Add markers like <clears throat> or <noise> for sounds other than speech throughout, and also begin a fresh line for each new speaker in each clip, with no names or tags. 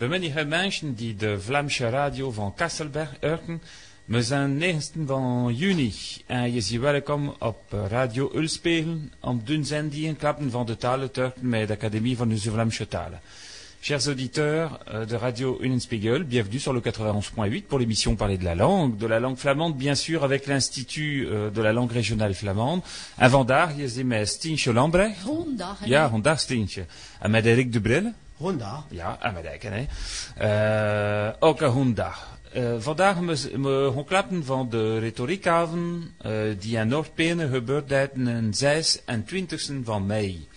We menige mensen die de Vlaamse radio van Kasselberg horen. We zijn 19 van juni en je ziet welkom op Radio Ulspegel om doen zendingen klappen van de talenturken met de Académie van de Vlaamse talen. Chers auditeurs euh, de Radio Unenspiegel, bienvenue sur le 91.8 pour l'émission Parler de la langue, de la langue flamande bien sûr avec l'Institut euh, de la langue régionale flamande. En vandaag is die met Stientje Lambrecht.
Honda.
Ja, vandaag Stientje. En met Erik de Brille.
Honda?
Ja, en met Eiken, hè. Uh, ook een Honda. Uh, vandaag we, we gaan klappen van de retoriekavond uh, die in Noordpenen gebeurd is en 6 en 20 van mei.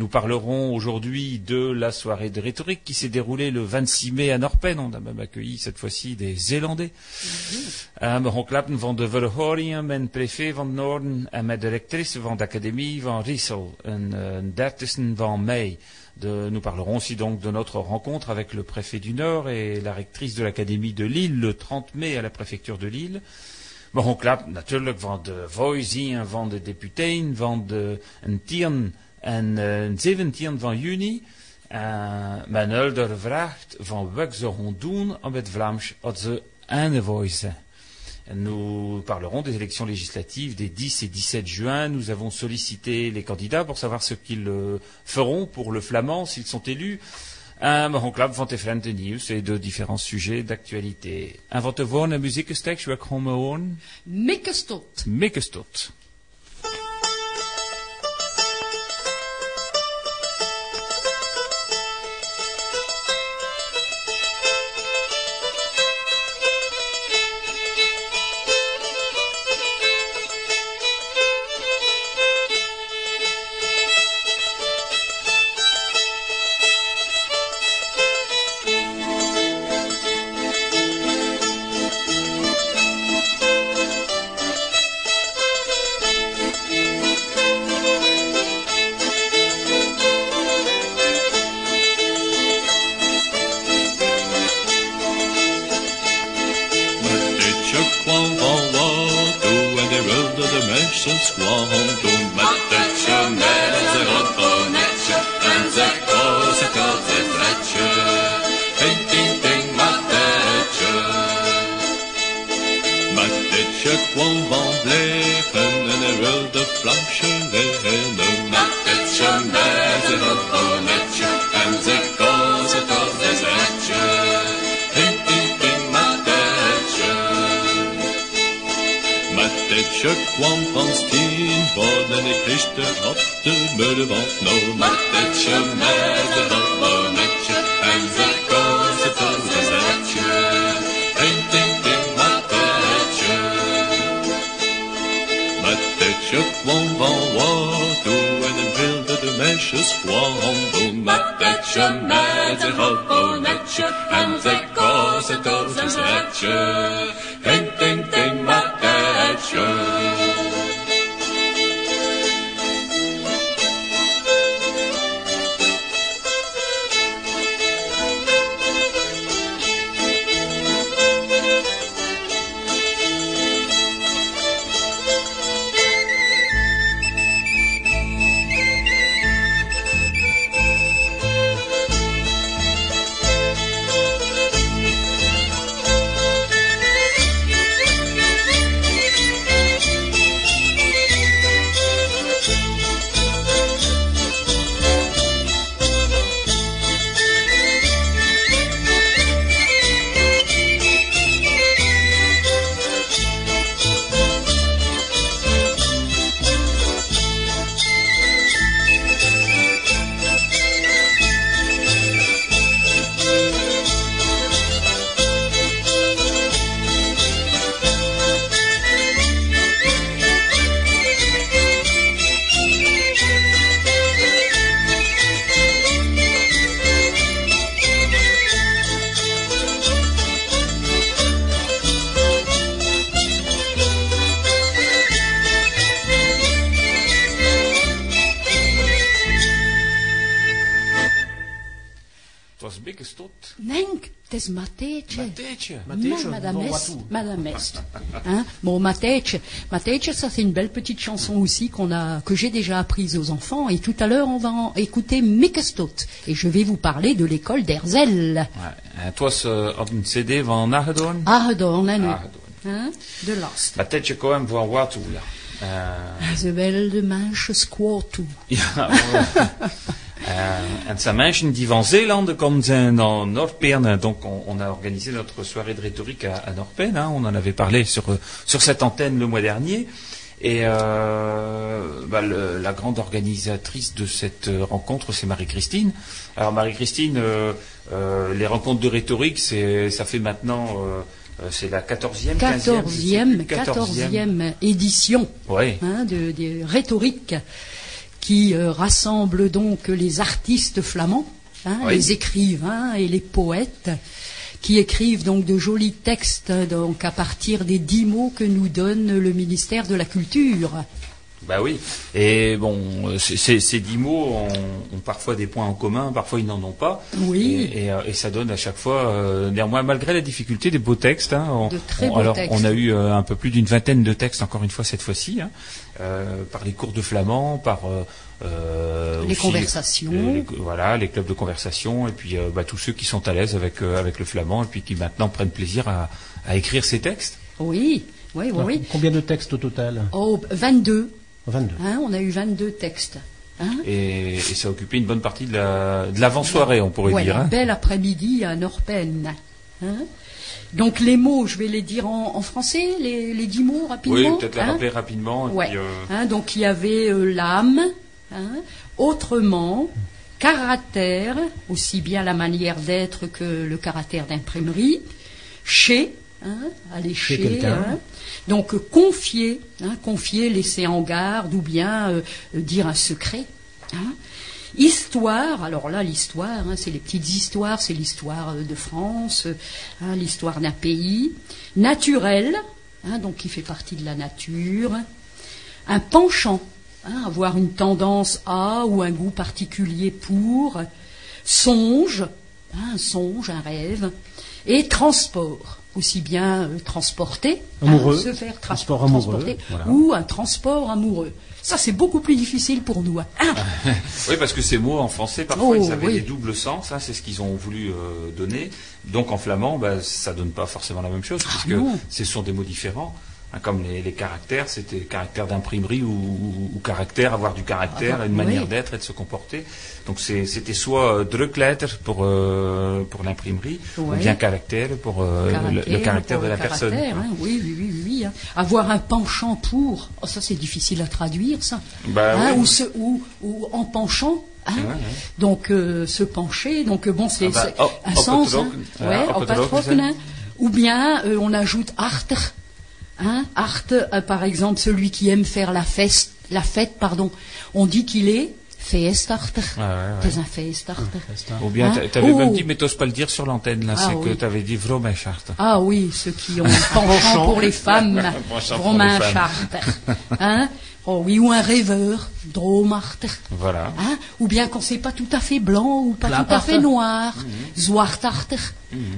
Nous parlerons aujourd'hui de la soirée de rhétorique qui s'est déroulée le 26 mai à Norpen. On a même accueilli cette fois-ci des Zélandais. We gaan klappen van de verhoringen met préfet van Noorden en met de rectrice van de académie van Riesel, een 30 van mei. De, nous parlerons aussi donc de notre rencontre avec le préfet du Nord et la rectrice de l'académie de Lille le 30 mai à la préfecture de Lille. We gaan klappen natuurlijk van de voicing van de deputeen, van de een tien en uh, 17 van juni, uh, men hulder vraagt van wat ze gaan doen om het Vlaams als ze aanvoicen. Nous parlerons des élections législatives des 10 et 17 juin. Nous avons sollicité les candidats pour savoir ce qu'ils euh, feront pour le flamand s'ils sont élus. Un club van differente nieuws et de différents sujets d'actualité. En wat gewoon een muziekstek, je komen horen?
Mikkestot.
Madame Est. Hein bon, Matetje. Matetje, ça c'est une belle petite chanson aussi qu'on a, que j'ai déjà apprise aux enfants. Et tout à l'heure, on va en écouter Mikkestot. Et je vais vous parler de l'école.
Ouais. Het was op een cd van Nagedorn.
Ahedorn, hein, de Last.
Matetje kwam van Watu, ja. Eh,
Ze de manche squatu.
Ja, Euh, en zijn mensen die van Zeeland komen zijn dans Noordperne. Donc on, on a organisé notre soirée de rhétorique à, à Noordperne. hein. On en avait parlé sur, euh, sur cette antenne le mois dernier. Et euh, bah, le- la grande organisatrice de cette euh, rencontre, c'est Marie-Christine. Alors Marie-Christine, euh, euh, les rencontres de rhétorique, c'est, ça fait maintenant, euh, euh, c'est la 14e, 15e, je sais
Quatorzième,
plus, 14e.
quatorzième édition.
Ouais.
hein, de, de rhétorique qui euh, rassemble donc les artistes flamands, hein,
Oui.
les écrivains et les poètes qui écrivent donc de jolis textes donc à partir des dix mots que nous donne le ministère de la Culture.
Bah oui. Et bon, ces- dix mots ont, ont parfois des points en commun, parfois ils n'en ont pas.
Oui.
Et, et, euh, et ça donne à chaque fois, euh, néanmoins, malgré la difficulté, des beaux textes. hein. On-
De très
on-
beaux
alors,
textes.
on a eu euh, un peu plus d'une vingtaine de textes, encore une fois cette fois-ci, hein, euh, par les cours de flamand, par euh, euh,
Les
aussi,
conversations.
les- les- voilà, les clubs de conversation, et puis euh, bah, tous ceux qui sont à l'aise avec euh, avec le flamand, et puis qui maintenant prennent plaisir à, à écrire ces textes.
Oui, oui, oui, oui.
Combien de textes au total?
Oh, 22.
22.
Hein, on a eu 22 textes. Hein.
Et, et ça a occupé une bonne partie de la de l'avant-soirée, on pourrait
Ouais,
dire.
un
hein.
bel après-midi à Norpen. Hein. Donc les mots, je vais les dire en, en français, les, les dix mots rapidement.
Oui, peut-être la
hein.
rappeler rapidement. et
Ouais.
puis, euh,
Hein, donc il y avait euh, l'âme, hein, autrement, caractère, aussi bien la manière d'être que le caractère d'imprimerie, chez, hein, aller
Chez
chez,
quelqu'un.
hein. donc euh, confier, hein, confier, laisser en garde ou bien euh, euh, dire un secret. hein. Histoire, alors là l'histoire, hein, c'est les petites histoires, c'est l'histoire euh, de France, euh, hein, l'histoire d'un pays. Naturel, hein, donc qui fait partie de la nature. Un penchant, avoir une tendance à ou un goût particulier pour. Songe, un songe, un rêve. Et transport, aussi bien euh, transporter,
Amoureux,
se faire tra-
transport amoureux,
transporter,
voilà.
ou un transport amoureux. Ça, c'est beaucoup plus difficile pour nous. hein. <laughs>
Oui, parce que ces mots en français, parfois,
Oh,
ils avaient
oui.
des doubles sens. hein, c'est ce qu'ils ont voulu euh, donner. Donc en flamand, bah, ça donne pas forcément la même chose, puisque
Ah, non.
ce sont des mots différents. Hein, comme les, les caractères, c'était caractère d'imprimerie ou, ou- ou caractère, avoir du caractère,
Avoir-
une manière d'être et de se comporter. Donc c'était soit euh, drukletter pour euh, pour l'imprimerie, ou bien caractère pour euh, le- le, caractère
pour
de la personne.
caractère, hein, oui, oui, oui, hein. Avoir un penchant pour, oh, ça c'est difficile à traduire, ça.
Bah
ou, se- ou, ou en penchant. hein.
Ouais, ouais.
Donc euh, se pencher, donc bon, c'est
Ah bah, op-
un sens. hein. Ouais, Ou bien euh, on ajoute achter. Hein, art, euh, par exemple, celui qui aime faire la fête, la fête, pardon, on dit qu'il est feestarter.
Ouais, ouais, ouais.
C'est un feestarter.
Ou bien
Hein? Oh.
même dit, mais t'oses pas le dire sur l'antenne, là,
Ah
c'est que
oui.
t'avais dit Vromechart.
Ah oui, ceux qui ont <laughs> penchant pour les femmes, <laughs>
Penchant pour
Romain
les femmes.
Chartres. Hein? Oh oui, ou un rêveur, Dromarter.
Voilà.
Hein? Ou bien qu'on sait pas tout à fait blanc ou pas tout à fait noir,
Mhm.
Zwartarter.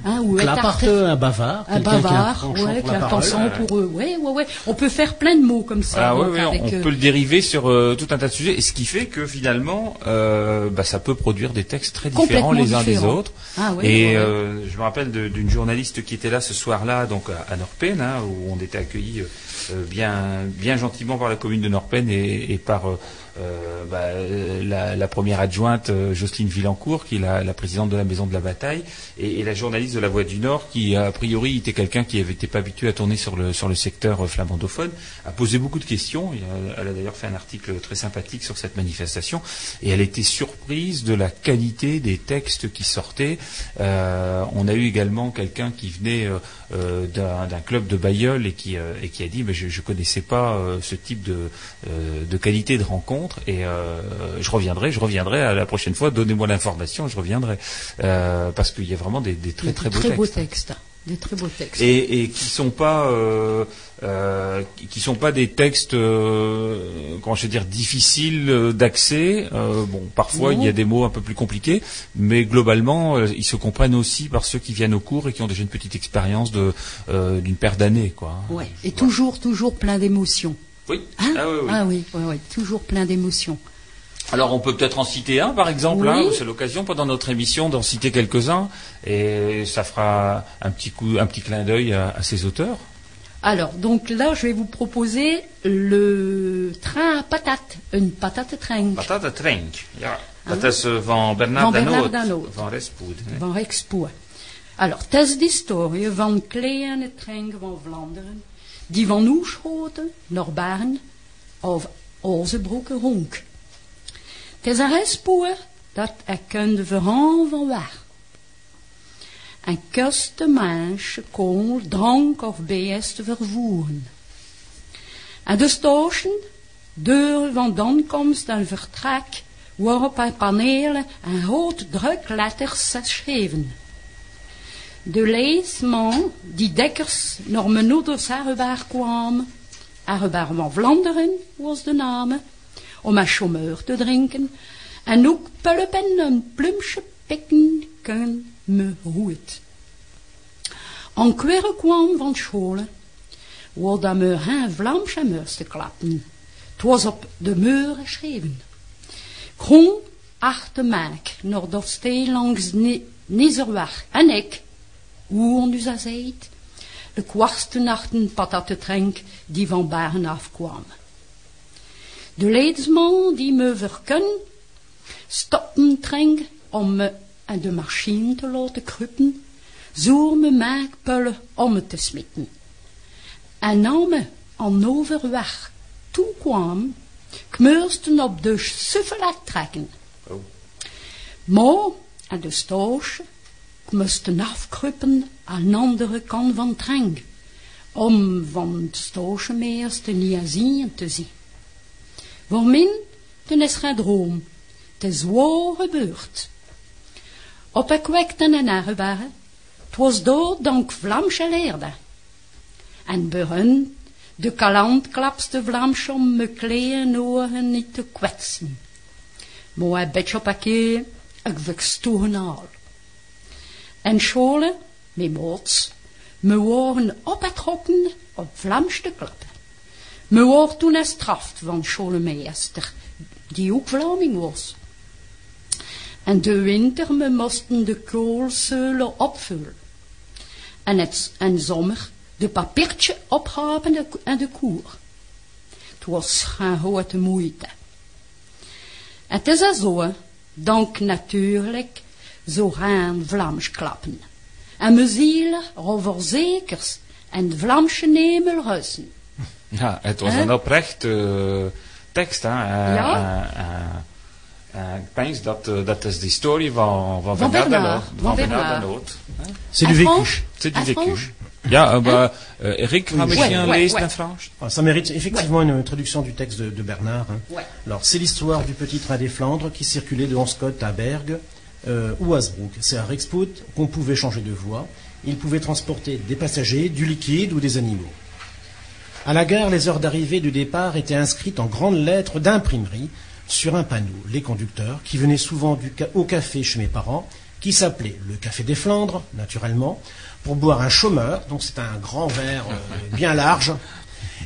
Hein, ou Etarter.
un bavard.
Un bavard, ouais, penchant pour eux. Ouais, ouais, ouais. On peut faire plein de mots comme ça.
Ah
donc,
on-
avec,
on
euh,
peut le dériver sur euh, tout un tas de sujets, et ce qui fait que finalement, euh, bah, ça peut produire des textes très différents les uns des autres.
Ah ouais,
et euh, je me rappelle d'une journaliste qui était là ce soir-là, donc à, à Norpen, hein, où on était accueillis euh, euh, bien, bien gentiment par la commune de Norpen et, et par euh, bah, la, première adjointe euh, Jocelyne Villancourt, qui est la, présidente de la Maison de la Bataille, et, la journaliste de la Voix du Nord, qui a priori était quelqu'un qui été pas habitué à tourner sur le sur le secteur euh, flamandophone, a posé beaucoup de questions. Elle a d'ailleurs fait un article très sympathique sur cette manifestation, et elle était surprise de la qualité des textes qui sortaient. On a eu également quelqu'un qui venait d'un club de Bayeul et qui a dit je, je connaissais pas ce type de de qualité de rencontre et euh, je reviendrai je reviendrai à la prochaine fois donnez-moi l'information je reviendrai Euh, parce qu'il y a vraiment des, des très
des
très beaux
très beaux
textes.
des très beaux textes.
Et, et qui sont pas euh, euh, qui sont pas des textes euh, comment je vais dire difficiles d'accès. Bon, parfois
Non.
il y a des mots un peu plus compliqués, mais globalement ils se comprennent aussi par ceux qui viennent au cours et qui ont déjà une petite expérience de d'une paire d'années, quoi.
Ouais. Et
Voilà.
toujours, toujours plein d'émotions.
Oui.
Hein
Ah oui, oui.
Ah oui, ouais, ouais, toujours plein d'émotions.
Alors on peut peut-être en citer un, par exemple.
Oui.
hein, c'est l'occasion pendant notre émission d'en citer quelques-uns, et ça fera un petit coup, un petit clin d'œil à, à ces auteurs.
Alors, donc là, je vais vous proposer le train à patates, une patate train.
Patate Trenk. Ja.
Ah.
Dat is eh, van Bernard
Van Bernard
Danoot. Van
Rexpoor. Alors, het is de historie van kleine trein van Vlaanderen, die van Oeschoten naar Bern of Ozebroeke ronk. Het is een dat ik kunde verhaal van waar. En kuste mensen kon drank of beest te vervoeren. En de stoschen, deuren van de aankomst en vertrek, waarop op panelen en grote drukletters geschreven. De leesman die dekkers naar mijn ouders herberg kwamen, van Vlaanderen was de naam, om een chômeur te drinken, en ook pulpen en plumsje pikken kunnen me goed. En kwere kwam van scholen, waar dat me geen Vlaamse te klappen. Het was op de muur geschreven. Kron achter maak, naar stee langs Ni- Nizerweg. En ik, hoe ze zijt, de kwarste nachten patatentrenk die van Baren afkwam. De leidsman die me verkun, stoppen trenk om me aan de machine te laten kruppen, zoer me maakpullen om me te smitten. En na me aan overweg toekwam, kmeursten op de suffelet trekken.
Oh.
Maar aan de stoosje moesten afkruppen aan de andere kant van het drang, om van het stoosje meers te niet zien te zien. Voor min, ten is geen droom, het is waar gebeurd. Op ik wekte en herbergen, het was door dank Vlaamse leerde. En bij hun, de kalantklapste Vlaams om me kleine oren niet te kwetsen. Maar een beetje op een keer, ik verstoen al. En scholen, met moots, me waren opgetrokken op Vlaams te klappen. Me wordt toen gestraft van scholenmeester, die ook Vlaming was. En de winter me moesten de koolzeulen opvullen. En, het, en zomer de papiertje ophalen de- en de koer. Het was geen grote moeite. Het is zo, dank natuurlijk, zo gaan Vlaams klappen. En me zielen over zekers en Vlaamse nemel russen. <laughs>
Ja, het was een oprecht eh, tekst. Hè? Eh,
Ja.
eh, ik denk dat eh, dat is de historie van, van,
Van
Bernard
van
Bernard.
C'est du vécu.
C'est du vécu. Ja, bah, eh, Eric,
ouais,
lezen
ouais.
in Frans?
Ah, Ça mérite effectivement une traduction du texte de, de Bernard. hein.
Ouais.
Alors, c'est l'histoire du petit train des Flandres qui circulait de Anscott à Bergue euh, ou à Sbroek. C'est à Rexpoot qu'on pouvait changer de voie. Il pouvait transporter des passagers, du liquide ou des animaux. À la gare, les heures d'arrivée et de départ étaient inscrites en grandes lettres d'imprimerie sur un panneau. Les conducteurs, qui venaient souvent du au café chez mes parents, qui s'appelait le Café des Flandres, naturellement, pour boire un chômeur, donc c'est un grand verre euh, bien large,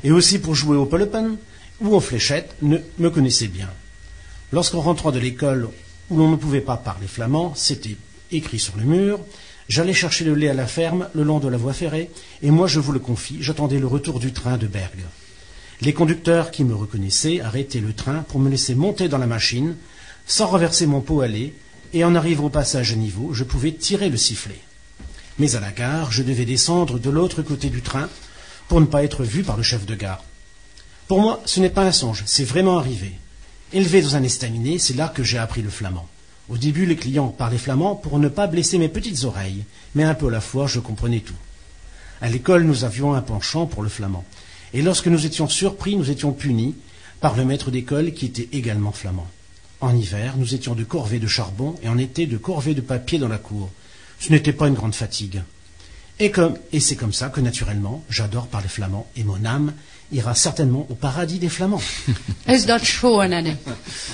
et aussi pour jouer au polopen ou aux fléchettes, me connaissaient bien. Lorsqu'en rentrant de l'école où l'on ne pouvait pas parler flamand, c'était écrit sur le mur, j'allais chercher le lait à la ferme le long de la voie ferrée, et moi je vous le confie, j'attendais le retour du train de Bergue. Les conducteurs qui me reconnaissaient arrêtaient le train pour me laisser monter dans la machine, sans renverser mon pot à lait, et en arrivant au passage à niveau, je pouvais tirer le sifflet. Mais à la gare, je devais descendre de l'autre côté du train pour ne pas être vu par le chef de gare. Pour moi, ce n'est pas un songe, c'est vraiment arrivé. Élevé dans un estaminet, c'est là que j'ai appris le flamand. Au début, les clients parlaient flamand pour ne pas blesser mes petites oreilles, mais un peu à la fois, je comprenais tout. À l'école, nous avions un penchant pour le flamand. Et lorsque nous étions surpris, nous étions punis par le maître d'école qui était également flamand. En hiver, nous étions de corvées de charbon et en été de corvées de papier dans la cour. Ce n'était pas une grande fatigue. Et, comme, et c'est comme ça que naturellement, j'adore parler flamand et mon âme ira certainement au paradis des Flamands. <laughs>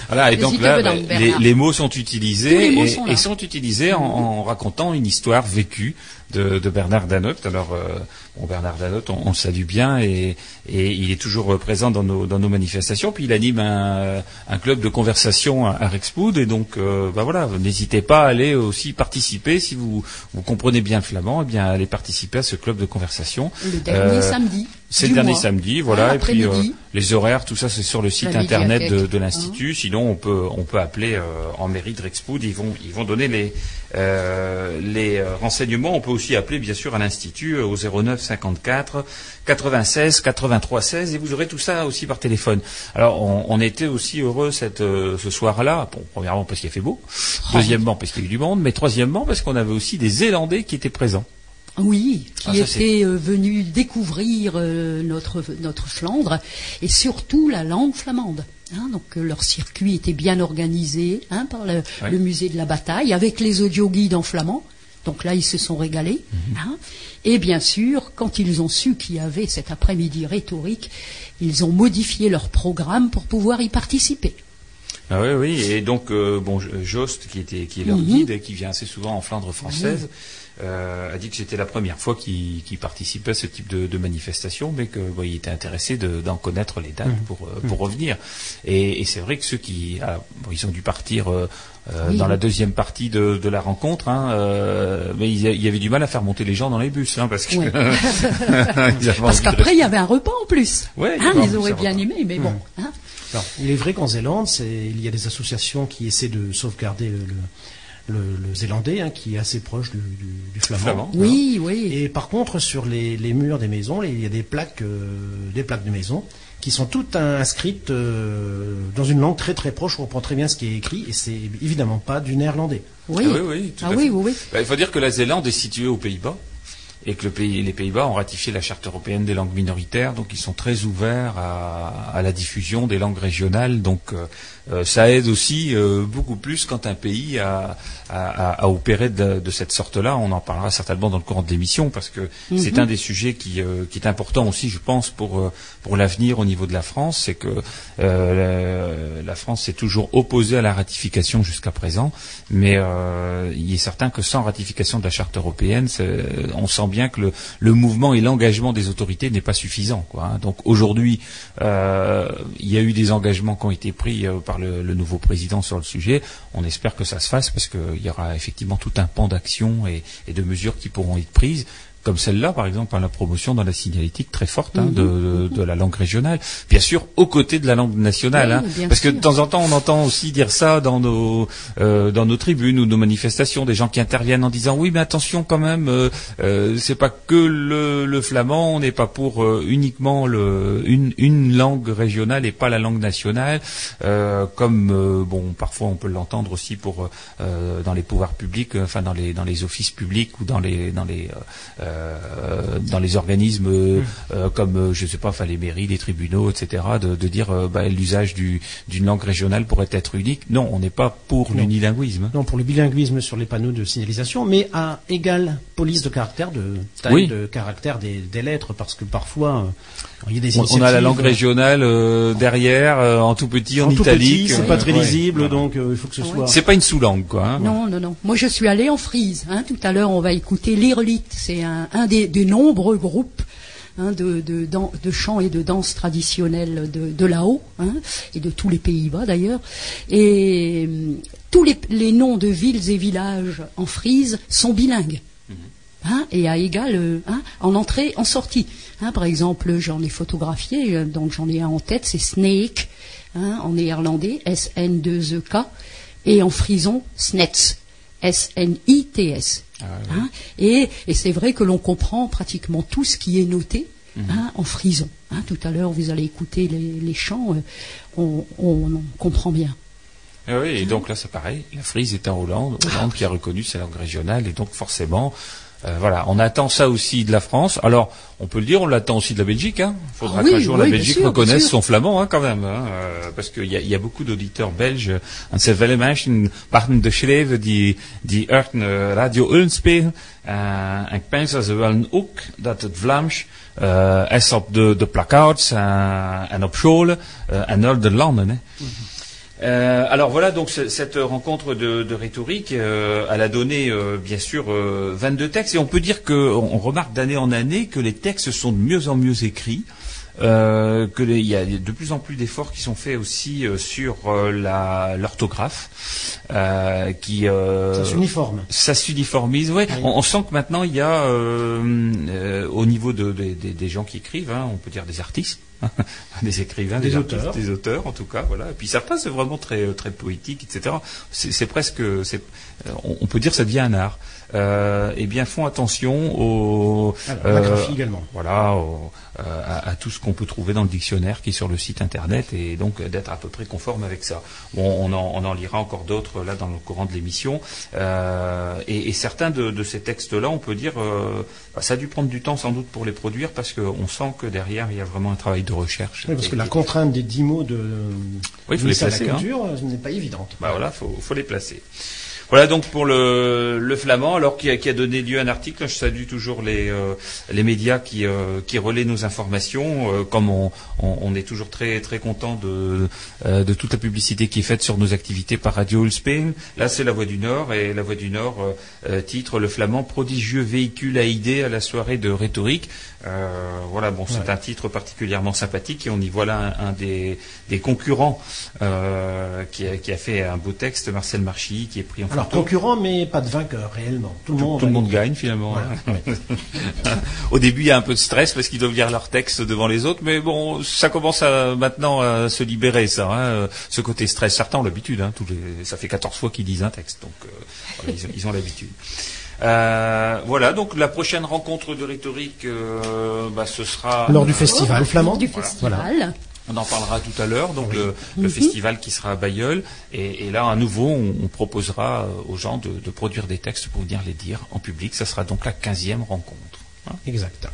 Voilà, et donc là, bah, les, les mots sont utilisés
mots
et,
sont
et sont utilisés en, en racontant une histoire vécue de, de Bernard Danotte. Alors, euh, bon, Bernard Danotte, on, on le salue bien et, et il est toujours euh, présent dans nos, dans nos manifestations. Puis il anime un, un club de conversation à, à Rexpoud et donc, euh, bah voilà, n'hésitez pas à aller aussi participer si vous, vous comprenez bien le flamand, eh bien allez participer à ce club de conversation.
Le dernier
Euh,
samedi.
C'est le dernier
mois.
samedi, voilà.
Ah,
et puis euh, les horaires, tout ça, c'est sur le site internet de, de l'institut. Sinon, on peut on peut appeler euh, en mairie de Rexpoud. Ils vont ils vont donner les euh, les euh, renseignements. On peut aussi appeler bien sûr à l'institut euh, au 09 54 96 83 16 et vous aurez tout ça aussi par téléphone. Alors, on, on était aussi heureux cette euh, ce soir-là. Bon, premièrement parce qu'il a fait beau,
Oh.
deuxièmement parce qu'il y a eu du monde, mais troisièmement parce qu'on avait aussi des Zélandais qui étaient présents.
Oui, qui
Ah,
étaient euh, venus découvrir euh, notre, notre Flandre et surtout la langue flamande. hein. donc euh, leur circuit était bien organisé hein, par le,
Oui.
le musée de la bataille avec les audioguides en flamand. Donc là, ils se sont régalés.
Mhm.
hein. Et bien sûr, quand ils ont su qu'il y avait cet après-midi rhétorique, ils ont modifié leur programme pour pouvoir y participer.
Ah oui, oui, et donc euh, bon, Jost, qui était qui est leur
Mhm.
guide et qui vient assez souvent en Flandre française, euh, a dit que c'était la première fois qu'il qu'il participait à ce type de, de manifestation, mais que bon, il était intéressé de- d'en connaître les dates pour euh, pour revenir. Et, et c'est vrai que ceux qui ah, bon, ils ont dû partir. euh, euh,
Oui.
dans la deuxième partie de, de la rencontre, hein, euh, mais il y a- il y avait du mal à faire monter les gens dans les bus, hein, parce que <laughs>
Parce qu'après, il y avait un repas en plus.
Ouais,
Hein, ils auraient bien aimé, mais bon. hein.
Alors, il est vrai qu'en Zélande, il y a des associations qui essaient de sauvegarder le, le- le- le zélandais, hein, qui est assez proche du, du- du flamand.
Flamand.
Oui, oui.
Et par contre, sur les, les murs des maisons, les- il y a des plaques, euh, des plaques de maison qui sont toutes inscrites euh, dans une langue très très proche. On comprend très bien ce qui est écrit, et c'est évidemment pas du néerlandais.
Oui,
Ah oui, oui, tout
ah
à
oui,
fait.
oui, oui.
Bah, il faut dire que la Zélande est située aux Pays-Bas et que le pays, les Pays-Bas ont ratifié la charte européenne des langues minoritaires, donc ils sont très ouverts à, à la diffusion des langues régionales. Donc euh, euh, ça aide aussi euh, beaucoup plus quand un pays a, a, a- a opéré de, de cette sorte-là. On en parlera certainement dans le courant de l'émission parce que c'est un des sujets qui, euh, qui est important aussi, je pense, pour pour l'avenir au niveau de la France, c'est que la, la France s'est toujours opposée à la ratification jusqu'à présent, mais il est certain que sans ratification de la charte européenne, on sent bien que le, le mouvement et l'engagement des autorités n'est pas suffisant. Quoi, hein. Donc aujourd'hui, il y a eu des engagements qui ont été pris par le, le nouveau président sur le sujet. On espère que ça se fasse parce qu'il y aura effectivement tout un pan d'actions et, et de mesures qui pourront être prises comme celle-là, par exemple, à la promotion dans la signalétique très forte hein, de, de- de la langue régionale, bien sûr aux côtés de la langue nationale,
Oui,
hein, parce que de temps en temps on entend aussi dire ça dans nos euh, dans nos tribunes ou nos manifestations, des gens qui interviennent en disant oui mais attention quand même, euh, euh, c'est pas que le, le flamand, on n'est pas pour euh, uniquement le, une, une langue régionale et pas la langue nationale, euh, comme euh, bon parfois on peut l'entendre aussi pour euh, dans les pouvoirs publics, enfin dans les dans les offices publics ou dans les dans les dans les organismes euh, euh, comme euh, je sais pas, enfin les mairies, les tribunaux, etc. De, de dire euh, bah, l'usage du- d'une langue régionale pourrait être unique. Non, on n'est pas pour
Non.
l'unilinguisme.
Non, pour le bilinguisme sur les panneaux de signalisation, mais à égale police de caractère, de taille
Oui.
de caractère des, des lettres, parce que parfois, il y a des
On, on a la langue régionale euh, derrière, euh, en tout petit, en,
en tout
italique.
petit, c'est
euh,
pas très
ouais,
lisible, donc euh, il faut que ce
Ouais.
soit.
C'est pas une sous-langue, quoi. hein.
Non, non, non. Moi, je suis allée en frise. Hein. Tout à l'heure, on va écouter l'Irlite. C'est un, un des, des nombreux groupes hein, de, de, dan- de chants et de danse traditionnels de, de là-haut, hein, et de tous les Pays-Bas d'ailleurs. Et hum, tous les, les noms de villes et villages en frise sont bilingues. Hein, et à égal euh, hein, en entrée, en sortie. Hein, par exemple, j'en ai photographié, euh, donc j'en ai un en tête, c'est Snake, en néerlandais, S-N-2-E-K, et en frison, Snets, S-N-I-T-S.
Ah.
Hein, et et c'est vrai que l'on comprend pratiquement tout ce qui est noté
Mhm.
hein, en frison. Hein, tout à l'heure, vous allez écouter les, les chants, euh, on, on- on comprend bien.
Ah oui, et donc là c'est pareil, la frise est en Hollande, Hollande qui a reconnu sa langue régionale, et donc forcément, Euh, voilà, on attend ça aussi de la France. Alors, on peut le dire, on l'attend aussi de la Belgique. Il hein. faudra
Ah oui,
qu'un jour la
oui,
Belgique
sûr,
reconnaisse son flamand, hein, quand même, hein, euh, parce qu'il y y a beaucoup d'auditeurs belges. En ze willen mensen parten de schrijven die, die eh, Radio Ulm spelen. Eh, en ik pense dat ze willen ook dat het Vlaams is op de, de placards eh, en op scholen en naar de landen. Hè. Euh, alors voilà, donc ce- cette rencontre de, rhétorique, euh, elle a donné euh, bien sûr euh, 22 textes et on peut dire que on remarque d'année en année que les textes sont de mieux en mieux écrits. Euh, que les- il y a de plus en plus d'efforts qui sont faits aussi euh, sur euh, l'orthographe, qui
Ça s'uniforme.
ça s'uniformise. Ouais.
Oui.
On, on sent que maintenant il y a au niveau de, de- des- des gens qui écrivent, hein, on peut dire des artistes, <laughs> des écrivains,
Des
des,
auteurs.
artistes, des auteurs en tout cas. Voilà. Et puis certains c'est vraiment très très poétique, etc. C'est presque, on, on peut dire que ça devient un art. Euh, et bien font attention au
Alors,
euh,
la graphie également.
voilà, au- euh, à, à tout ce qu'on peut trouver dans le dictionnaire qui est sur le site internet et donc euh, d'être à peu près conforme avec ça. Bon, on en, on en lira encore d'autres là dans le courant de l'émission. Euh, et, et certains de, de ces textes-là, on peut dire, euh, bah, ça a dû prendre du temps sans doute pour les produire parce qu'on sent que derrière il y a vraiment un travail de recherche.
Oui, parce que la contrainte des dix mots de
Oui, faut les placer,
la
hein.
culture euh, n'est pas évidente.
Bah voilà, faut, faut les placer. Voilà donc pour le, le flamand, alors qui a, donné lieu à un article. Je salue toujours les, euh, les médias qui, euh, qui relaient nos informations. Euh, comme on, est toujours très très content de, euh, de toute la publicité qui est faite sur nos activités par Radio Ulspin. Là, c'est la Voix du Nord et la Voix du Nord titre le flamand prodigieux véhicule à idées à la soirée de rhétorique. Euh, voilà, bon, c'est
Ouais.
un titre particulièrement sympathique et on y voit là un, un des, des concurrents euh, qui, a, qui a fait un beau texte, Marcel Marchy, qui est pris en
Alors
photo.
concurrent, mais pas de vainqueur réellement. Tout le monde.
Tout le monde gagne finalement.
Voilà. Ouais. <laughs>
Au début, il y a un peu de stress parce qu'ils doivent lire leur texte devant les autres, mais bon, ça commence à, maintenant à se libérer, ça. hein, ce côté stress, certains ont l'habitude. Hein, tous les, ça fait 14 fois qu'ils disent un texte, donc euh, voilà, ils, ont- ils ont l'habitude. Euh, voilà, donc la prochaine rencontre de rhétorique, euh, bah, ce sera
Lors du festival flamand.
Du
Voilà.
festival.
On en parlera tout à l'heure, donc le, le
Mhm.
festival qui sera à Bayeul. Et, et là, à nouveau, on, on proposera aux gens de, de produire des textes pour venir les dire en public. Ça sera donc la 15e rencontre.
Exact.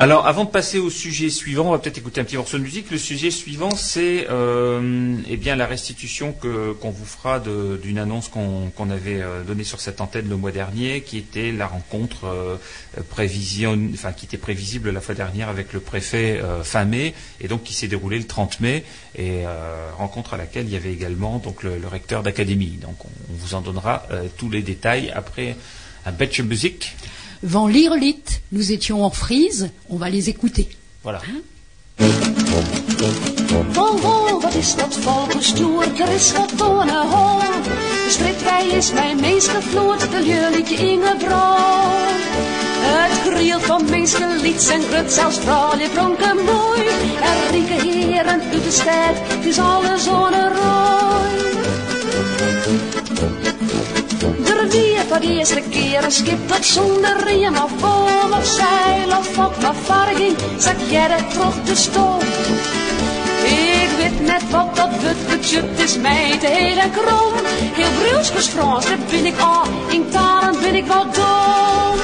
Alors, avant de passer au sujet suivant, on va peut-être écouter un petit morceau de musique. Le sujet suivant, c'est euh, eh bien la restitution que qu'on vous fera d'une annonce qu'on avait euh, donnée sur cette antenne le mois dernier, qui était la rencontre euh, prévision, enfin qui était prévisible la fois dernière avec le préfet euh, fin mai, et donc qui s'est déroulée le 30 mai, et euh, rencontre à laquelle il y avait également donc le, le recteur d'académie. Donc, on, vous en donnera euh, tous les détails après un beetje musique.
Van Lierlit, nous étions en frise, on va les écouter.
Voilà.
Van wol, wat is dat vogelstoer, er is wat tonen hoor. De strijdwij is mijn meest gevloerd, de leuke Ingebrand. Het krielt van meeste lied zijn grut, zelfs vrouwen pronken mooi. Er rieken heren uit de stad, het is alle zonnerooi. Voor de eerste keer een schip dat zonder riem of boom of zeil of op maar zak jij er terug de stoom. Ik weet net wat dat budget is, mij te heel en krom. Heel Bruls Frans, daar ben ik al, in talen ben ik wel dom.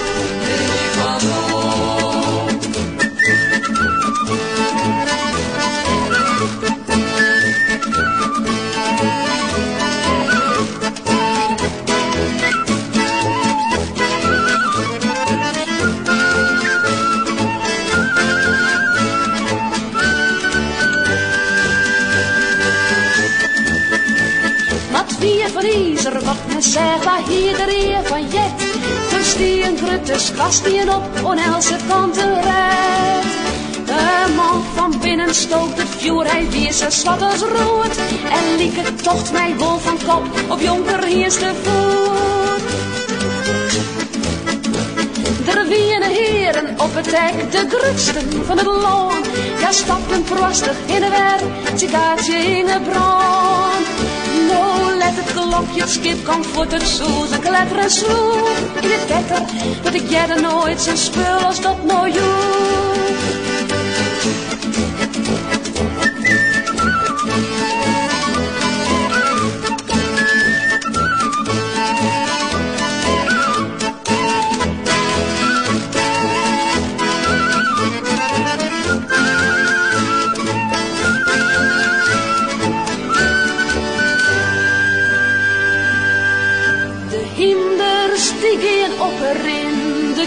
Izer, wat men zegt, de eer van jet. Dus die een kastien op, on else kanten red. De man van binnen stookt het vuur, hij weer zijn zwart als rood. En lieke tocht mij wol van kop, op jonker eerste voet. Er wieën heren op het dek, de grutsten van het loon. Ja, stappen proostig in de wer, citaatje in de brand. Nou, let het klokje, skip komt voor het zoes en kletteren sloeg. In het wetter, dat ik jij nooit zo'n spul als dat nou joeg.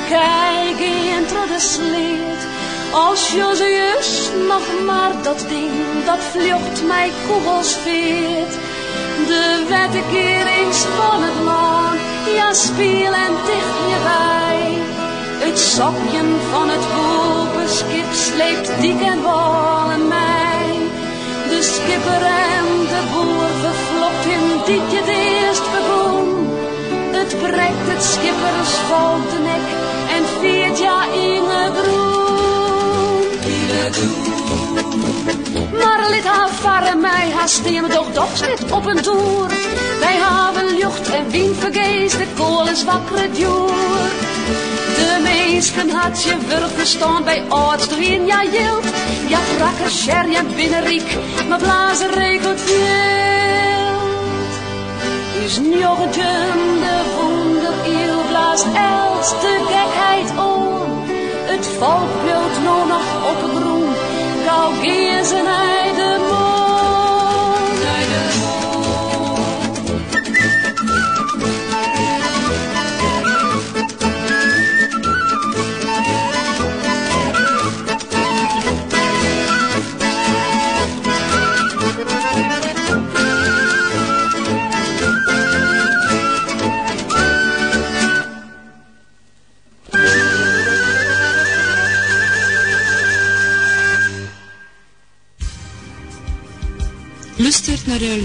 Kijk in de sleet. Als Joseus nog maar dat ding, dat vlucht mij kogels veert. De wette keer eens van het maan, ja speel en dicht je bij. Het sokje van het skip sleept dik en wal en mij. De skipper en de boer vervlokt in dit je eerst. Het breekt het skippers valt de nek en viert ja in het groen. Maar lid haar varen mij, haar steen toch toch zit op een toer. Wij hebben lucht en wien vergees, de kool is wakker duur. De meesten had je wel verstaan bij arts erin, ja jilt. Ja, brakke sher, ja binnenriek, maar blazen regelt veel. Is nog de wonder, il blaast els de gekheid om. Het volk wilt nog op groen, gauw geer naar de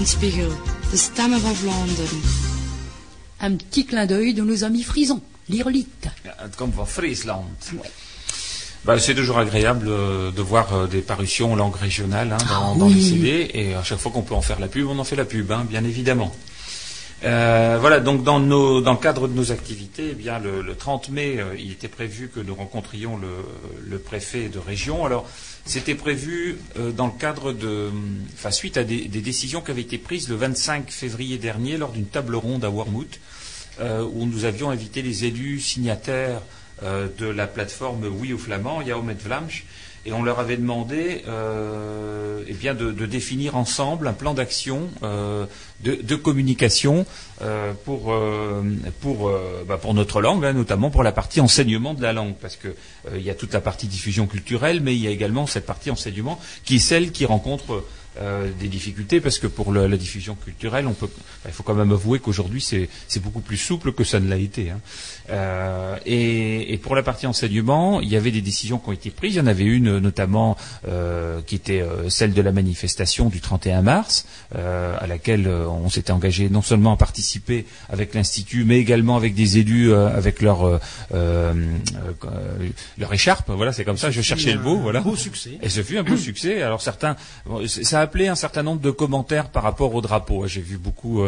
De stemmen van Vlaanderen.
Un petit clin d'œil de nos amis frisons, l'Irlite.
Het komt van Friesland. Bah, c'est toujours agréable euh, de voir euh, des parutions en langue régionale hein, dans,
Ah
dans les CD. Et à chaque fois qu'on peut en faire la pub, on en fait la pub, hein, bien évidemment. Euh, voilà, donc dans, le cadre de nos activités, eh le, le 30 mai, euh, il était prévu que nous rencontrions le, préfet de région. Alors, c'était prévu euh, dans le cadre de, enfin, suite à des, décisions qui avaient été prises le 25 février dernier lors d'une table ronde à Wormhout, où nous avions invité les élus signataires de la plateforme Oui aux Flamands, Yao met Vlaams, et on leur avait demandé euh, eh bien de, définir ensemble un plan d'action euh, de, communication euh, pour, euh, pour, bah, pour notre langue, hein, notamment pour la partie enseignement de la langue, parce que il y a toute la partie diffusion culturelle, mais il y a également cette partie enseignement qui est celle qui rencontre des difficultés, parce que pour la diffusion culturelle, bah, il faut quand même avouer qu'aujourd'hui c'est c'est beaucoup plus souple que ça ne l'a été. hein. Euh, et, et pour la partie enseignement, il y avait des décisions qui ont été prises. Il y en avait une notamment euh, qui était euh, celle de la manifestation du 31 mars, euh, à laquelle on s'était engagé non seulement à participer avec l'institut, mais également avec des élus, avec leur leur écharpe. Voilà, c'est comme ça. Je cherchais le mot. Voilà.
Beau succès.
Et ce fut un beau <coughs> succès. Alors certains, ça a appelé un certain nombre de commentaires par rapport au drapeau. J'ai vu beaucoup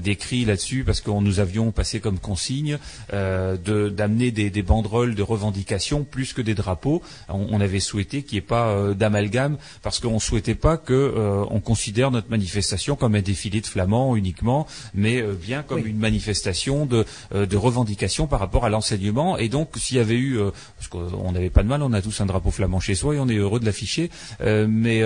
d'écrits là-dessus parce qu'on nous avions passé comme consigne euh, de- d'amener des, des banderoles de revendication plus que des drapeaux. On, on avait souhaité qu'il n'y ait pas euh, d'amalgame parce qu'on souhaitait pas que euh, on considère notre manifestation comme un défilé de flamands uniquement, mais euh, bien comme
Oui.
une manifestation de, euh, de revendication par rapport à l'enseignement. Et donc, s'il y avait eu, parce qu'on n'avait pas de mal, on a tous un drapeau flamand chez soi et on est heureux de l'afficher. mais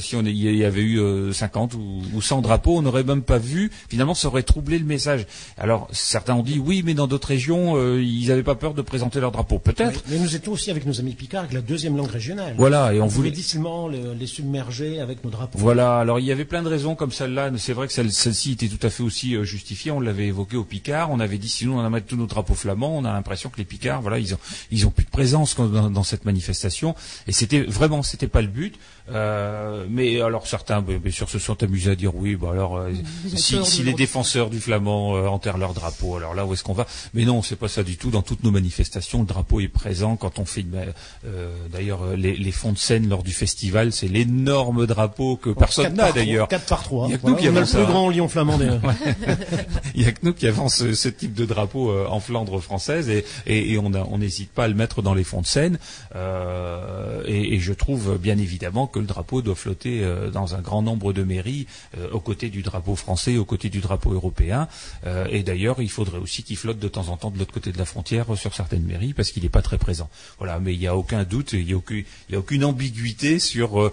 si on il y avait eu euh, 50 ou, ou 100 drapeaux, on n'aurait même pas vu. Finalement, ça aurait troublé le message. Alors, certains ont dit oui, mais dans d'autres régions, euh, ils n'avaient pas peur de présenter leur drapeau. Peut-être.
Mais, mais nous étions aussi avec nos amis Picards, avec la deuxième langue régionale.
Voilà, et on
on
voulait.
difficilement le- les submerger avec nos drapeaux.
Voilà, alors il y avait plein de raisons comme celle-là. C'est vrai que celle- celle-ci était tout à fait aussi euh, justifiée. On l'avait évoqué au Picard. On avait dit sinon on a mettre tous nos drapeaux flamands. On a l'impression que les Picards, voilà, ils ont ils ont plus de présence dans, dans cette manifestation. Et c'était vraiment, c'était pas le but. Euh, mais alors certains, ben, bien sûr, se sont amusés à dire oui. Bah alors, euh, si, si les défenseurs du flamand euh, enterrent leur drapeau, alors là où est-ce qu'on va? Mais non, c'est pas ça du tout. Dans toutes nos manifestations, le drapeau est présent. Quand on fait, une, euh, d'ailleurs, les, les fonds de scène lors du festival, c'est l'énorme drapeau que personne n'a d'ailleurs.
Quatre par trois.
Il y a que
Voilà,
nous qui avons
le plus grand lion flamand. <laughs>
Il y a que nous qui avons ce, ce type de drapeau euh, en Flandre française et, et, et on a- on n'hésite pas à le mettre dans les fonds de scène. Euh, et, et je trouve bien évidemment que le drapeau doit flotter euh, dans un grand nombre de mairies euh, aux côtés du drapeau français, aux côtés du drapeau européen. Euh, et d'ailleurs, il faudrait aussi qu'il flotte de temps en temps de l'autre côté de la frontière sur certaines mairies parce qu'il n'est pas très présent. Voilà, mais il n'y a aucun doute, il n'y a, aucune ambiguïté sur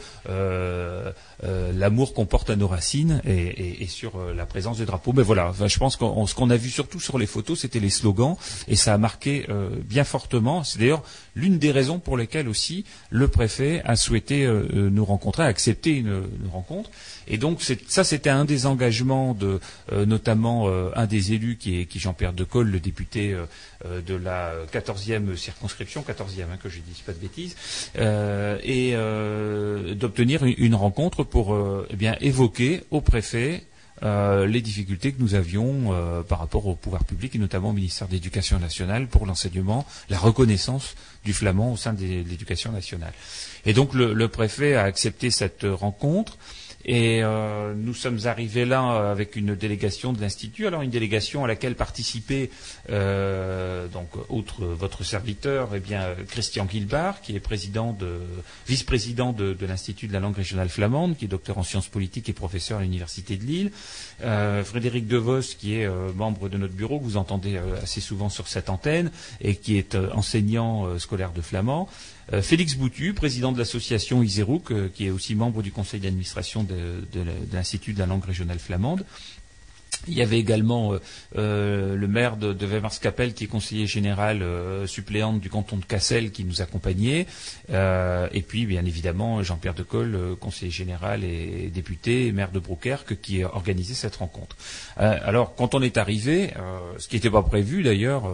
l'amour qu'on porte à nos racines et, sur la présence du drapeau. Mais voilà, je pense qu'on ce qu'on a vu surtout sur les photos, c'était les slogans et ça a marqué bien fortement. C'est d'ailleurs l'une des raisons pour lesquelles aussi le préfet a souhaité nous rencontrer, a accepté une, une rencontre. Et donc ça, c'était un des engagements de euh, notamment euh, un des élus qui est, qui Jean-Pierre Decolle, le député euh, euh, de la 14e circonscription, 14e hein, que je dise pas de bêtises, euh, et euh, d'obtenir une, rencontre pour eh bien évoquer au préfet euh, les difficultés que nous avions euh, par rapport au pouvoir public et notamment au ministère de l'Éducation nationale pour l'enseignement, la reconnaissance du flamand au sein de l'éducation nationale. Et donc le, préfet a accepté cette rencontre. Et euh, nous sommes arrivés là euh, avec une délégation de l'Institut, alors une délégation à laquelle participait, euh, donc, votre serviteur, eh bien, Christian Guilbard, qui est président de, vice-président de, de l'Institut de la langue régionale flamande, qui est docteur en sciences politiques et professeur à l'Université de Lille, euh, Frédéric Devos, qui est euh, membre de notre bureau, que vous entendez assez souvent sur cette antenne, et qui est enseignant scolaire de flamand, Félix Boutu, président de l'association Iserouk, euh, qui est aussi membre du conseil d'administration de, de l'Institut de la langue régionale flamande. Il y avait également euh, euh, le maire de, de Weimar-Capelle, qui est conseiller général euh, suppléant du canton de Cassel, qui nous accompagnait. Euh, et puis, bien évidemment, Jean-Pierre Decolle, conseiller général et député, maire de Brouquerque, qui a organisé cette rencontre. Alors, quand on est arrivé, ce qui n'était pas prévu d'ailleurs,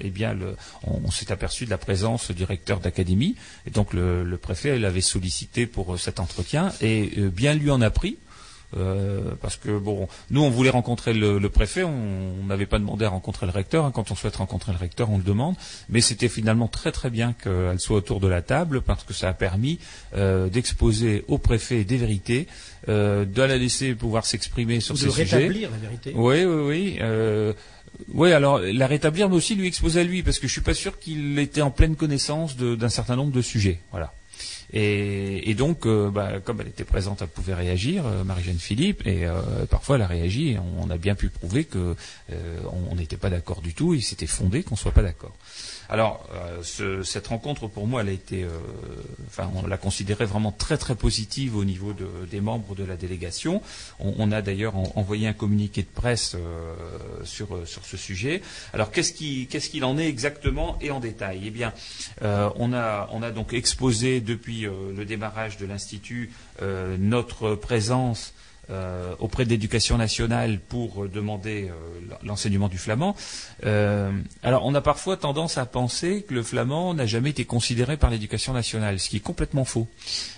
eh bien, on, s'est aperçu de la présence du recteur d'académie. Et donc, le, préfet l'avait sollicité pour cet entretien. Et bien lui en a pris. Euh, parce que bon, nous on voulait rencontrer le, le préfet, on n'avait pas demandé à rencontrer le recteur. hein. Quand on souhaite rencontrer le recteur, on le demande. Mais c'était finalement très très bien qu'elle soit autour de la table parce que ça a permis euh, d'exposer au préfet des vérités, euh, de la laisser pouvoir s'exprimer sur
Ou
ces
de
sujets.
rétablir la vérité.
Oui, oui, oui. Euh, oui, alors la rétablir, mais aussi lui exposer à lui, parce que je suis pas sûr qu'il était en pleine connaissance de- d'un certain nombre de sujets. Voilà. Et, donc, euh, bah, comme elle était présente, elle pouvait réagir, euh, Marie-Jeanne Philippe, et euh, parfois elle a réagi. Et on, a bien pu prouver que on n'était pas d'accord du tout, et c'était fondé qu'on soit pas d'accord. Alors, euh, ce- cette rencontre pour moi, elle a été, euh, enfin, on l'a considérée vraiment très très positive au niveau de- des membres de la délégation. On, a d'ailleurs en- envoyé un communiqué de presse euh, sur euh, sur ce sujet. Alors, qu'est-ce qui qu'est-ce qu'il en est exactement et en détail? Eh bien, on a on a donc exposé depuis le démarrage de l'institut notre présence euh, auprès de l'éducation nationale pour euh, demander euh, l'enseignement du flamand. Euh, alors, on a parfois tendance à penser que le flamand n'a jamais été considéré par l'éducation nationale, ce qui est complètement faux.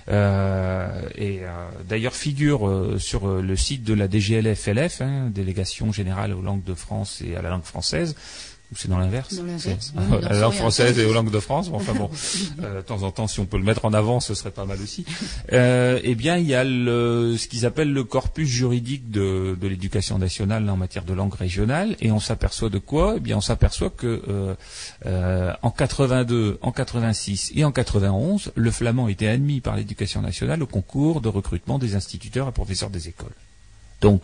Et d'ailleurs figure sur le site de la DGLF-LF, hein, délégation générale aux langues de France et à la langue française. Ou c'est dans l'inverse
oui, non,
la langue française et aux langues de France. Bon, enfin bon, <laughs> euh, de temps en temps, si on peut le mettre en avant, ce serait pas mal aussi. Euh, eh bien, il y a le, ce qu'ils appellent le corpus juridique de, de l'éducation nationale en matière de langue régionale, et on s'aperçoit de quoi? Eh bien, on s'aperçoit que euh, euh, en 82, en 86 et en 91, le flamand était admis par l'éducation nationale au concours de recrutement des instituteurs et professeurs des écoles. Donc,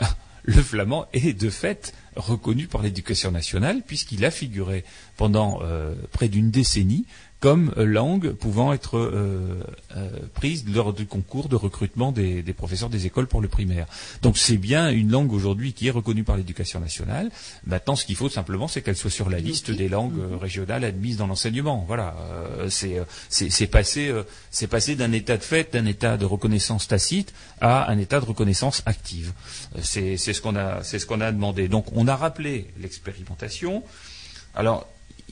<laughs> le flamand est de fait reconnu par l'éducation nationale puisqu'il a figuré pendant euh, près d'une décennie comme euh, langue pouvant être euh, euh, prise lors du concours de recrutement des, des professeurs des écoles pour le primaire. Donc c'est bien une langue aujourd'hui qui est reconnue par l'éducation nationale. Maintenant, ce qu'il faut simplement, c'est qu'elle soit sur la liste des langues euh, régionales admises dans l'enseignement. Voilà, c'est passé passé d'un état de fait, d'un état de reconnaissance tacite à un état de reconnaissance active. C'est ce qu'on a c'est ce qu'on a demandé. Donc on a rappelé l'expérimentation. Alors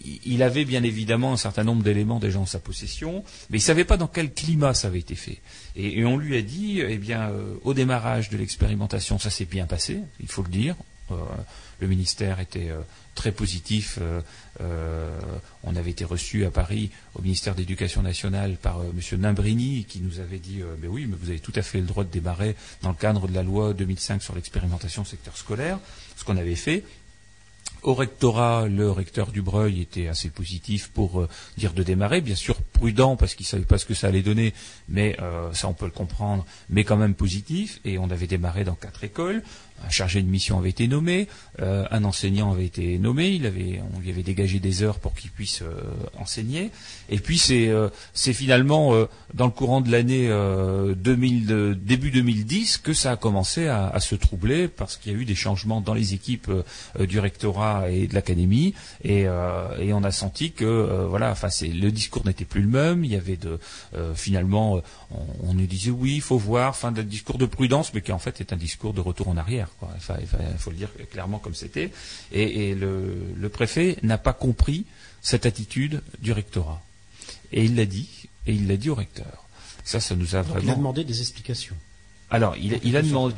il- avait bien évidemment un certain nombre d'éléments déjà en sa possession, mais il ne savait pas dans quel climat ça avait été fait. Et, on lui a dit, eh bien, euh, au démarrage de l'expérimentation, ça s'est bien passé, il faut le dire. Euh, le ministère était euh, très positif. on avait été reçu à Paris au ministère de l'Éducation nationale par euh, M. Nimbrini qui nous avait dit mais oui, mais vous avez tout à fait le droit de démarrer dans le cadre de la loi 2005 sur l'expérimentation secteur scolaire, ce qu'on avait fait. Au rectorat, le recteur Dubreuil était assez positif pour euh, dire de démarrer, bien sûr prudent parce qu'il savait pas ce que ça allait donner, mais euh, ça on peut le comprendre, mais quand même positif. Et on avait démarré dans quatre écoles un chargé de mission avait été nommé, euh, un enseignant avait été nommé, il avait, on lui avait dégagé des heures pour qu'il puisse euh, enseigner. Et puis c'est, euh, finalement dans le courant de l'année 2000, début 2010 que ça a commencé à, se troubler parce qu'il y a eu des changements dans les équipes du rectorat et de l'académie et, et, on a senti que voilà, enfin le discours n'était plus le même. Il y avait de finalement, on, nous disait oui, il faut voir, enfin, un discours de prudence, mais qui en fait est un discours de retour en arrière. Il faut le dire clairement comme c'était. Et, le, préfet n'a pas compris cette attitude du rectorat. Et il l'a dit, et il l'a dit au recteur. Ça, ça nous a vraiment.
Il a demandé des explications.
Alors, il, a demandé.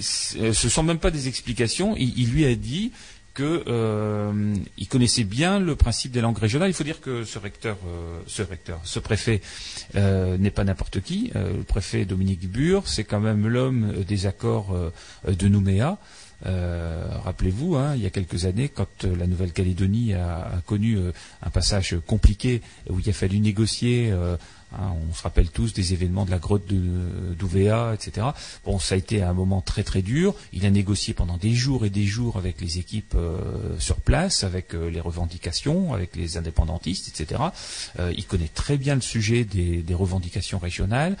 Ce sont même pas des explications. il lui a dit qu'il euh, connaissait bien le principe des langues régionales. Il faut dire que ce recteur, euh, ce recteur, ce préfet euh, n'est pas n'importe qui. le préfet Dominique Bure, c'est quand même l'homme des accords de Nouméa. Rappelez-vous, hein, il y a quelques années, quand la Nouvelle-Calédonie a, connu un passage compliqué où il a fallu négocier Hein, on se rappelle tous des événements de la grotte d'Ouvéa, etc. Bon, ça a été un moment très très dur. Il a négocié pendant des jours et des jours avec les équipes euh, sur place, avec euh, les revendications, avec les indépendantistes, etc. Euh, il connaît très bien le sujet des, revendications régionales.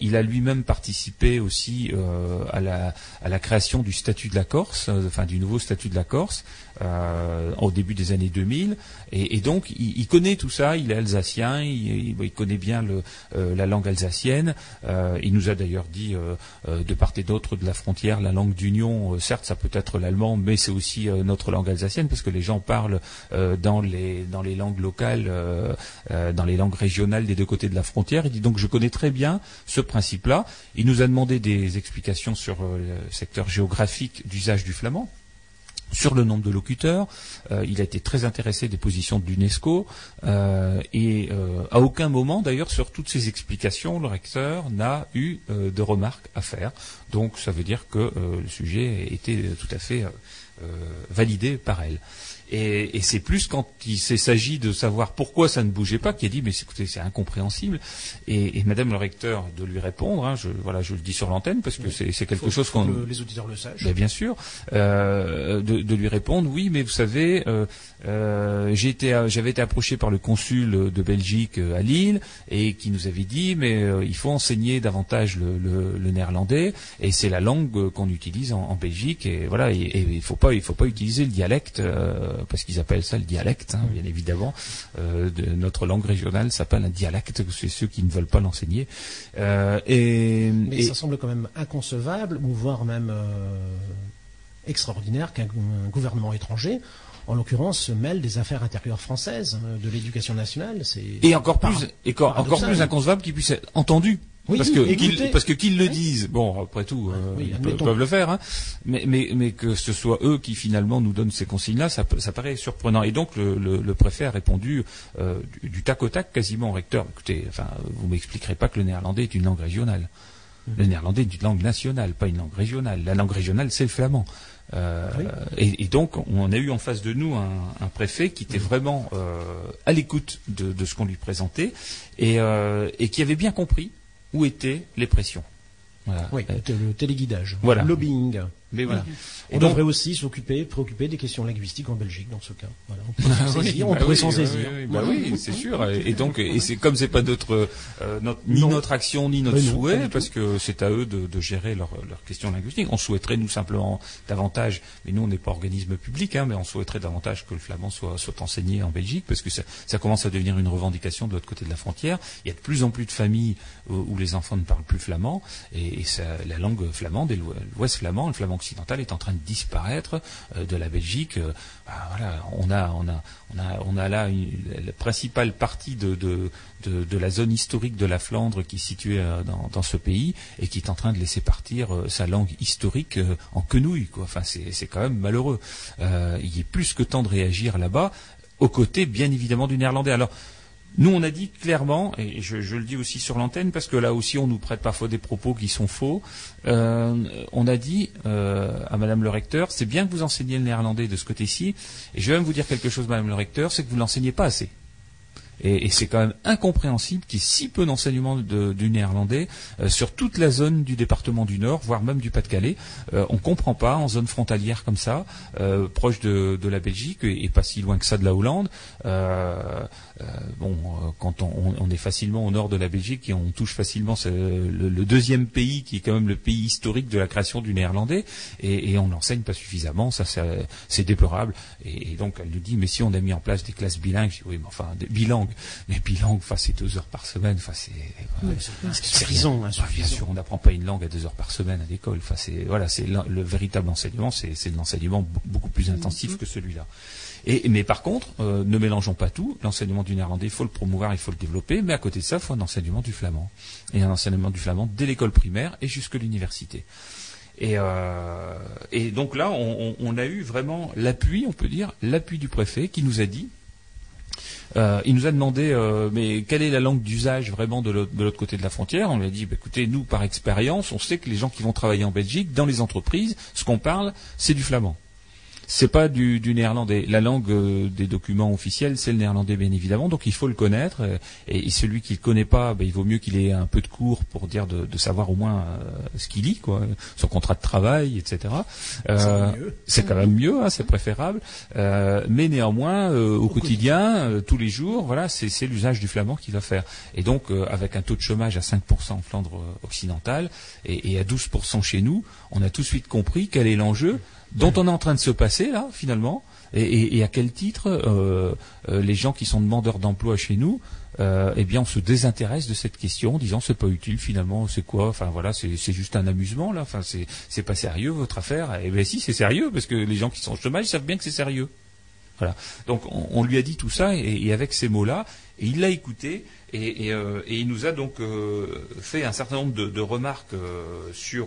il a lui-même participé aussi à la, à, la, création du statut de la Corse, enfin du nouveau statut de la Corse. Euh, au début des années 2000. Et, donc, il, connaît tout ça, il est alsacien, il, connaît bien euh, la langue alsacienne. Euh, il nous a d'ailleurs dit, de part et d'autre de la frontière, la langue d'union, certes, ça peut être l'allemand, mais c'est aussi notre langue alsacienne, parce que les gens parlent dans, les, dans les langues locales, dans les langues régionales des deux côtés de la frontière. Il dit donc, je connais très bien ce principe-là. Il nous a demandé des explications sur le secteur géographique d'usage du flamand sur le nombre de locuteurs. Euh, il a été très intéressé des positions de l'UNESCO euh, et euh, à aucun moment, d'ailleurs, sur toutes ces explications, le recteur n'a eu de remarques à faire. Donc, ça veut dire que le sujet était tout à fait validé par elle. Et, c'est plus quand il s'agit de savoir pourquoi ça ne bougeait pas qu'il a dit mais écoutez c'est incompréhensible. Et, Madame le recteur de lui répondre hein, je voilà je le dis sur l'antenne parce que c'est quelque chose qu'on
les auditeurs le sachent.
Bien sûr. Euh, de, lui répondre oui mais vous savez euh, euh, j'avais été approché par le consul de Belgique à Lille et qui nous avait dit mais il faut enseigner davantage le, néerlandais et c'est la langue qu'on utilise en, Belgique et voilà et, il faut pas il faut pas utiliser le dialecte parce qu'ils appellent ça le dialecte, hein, bien évidemment. Euh, de notre langue régionale s'appelle un dialecte, c'est ceux qui ne veulent pas l'enseigner.
Euh, et, Mais ça semble quand même inconcevable, ou voire même euh, extraordinaire qu'un gouvernement étranger en l'occurrence, se mêle des affaires intérieures françaises, de l'éducation nationale.
Et encore plus, et encore plus inconcevable qu'il puisse être entendu parce que parce que qu'ils le disent, bon après tout, euh, ils peuvent, le faire, hein, mais, mais mais que ce soit eux qui finalement nous donnent ces consignes-là, ça, ça paraît surprenant. Et donc le, le, préfet a répondu euh, du, tac au tac quasiment au recteur. Écoutez, enfin vous m'expliquerez pas que le néerlandais est une langue régionale. Mhm. Le néerlandais est une langue nationale, pas une langue régionale. La langue régionale, c'est le flamand. Euh, et, donc, on a eu en face de nous un, un préfet qui était mhm. vraiment euh, à l'écoute de, de, ce qu'on lui présentait et, euh, et qui avait bien compris où étaient les pressions?
Oui, le téléguidage, le lobbying. Mais voilà. On devrait aussi s'occuper, préoccuper des questions linguistiques en Belgique dans ce cas. Voilà. On pourrait s'en saisir. on pourrait s'en saisir.
Bah oui, c'est sûr. Et donc, et c'est comme c'est pas notre, euh, notre ni notre action ni notre souhait, parce que c'est à eux de, de gérer leurs leur questions linguistiques. On souhaiterait nous simplement davantage, mais nous on n'est pas organisme public, hein, mais on souhaiterait davantage que le flamand soit, soit enseigné en Belgique, parce que ça, ça commence à devenir une revendication de l'autre côté de la frontière. Il y a de plus en plus de familles où, où les enfants ne parlent plus flamand, et, et ça, la langue flamande et l'ouest flamand, le flamand occidental est en train de disparaître euh, de la Belgique. Euh, bah, on a, là la principale partie de, la zone historique de la Flandre qui est située euh, dans, ce pays et qui est en train de laisser partir sa langue historique en quenouille. Enfin, c'est quand même malheureux. il est plus que temps de réagir là-bas, aux côtés, bien évidemment, du néerlandais. Alors, Nous, on a dit clairement, et je, le dis aussi sur l'antenne, parce que là aussi, on nous prête parfois des propos qui sont faux. euh, on a dit euh, à Madame le recteur, c'est bien que vous enseigniez le néerlandais de ce côté-ci, et je vais même vous dire quelque chose, Madame le recteur, c'est que vous l'enseignez pas assez. Et, c'est quand même incompréhensible qu'il y ait si peu d'enseignement de- du néerlandais euh, sur toute la zone du département du Nord, voire même du Pas-de-Calais. Euh, on comprend pas en zone frontalière comme ça, euh, proche de, la Belgique et, pas si loin que ça de la Hollande. Bon, quand on, est facilement au nord de la Belgique et on touche facilement le, deuxième pays qui est quand même le pays historique de la création du néerlandais et, on n'enseigne pas suffisamment, ça c'est déplorable. Et, donc elle nous dit mais si on a mis en place des classes bilingues, je dis, oui mais enfin des mais bilingues, enfin c'est deux heures par semaine, enfin c'est
Insuffisant,
rien.
insuffisant.
Bah, bien sûr, on n'apprend pas une langue à deux heures par semaine à l'école. Enfin, c'est voilà, c'est le véritable enseignement, c'est de l'enseignement be- beaucoup plus intensif que celui-là. Et mais par contre, euh, ne mélangeons pas tout. L'enseignement du néerlandais, il faut le promouvoir, il faut le développer, mais à côté de ça, il faut un enseignement du flamand et un enseignement du flamand dès l'école primaire et jusque l'université. Et, euh, et donc là, on, on- on a eu vraiment l'appui, on peut dire, l'appui du préfet qui nous a dit euh, il nous a demandé, euh, mais quelle est la langue d'usage vraiment de l'autre côté de la frontière? On lui a dit, bah, écoutez, nous, par expérience, on sait que les gens qui vont travailler en Belgique, dans les entreprises, ce qu'on parle, c'est du flamand. C'est pas du, du néerlandais. La langue euh, des documents officiels, c'est le néerlandais, bien évidemment. Donc il faut le connaître. euh, Et, et celui qui le connaît pas, ben, il vaut mieux qu'il ait un peu de cours pour dire de, de savoir au moins euh, ce qu'il lit, quoi, son contrat de travail, etc. Euh,
C'est
quand même mieux, hein, c'est préférable. Euh, mais néanmoins, euh, au, quotidien, euh, tous les jours, voilà, c'est l'usage du flamand qui va faire. Et donc, euh, avec un taux de chômage à 5% en Flandre occidentale et, et à 12% chez nous, on a tout de suite compris quel est l'enjeu dont on est en train de se passer là, finalement, et, et- et à quel titre euh, euh, les gens qui sont demandeurs d'emploi chez nous, euh, eh bien, on se désintéresse de cette question, en disant c'est pas utile finalement, c'est quoi Enfin voilà, c'est juste un amusement là. Enfin c'est c'est pas sérieux votre affaire. Eh bien si, c'est sérieux parce que les gens qui sont au chômage savent bien que c'est sérieux. Voilà. Donc on, lui a dit tout ça et, et avec ces mots-là, et il l'a écouté et, et, euh, et il nous a donc euh, fait un certain nombre de, remarques sur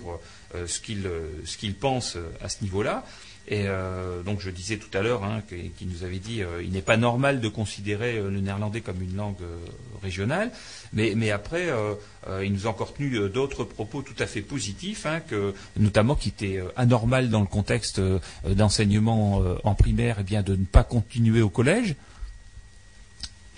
ce qu'il euh, ce qu'il pense euh, à ce niveau-là. Et euh, donc je disais tout à l'heure hein, qu'il nous avait dit euh, il n'est pas normal de considérer euh, le néerlandais comme une langue euh, régionale, mais, mais après euh, euh, il nous a encore tenu euh, d'autres propos tout à fait positifs, hein, que, notamment qui étaient euh, anormal dans le contexte euh, d'enseignement euh, en primaire, et bien de ne pas continuer au collège.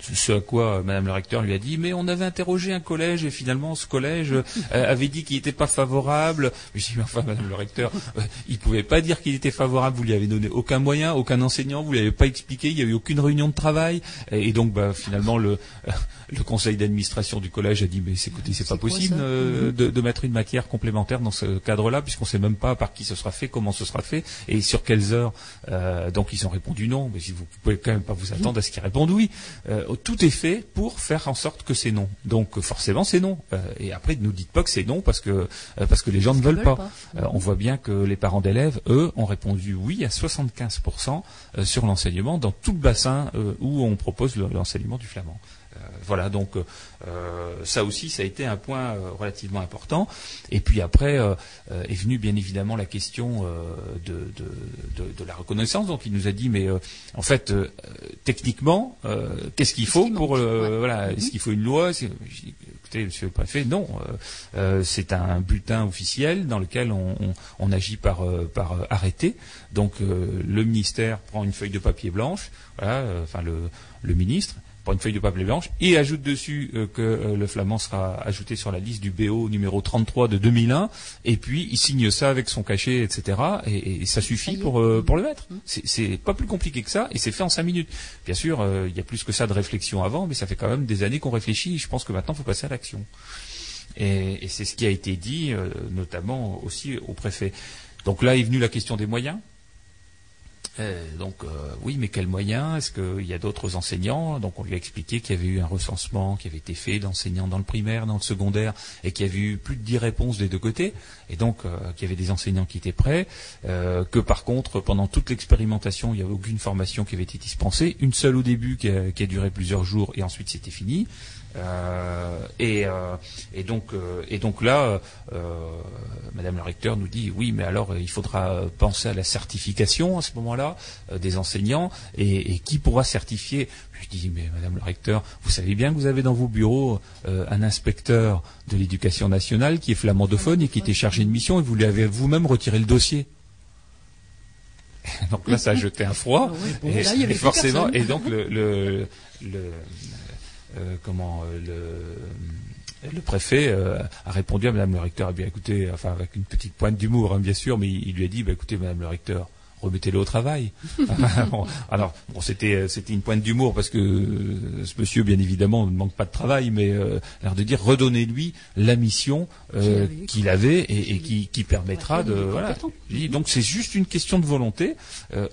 Ce- à quoi euh, Madame le recteur lui a dit, mais on avait interrogé un collège et finalement ce collège euh, <laughs> avait dit qu'il n'était pas favorable. Je dis, mais enfin Madame le recteur, euh, il pouvait pas dire qu'il était favorable. Vous lui avez donné aucun moyen, aucun enseignant, vous lui avez pas expliqué. Il y a eu aucune réunion de travail. Et, et donc bah, finalement le euh, le conseil d'administration du collège a dit, mais écoutez, c'est pas possible euh, de, de mettre une matière complémentaire dans ce cadre-là, puisqu'on sait même pas par qui ce sera fait, comment ce sera fait et sur quelles heures. Euh, donc ils ont répondu non, mais si vous pouvez quand même pas vous attendre à ce qu'ils répondent oui. Euh, tout est fait pour faire en sorte que c'est non. Donc forcément c'est non. Euh, et après ne nous dites pas que c'est non parce que euh, parce que les gens ne veulent
veulent
pas.
pas.
Euh, on voit bien que les parents d'élèves, eux, ont répondu oui à 75% euh, sur l'enseignement dans tout le bassin euh, où on propose le- l'enseignement du flamand. Euh, voilà, donc euh, ça aussi, ça a été un point euh, relativement important. Et puis après euh, est venue bien évidemment la question de, de, de- de la reconnaissance. Donc il nous a dit, mais en fait, techniquement, qu'est-ce qu'il faut pour
Ouais.
voilà,
Mhm.
est-ce qu'il faut une loi? Écoutez, Monsieur le Préfet, non. c'est un bulletin officiel dans lequel on, on- on agit par, par arrêté. Donc le ministère prend une feuille de papier blanche, voilà, enfin le, le ministre une feuille de papier blanche et ajoute dessus euh, que euh, le flamand sera ajouté sur la liste du BO numéro 33 de 2001 et puis il signe ça avec son cachet, etc. Et, et ça suffit pour, euh, pour le mettre. C'est- C'est pas plus compliqué que ça et c'est fait en cinq minutes. Bien sûr, euh, il y a plus que ça de réflexion avant, mais ça fait quand même des années qu'on réfléchit. Et je pense que maintenant, il faut passer à l'action. Et, et c'est ce qui a été dit, euh, notamment aussi au préfet. Donc là est venue la question des moyens. Euh, donc euh, oui, mais quels moyens? Est-ce qu'il y a d'autres enseignants? Donc on lui a expliqué qu'il y avait eu un recensement qui avait été fait d'enseignants dans le primaire, dans le secondaire, et qu'il y avait eu plus de 10 réponses des deux côtés, et donc euh, qu'il y avait des enseignants qui étaient prêts, euh, que par contre pendant toute l'expérimentation, il n'y avait aucune formation qui avait été dispensée, une seule au début qui a, qui a duré plusieurs jours, et ensuite c'était fini. Euh, et, euh, et, donc, euh, et donc là, Madame le recteur nous dit oui, mais alors il faudra penser à la certification à ce moment-là des enseignants et, qui pourra certifier? Je dis, mais Madame le recteur, vous savez bien que vous avez dans vos bureaux un inspecteur de l'éducation nationale qui est flamandophone et qui était chargé de mission et vous lui avez vous-même retiré le dossier. <laughs> donc là, ça a jeté un froid.
Ah et, forcément,
et donc le, le, comment euh, le, préfet euh, a répondu à Madame le recteur, a bien écouté, enfin avec une petite pointe d'humour, hein, bien sûr, mais il, lui a dit, bah, écoutez, Madame le recteur, remettez-le au travail. <laughs> alors, bon, c'était c'était une pointe d'humour parce que ce monsieur, bien évidemment, ne manque pas de travail, mais euh, l'air de dire redonnez-lui la mission qu'il avait et, qui, qui, permettra de. Voilà. Donc c'est juste une question de volonté.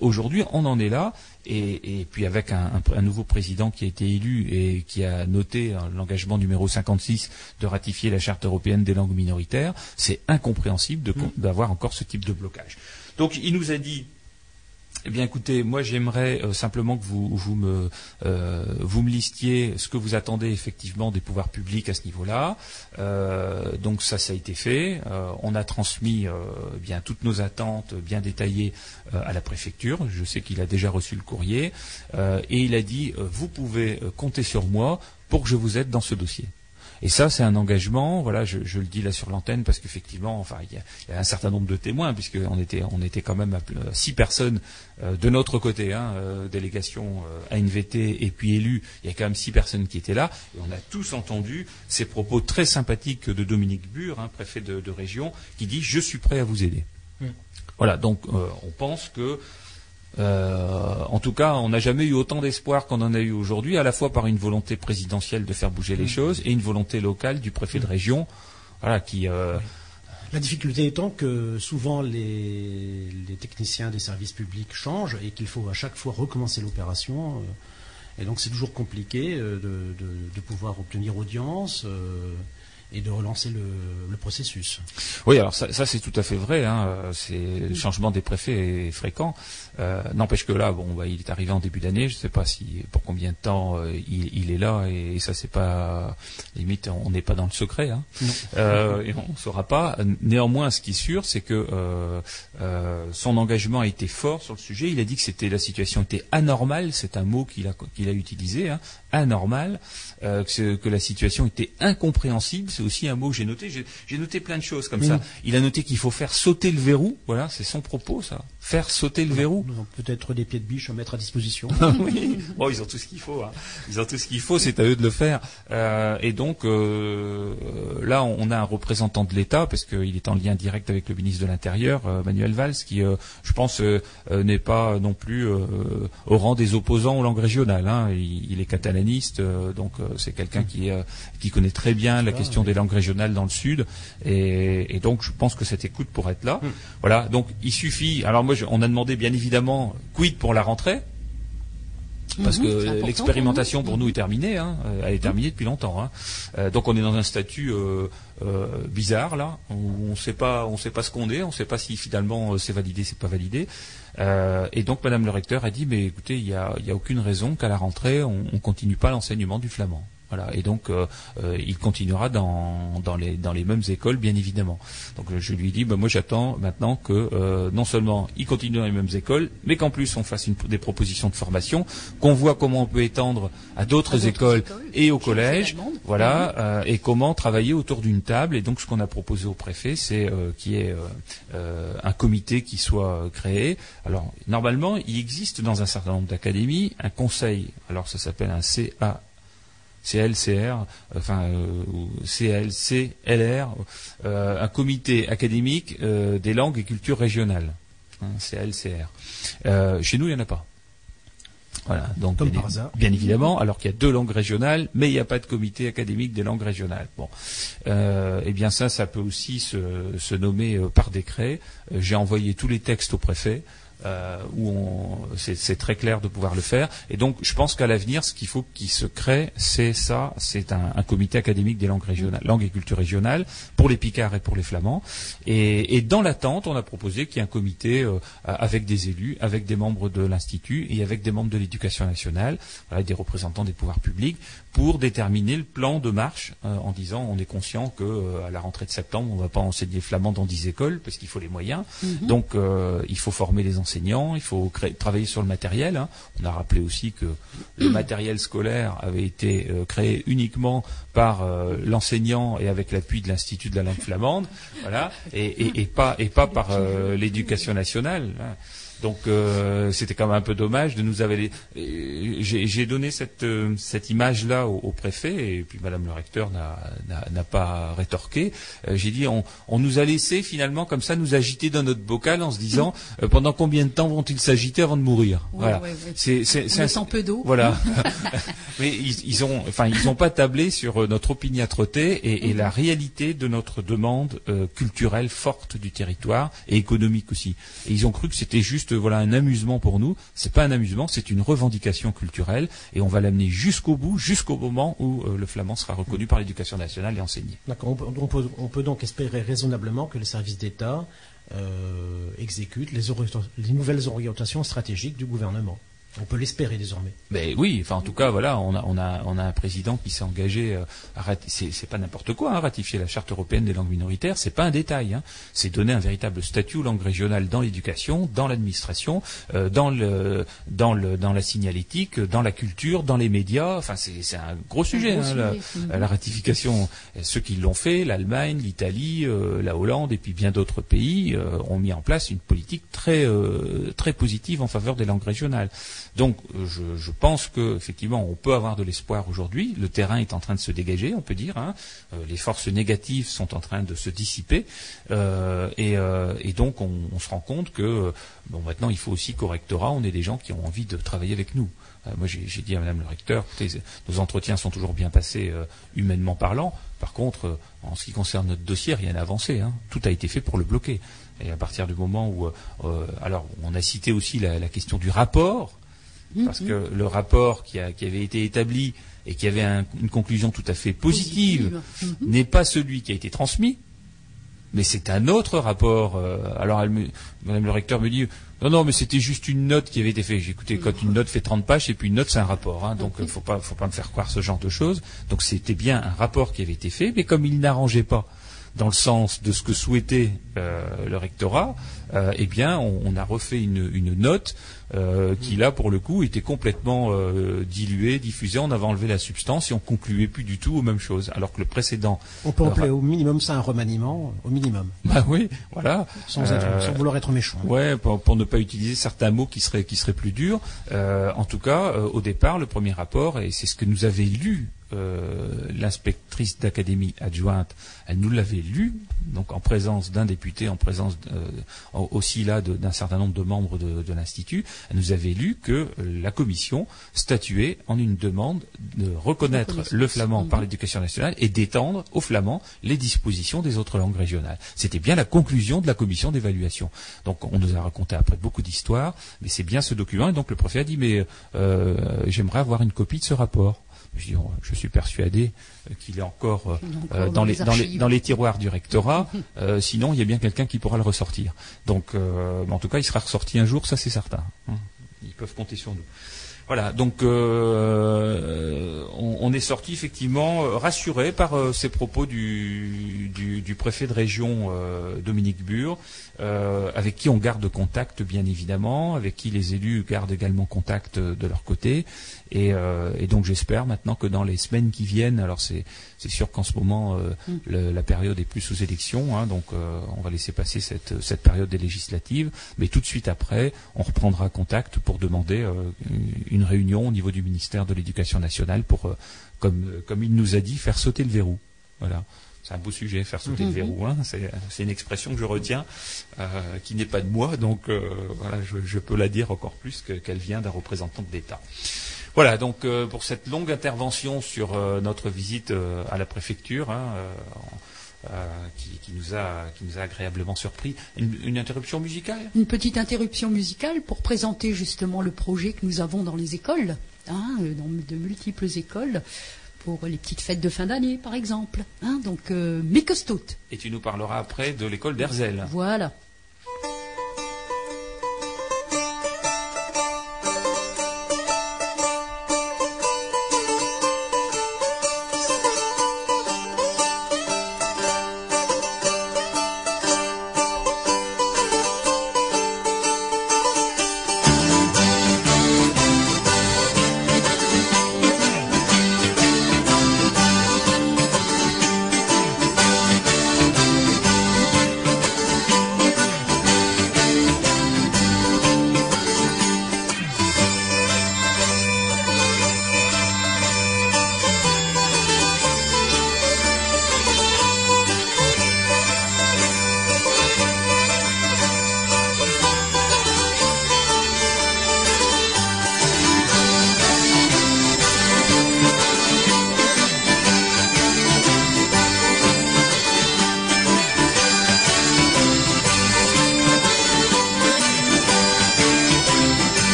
Aujourd'hui, on en est là. Et, puis avec un, nouveau président qui a été élu et qui a noté euh, l'engagement numéro 56 de ratifier la charte européenne des langues minoritaires, c'est incompréhensible mm. d'avoir encore ce type de blocage. Donc il nous a dit eh bien, écoutez, moi j'aimerais euh, simplement que vous, vous, me, euh, vous me listiez ce que vous attendez effectivement des pouvoirs publics à ce niveau-là. Euh, donc ça, ça a été fait. on a transmis eh bien toutes nos attentes bien détaillées à la préfecture. Je sais qu'il a déjà reçu le courrier et il a dit vous pouvez compter sur moi pour que je vous aide dans ce dossier. Et ça, c'est un engagement. Voilà, je, le dis là sur l'antenne parce qu'effectivement, enfin, il y, a un certain nombre de témoins puisqu'on était, on était quand même à six personnes euh, de notre côté, hein, euh, délégation euh, ANVT et puis élus. Il y a quand même six personnes qui étaient là et on a tous entendu ces propos très sympathiques de Dominique Bure, hein, préfet de, région, qui dit je suis prêt à vous aider. Mmh. Voilà, donc on pense que euh, en tout cas, on n'a jamais eu autant d'espoir qu'on en a eu aujourd'hui, à la fois par une volonté présidentielle de faire bouger les mm. choses et une volonté locale du préfet de mm. région, voilà, qui. Euh,
La difficulté étant que souvent les, techniciens des services publics changent et qu'il faut à chaque fois recommencer l'opération. Euh, et donc c'est toujours compliqué de, pouvoir obtenir audience et de relancer le, processus.
Oui, alors ça, c'est tout à fait vrai. Hein. C'est le changement des préfets est fréquent. Euh, n'empêche que là, bon, bah, il est arrivé en début d'année. Je ne sais pas si pour combien de temps euh, il, est là, et, ça c'est pas limite, on n'est pas dans le secret. Hein. Euh, et on ne saura pas. Néanmoins, ce qui est sûr, c'est que son engagement a été fort sur le sujet. Il a dit que c'était la situation était anormale. C'est un mot qu'il a qu'il a utilisé, hein, anormal, que, que, la situation était incompréhensible. C'est aussi un mot que j'ai noté. J'ai noté plein de choses comme ça. Il a noté qu'il faut faire sauter le verrou. Voilà, c'est son propos, ça. Faire sauter le verrou
peut-être des pieds de biche à mettre à disposition. <laughs>
oui, bon, ils ont tout ce qu'il faut. Hein. Ils ont tout ce qu'il faut, c'est à eux de le faire. Euh, et donc euh, là, on a un représentant de l'État parce qu'il est en lien direct avec le ministre de l'Intérieur, euh, Manuel Valls, qui, je pense, n'est pas non plus au rang des opposants aux langues régionales. Hein. Il, est catalaniste, donc c'est quelqu'un qui qui connaît très bien la question des langues régionales dans le Sud. Et, donc, je pense que cette écoute pourrait être là. Hmm. Voilà. Donc, il suffit. Alors moi, on a demandé bien évidemment quid pour la rentrée? Parce mhm, que l'expérimentation pour nous est terminée, hein. euh, elle est terminée depuis longtemps. Hein. Euh, donc on est dans un statut euh, bizarre là, où on ne sait pas, on sait pas ce qu'on est, on ne sait pas si finalement c'est validé, c'est pas validé. Et donc Madame le recteur a dit, mais écoutez, il n'y a, a, aucune raison qu'à la rentrée on, ne continue pas l'enseignement du flamand. Voilà. Et donc, euh, euh, il continuera dans, dans, les, dans les mêmes écoles, bien évidemment. Donc, je lui dis, bah, moi, j'attends maintenant que euh, non seulement il continue dans les mêmes écoles, mais qu'en plus on fasse une, des propositions de formation, qu'on voit comment on peut étendre à d'autres écoles, et au collège, voilà, et comment travailler autour d'une table. Et donc, ce qu'on a proposé au préfet, c'est qu'il y ait un comité qui soit créé. Alors, normalement, il existe dans un certain nombre d'académies un conseil. Alors, ça s'appelle un CA CLCR, enfin euh, CLCLR, euh, un comité académique euh, des langues et cultures régionales, hein, CLCR. chez nous, il n'y en a pas. Voilà, donc bien, évidemment, alors qu'il y a deux langues régionales, mais il n'y a pas de comité académique des langues régionales. Bon, eh bien ça, ça peut aussi se, nommer par décret. J'ai envoyé tous les textes au préfet. Euh, où c'est très clair de pouvoir le faire. Et donc, je pense qu'à l'avenir, ce qu'il faut qu'il se crée, c'est ça, c'est un, comité académique des langues régionales, langues et cultures régionales, pour les Picards et pour les Flamands. Et, et dans l'attente, on a proposé qu'il y ait un comité euh, avec des élus, avec des membres de l'Institut et avec des membres de l'éducation nationale, voilà, des représentants des pouvoirs publics, pour déterminer le plan de marche euh, en disant on est conscient que euh, à la rentrée de septembre, on ne va pas enseigner flamand dans 10 écoles parce qu'il faut les moyens. Donc euh, il faut former les enseignants, il faut créer- travailler sur le matériel. hein. On a rappelé aussi que le matériel scolaire avait été euh, créé uniquement par euh, l'enseignant et avec l'appui de l'Institut de la langue flamande, voilà, et, et- et pas et pas par euh, l'éducation nationale. hein. Donc euh, c'était quand même un peu dommage de nous avaler. J'ai j'ai donné cette, euh, cette image-là au, au préfet et puis Madame le recteur n'a- n'a n'a pas rétorqué. Euh, J'ai dit on, on nous a laissé finalement comme ça nous agiter dans notre bocal en se disant euh, pendant combien de temps vont-ils s'agiter avant de mourir
Ouais,
Voilà.
ouais, ouais.
C'est
laissant peu d'eau.
voilà. <laughs> <laughs> Mais ils, ils ont, enfin, ils ont pas tablé sur euh, notre opiniâtreté et, et la réalité de notre demande euh, culturelle forte du territoire et économique aussi. Et ils ont cru que c'était juste, voilà, un amusement pour nous. C'est pas un amusement, c'est une revendication culturelle et on va l'amener jusqu'au bout, jusqu'au moment où euh, le flamand sera reconnu par l'éducation nationale et enseigné.
On, peut- on peut, on peut donc espérer raisonnablement que les services d'État euh, exécutent les nouvelles orientations stratégiques du gouvernement. On peut l'espérer désormais.
Ben oui, enfin en tout cas voilà, on a on a on a un président qui s'est engagé euh, à rati- c'est c'est pas n'importe quoi, hein, ratifier la charte européenne des langues minoritaires, c'est pas un détail, hein. c'est donner un véritable statut aux langues régionales dans l'éducation, dans l'administration, euh, dans le dans le dans la signalétique, dans la culture, dans les médias, enfin c'est c'est un gros sujet,
gros
hein, la,
sujet.
La ratification. Ceux qui l'ont fait, l'Allemagne, l'Italie, euh, la Hollande et puis bien d'autres pays euh, ont mis en place une politique très euh, très positive en faveur des langues régionales. Donc euh, je, pense que effectivement on peut avoir de l'espoir aujourd'hui. Le terrain est en train de se dégager, on peut dire. hein. Euh, les forces négatives sont en train de se dissiper Euh, et, donc on, se rend compte que bon maintenant il faut aussi qu'au rectorat on ait des gens qui ont envie de travailler avec nous. Moi j'ai dit à Madame le recteur, nos entretiens sont toujours bien passés humainement parlant. Par contre, en ce qui concerne notre dossier, rien n'a avancé. hein. Tout a été fait pour le bloquer. Et à partir du moment où, alors, on a cité aussi la question du rapport, parce que le rapport qui, a- qui avait été établi et qui avait un- une conclusion tout à fait positive,
Positive. Mhm.
n'est pas celui qui a été transmis, mais c'est un autre rapport. euh, alors, elle me- Madame le recteur me dit, non, non, mais c'était juste une note qui avait été faite. J'ai écouté, quand une note fait 30 pages, et puis une note, c'est un rapport. Hein, donc, il faut pas, faut pas me faire croire ce genre de choses. Donc, c'était bien un rapport qui avait été fait, mais comme il n'arrangeait pas dans le sens de ce que souhaitait euh, le rectorat, euh, eh bien, on, on a refait une, une note euh, qui, là, pour le coup, était complètement euh, diluée, diffusée. On avait enlevé la substance et on concluait plus du tout aux mêmes choses. Alors que le précédent,
On peut appeler au minimum ça un remaniement, au minimum, <laughs>
bah oui, voilà.
sans, être-
Euh,
sans vouloir être méchant.
Ouais, pour, pour ne pas utiliser certains mots qui seraient qui seraient plus durs. Euh, en tout cas, euh, au départ, le premier rapport, et c'est ce que nous avait lu euh, l'inspectrice d'académie adjointe, elle nous l'avait lu, donc en présence d'un député, en présence euh, au- aussi là d'un certain nombre de membres de, de l'institut, elle nous avait lu que la commission statuait en une demande de reconnaître le flamand par
Mhm.
l'éducation nationale et d'étendre aux flamands les dispositions des autres langues régionales. C'était bien la conclusion de la commission d'évaluation. Donc on nous a raconté après beaucoup d'histoires, mais c'est bien ce document. Et donc le préfet a dit mais euh, j'aimerais avoir une copie de ce rapport. Je, oh, je suis persuadé euh, qu'il est encore, euh,
dans
dans, les,
les
dans, les,
archives.
dans les tiroirs du rectorat. <laughs> Euh, sinon, il y a bien quelqu'un qui pourra le ressortir. Donc, euh, en tout cas, il sera ressorti un jour, ça c'est certain. hein. Ils peuvent compter sur nous. Voilà, donc euh, on, on est sorti effectivement rassuré par euh, ces propos du, du, du préfet de région euh, Dominique Bure, avec qui on garde contact bien évidemment, avec qui les élus gardent également contact de leur côté, et, euh, et donc j'espère maintenant que dans les semaines qui viennent, alors c'est sûr qu'en ce moment euh, le- la période est plus sous élection, hein, donc euh, on va laisser passer cette, cette période des législatives, mais tout de suite après, on reprendra contact pour demander une réunion au niveau du ministère de l'Éducation nationale pour, comme, comme il nous a dit, faire sauter le verrou. Voilà. C'est un beau sujet, faire sauter le verrou. Hein. C'est, une expression que je retiens, euh, qui n'est pas de moi, donc euh, voilà, je, je peux la dire encore plus que- qu'elle vient d'un représentant de l'État. Voilà, donc euh, pour cette longue intervention sur euh, notre visite euh, à la préfecture, hein, qui, qui nous a, qui nous a agréablement surpris. Une, une interruption musicale?
Une petite interruption musicale pour présenter justement le projet que nous avons dans les écoles, hein, dans de multiples écoles, pour les petites fêtes de fin d'année, par exemple. Hein, donc, euh, Mikestot.
Et tu nous parleras après de l'école d'Herzel.
Voilà.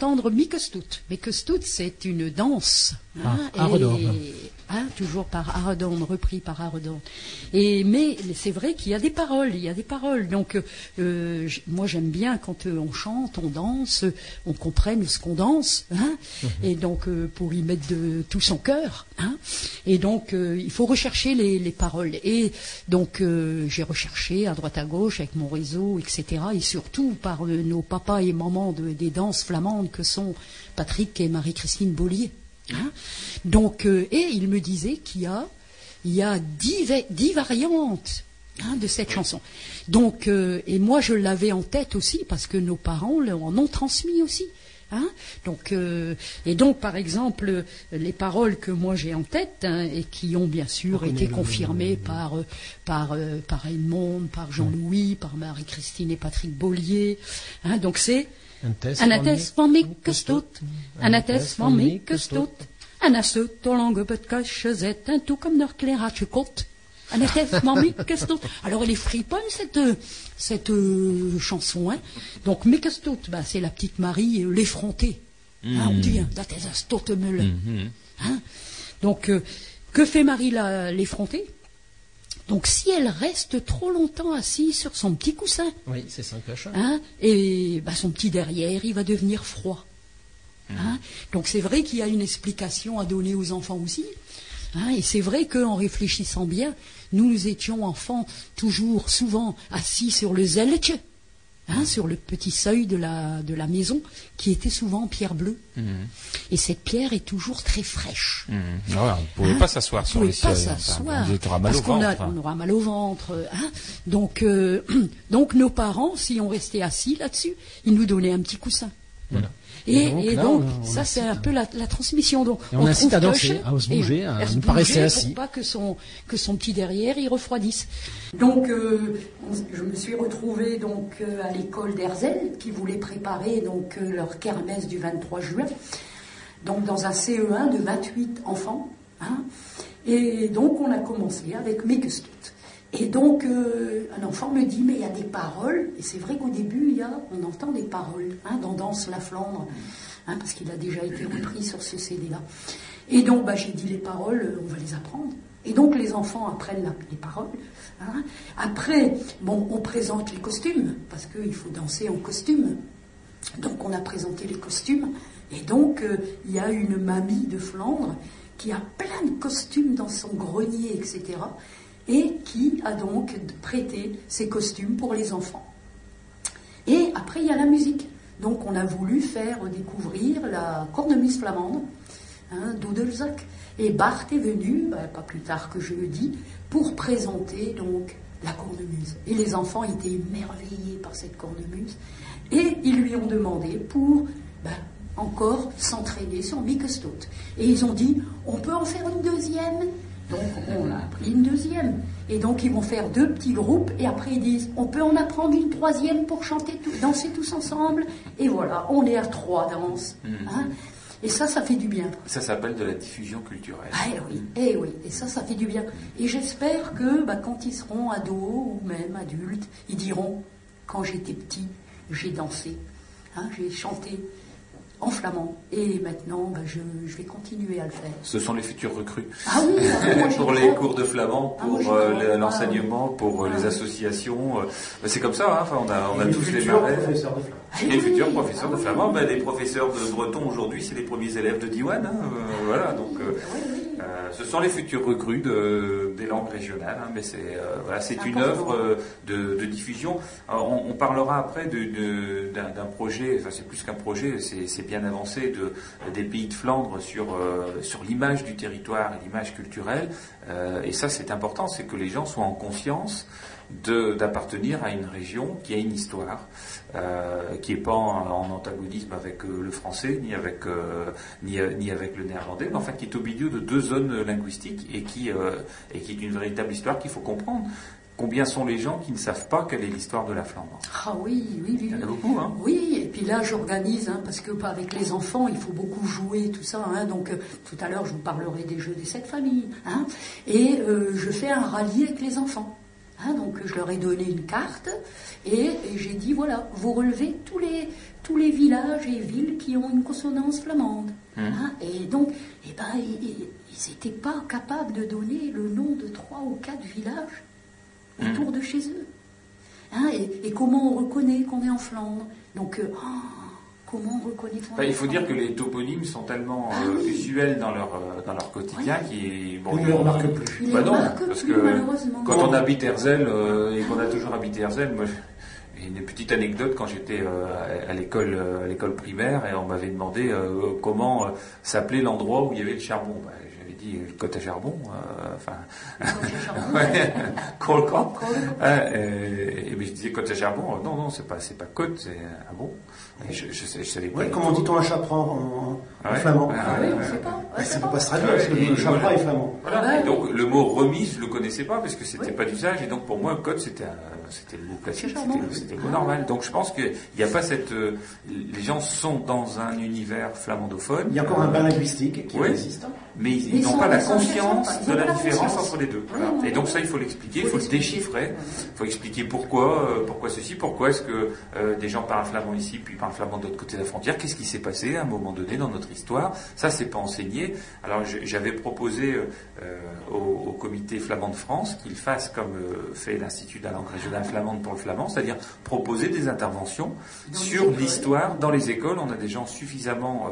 D'entendre Mikestout. Mikestout, c'est une danse.
Ah,
et-
Aredorn.
Hein, toujours par Aredorn, repris par Aredorn. Et mais c'est vrai qu'il y a des paroles, il y a des paroles. Donc euh, moi j'aime bien quand euh, on chante, on danse, on comprenne ce qu'on danse, hein, et donc euh, pour y mettre de tout son cœur. Hein, et donc il faut rechercher les, les paroles. Et donc j'ai recherché à droite à gauche avec mon réseau, etc. Et surtout par nos papas et mamans de- des danses flamandes que sont Patrick et Marie-Christine Bollier. Hein. Donc, euh, et il me disait qu'il y a, il y a dix, dix variantes hein, de cette chanson. Donc, euh, et moi je l'avais en tête aussi parce que nos parents en ont transmis aussi. Hein donc, euh, et donc, par exemple, les paroles que moi j'ai en tête hein, et qui ont bien sûr été confirmées par euh, par euh, par Edmond, par Jean-Louis, par Marie-Christine et Patrick Bollier. Hein, donc c'est
Anates
en attest van Mikkestoet. En attest van Mikkestoet. En als het te lang op het kastje zit en toe komt nog klein ratje kot. En attest van Mikkestoet. Alors elle est friponne cette, euh, cette euh, chanson. Hein. Donc Mikkestoet, bah, c'est la petite Marie, euh, l'effrontée. Hein, on dit, hein, dat is een stottemulle.
Mhm.
Hein Donc, euh, que fait Marie la- l'effrontée? Donc, si elle reste trop longtemps assise sur son petit coussin,
Oui, c'est ça, cache.
Hein, et bah, son petit derrière, il va devenir froid. Hein, donc c'est vrai qu'il y a une explication à donner aux enfants aussi. Hein, et c'est vrai qu'en réfléchissant bien, nous, nous étions enfants toujours souvent assis sur le zelletje. Hein, sur le petit seuil de la, de la maison, qui était souvent en pierre bleue. Et cette pierre est toujours très fraîche.
Mhm. Ouais, on ne pouvait
Hein
pas s'asseoir sur les seuils. Enfin, on
parce
au
qu'on
hein.
aura mal au ventre. Donc, euh, <clears throat> donc nos parents, si on restait assis là-dessus, ils nous donnaient un petit coussin. Et,
Et donc,
et
là,
donc,
on- on
ça c'est un peu la, la transmission. Donc,
Et on incite à danser, à se
et-
bouger, à
se
ne pas rester
bouger
assis.
Pour pas que son, que son petit derrière il refroidisse. Donc, euh, on- je me suis retrouvée donc euh, à l'école d'Herzel qui voulait préparer donc euh, leur kermesse du 23 juin. Donc dans un CE1 de 28 enfants. hein. Et donc on a commencé avec Mikestut. Et donc euh, un enfant me dit mais il y a des paroles. Et c'est vrai qu'au début il y a, on entend des paroles hein, dans Danse la Flandre, hein, parce qu'il a déjà été repris sur ce CD-là. Et donc bah, j'ai dit les paroles, euh, on va les apprendre. Et donc les enfants apprennent la- les paroles. hein. Après, bon, on présente les costumes, parce qu'il faut danser en costume. Donc on a présenté les costumes et donc euh, il y a une mamie de Flandre qui a plein de costumes dans son grenier, etc. et qui a donc prêté ses costumes pour les enfants. Et après il y a la musique. Donc on a voulu faire découvrir la cornemuse flamande, hein. Et Bart est venu, ben, pas plus tard que jeudi, pour présenter donc la cornemuse. Et les enfants étaient émerveillés par cette cornemuse. Et ils lui ont demandé pour ben, encore s'entraîner sur Mikestot. Et ils ont dit, on peut en faire une deuxième donc on a pris une deuxième. Et donc ils vont faire deux petits groupes et après ils disent on peut en apprendre une troisième pour chanter, tout- danser tous ensemble. Et voilà, on est à trois danses. hein. Et ça, ça fait du bien.
Ça s'appelle de la diffusion culturelle.
Ah, eh oui, eh oui, et ça, ça fait du bien. Et j'espère que bah, quand ils seront ados ou même adultes, ils diront quand j'étais petit, j'ai dansé, hein, j'ai chanté en flamand, et maintenant bah, je, je vais continuer à le faire.
Ce sont les futurs recrues.
Ah oui, ah, moi, <laughs>
pour les
crois.
cours de flamand,
Ah,
pour euh,
Ah,
l'enseignement, pour euh,
Ah,
les
oui.
associations. euh, bah, c'est comme ça, hein, enfin, on a, on a
Et
tous les
futurs
marraines.
professeurs de flamand.
Ah
Et les
oui,
futurs professeurs
ah
de flamand,
oui.
ben, les professeurs de breton aujourd'hui, c'est les premiers élèves de Diwan. hein, euh, voilà, donc euh,
Oui, oui.
Euh, ce sont les futurs recrues de- des langues régionales. hein, mais c'est euh, voilà, c'est une œuvre euh, de, de diffusion. Alors, on, on parlera après d'un projet. Enfin, c'est plus qu'un projet, c'est bien avancé de des pays de Flandre sur sur l'image du territoire et l'image culturelle. Et ça, c'est important, c'est que les gens soient en conscience de- d'appartenir à une région qui a une histoire, euh, qui n'est pas en, en antagonisme avec euh, le français, ni avec, euh, ni, ni avec le néerlandais, mais enfin qui est au milieu de deux zones linguistiques et qui, et qui est une véritable histoire qu'il faut comprendre. Combien sont les gens qui ne savent pas quelle est l'histoire de la Flandre?
Ah oui, oui, oui.
Il y en a beaucoup, hein
Oui, et puis là j'organise, hein, parce que avec les enfants, il faut beaucoup jouer, tout ça. hein. donc tout à l'heure, je vous parlerai des jeux des sept familles. hein. et je fais un rallye avec les enfants. Hein. donc je leur ai donné une carte et, et j'ai dit voilà, vous relevez tous les tous les villages et villes qui ont une consonance flamande. hein. et donc, eh ben, ils n'étaient pas capables de donner le nom de trois ou quatre villages autour de chez eux. Hein, et, et comment on reconnaît qu'on est en Flandre? Donc, euh, oh, comment on reconnaît qu'on
Enfin,
est
il faut dire que les toponymes sont tellement
Ah
euh,
oui.
usuels dans leur, euh, dans leur quotidien qui bon,
On ne
ils
le
vont-
remarque plus.
Les
Bah non,
remarquent
parce
plus,
que quand on habite Herzl euh, et qu'on a toujours habité Herzl, moi, j'ai une petite anecdote quand j'étais euh, à- l'école, à l'école primaire et on m'avait demandé euh, comment euh, s'appelait l'endroit où il y avait le charbon. Bah, dit euh, côte à charbon, euh, enfin, <laughs> ouais. Colcamp. Ah, et, et ben, je disais côte à charbon. euh, Non, non, c'est pas, c'est pas côte, c'est un bon. Et je, je, sais- je savais pas.
Ouais,
du
comment dit-on un chaperon en,
Ah
en
ouais.
flamand
Ah
Ah oui,
ouais,
on
ouais.
ne sait pas. Ouais,
Ça peut
pas.
se traduire, parce que le chaperon
voilà.
est flamand.
Voilà.
Ouais.
Et donc le mot remise, je le connaissais pas parce que c'était
Oui.
pas d'usage et donc pour moi code c'était un- c'était le mot classique, c'était le mot
Ah.
normal. Donc je pense qu'il n'y a pas cette euh, les gens sont dans un univers flamandophone.
Il y a encore un bain linguistique qui
Oui.
résiste.
mais ils
Mais
ils n'ont pas la conscience de la différence entre les deux. Voilà. Et donc ça il faut l'expliquer, il
Faut
le déchiffrer, il faut expliquer pourquoi euh, pourquoi ceci, pourquoi est-ce que euh, des gens parlent flamand ici puis parlent flamand de l'autre côté de la frontière, qu'est-ce qui s'est passé à un moment donné dans notre histoire? Ça c'est pas enseigné. Alors j'avais proposé euh, au, au comité flamand de France qu'il fasse comme fait l'Institut de la langue régionale flamande pour le flamand, c'est-à-dire proposer des interventions sur l'histoire dans les écoles. On a des gens suffisamment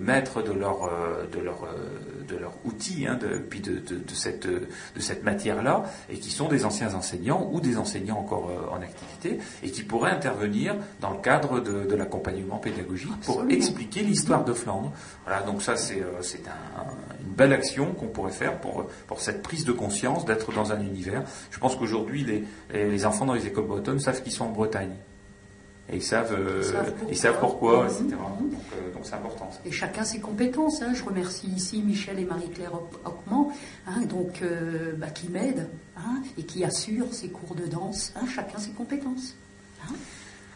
maîtres de leur, euh, de leur, euh, de leur outil, hein, de, puis de, de, de cette, de cette matière-là, et qui sont des anciens enseignants ou des enseignants encore euh, en activité, et qui pourraient intervenir dans le cadre de, de l'accompagnement pédagogique pour expliquer l'histoire de Flandre. Voilà, donc ça c'est euh, c'est un- une belle action qu'on pourrait faire pour, pour cette prise de conscience d'être dans un univers. Je pense qu'aujourd'hui les, les, les enfants dans les écoles bretonnes savent qu'ils sont en Bretagne. Et ils savent, euh,
Ils savent pourquoi.
ils savent pourquoi, etc. Donc euh, donc c'est important. ça.
Et chacun ses compétences. hein. Je remercie ici Michel et Marie-Claire Hoc- Hockman, hein, donc, euh, bah, qui m'aident hein, et qui assurent ces cours de danse. hein. chacun ses compétences.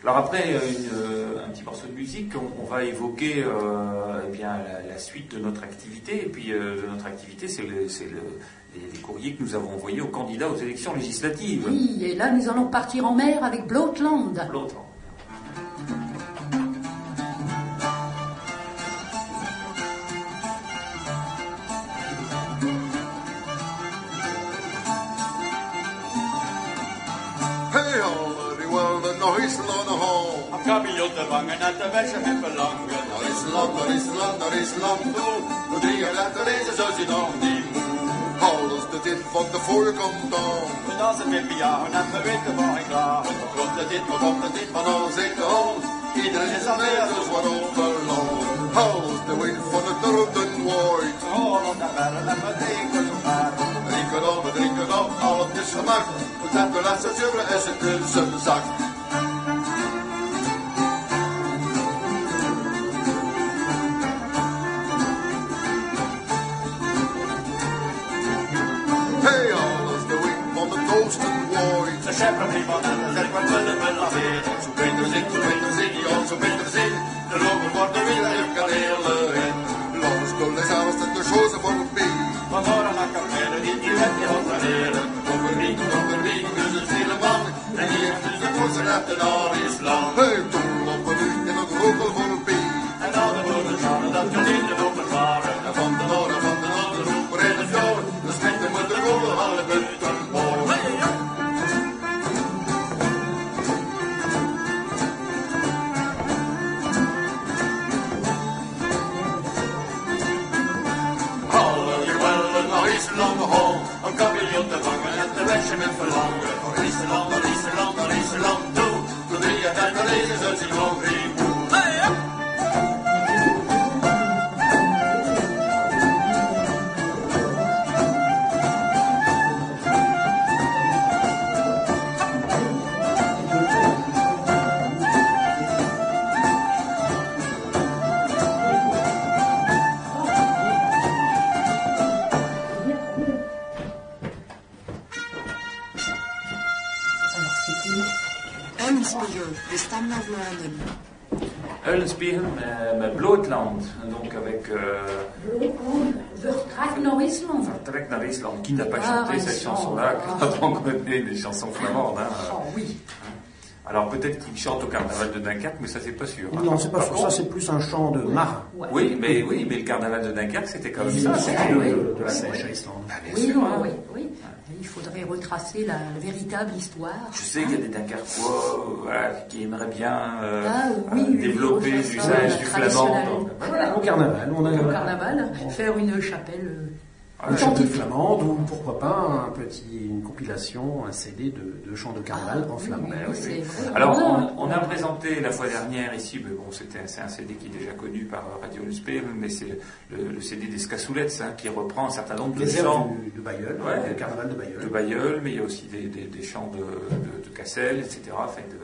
Alors après une, un petit morceau de musique, on, on va évoquer euh, eh bien la, la suite de notre activité. Et puis euh, de notre activité, c'est le, c'est le, les, courriers que nous avons envoyés aux candidats aux élections législatives.
Oui, et là nous allons partir en mer avec Bloatland.
L'autre.
Hey, all of you, well, the noise
is loud in the kabeljot vangen en de versen
met belangen. Naar Islam, naar Islam, naar Islam toe. Voor drie letters is het zo dan alles de zin van de voorkant al.
Toen als ze met me jagen en we weten waar ik ga. Wat komt er dit,
wat komt er dit, van al in de hand. Iedereen is aanwezig, waarop de
land. Alles de wind van het dorpen waait.
Holland en Bellen en we drinken zo ver. Drinken al, we drinken op, alles is gemaakt. We zetten de laatste zuren en ze kunnen zak. several people and there's
everyone will and will not hear. So bring those in,
so bring those in, you also bring those in. The Lord will want to read that you can hear in. Låt oss kunna samlas till att sjåsa vår
bil. Man bara hackar med den, inte vet vi hålla nere.
Kommer rik och kommer rik, huset stilla man. Den ger tusen kossor efter dag i slam. Höj, tom, lopp och
ut, en och gå på vår bil. En Vangen att det värsta med förlangen. Och Island och Island och Island då. Då driver jag
Eulenspiegel
met, met. En donc avec euh,
Vertrek Norrisland.
Vertrek naar Island. Qui n'a pas
Ah,
chanté cette
Island.
chanson-là quand on connaît des chansons flamandes hein.
Oh oui.
Alors peut-être qu'il chante au carnaval de Dunkerque, mais ça c'est pas sûr. hein.
Non, c'est pas
Par
sûr.
contre-
Ça, c'est plus un chant de marin.
Ouais.
Oui, mais oui, mais le carnaval de Dunkerque c'était comme ça. c'était-
sorti de, la Islande.
Ah, bien
Oui,
sûr, hein.
oui. Il faudrait retracer la, la véritable histoire.
Je sais qu'il y a des Dunkerquois euh, voilà, qui aimeraient bien euh,
Ah, oui,
euh,
oui,
développer l'usage du flamand.
Voilà, au carnaval, on a
Au carnaval, faire une chapelle
une chante
authentique.
flamande ou pourquoi pas un petit, une compilation, un CD de, de chants de carnaval
Ah,
en flamand.
oui, oui.
Alors, on, on a présenté la fois dernière ici, mais bon, c'était c'est un CD qui est déjà connu par Radio Luspé, mais c'est le, le CD des Scasoulettes, hein, qui reprend un certain nombre de chants
du- de Bayeul,
Ouais.
le carnaval de
de
Bayeul.
Bayeul, mais il y a aussi des, des- des chants de, de, de Cassel, etc., enfin, de- de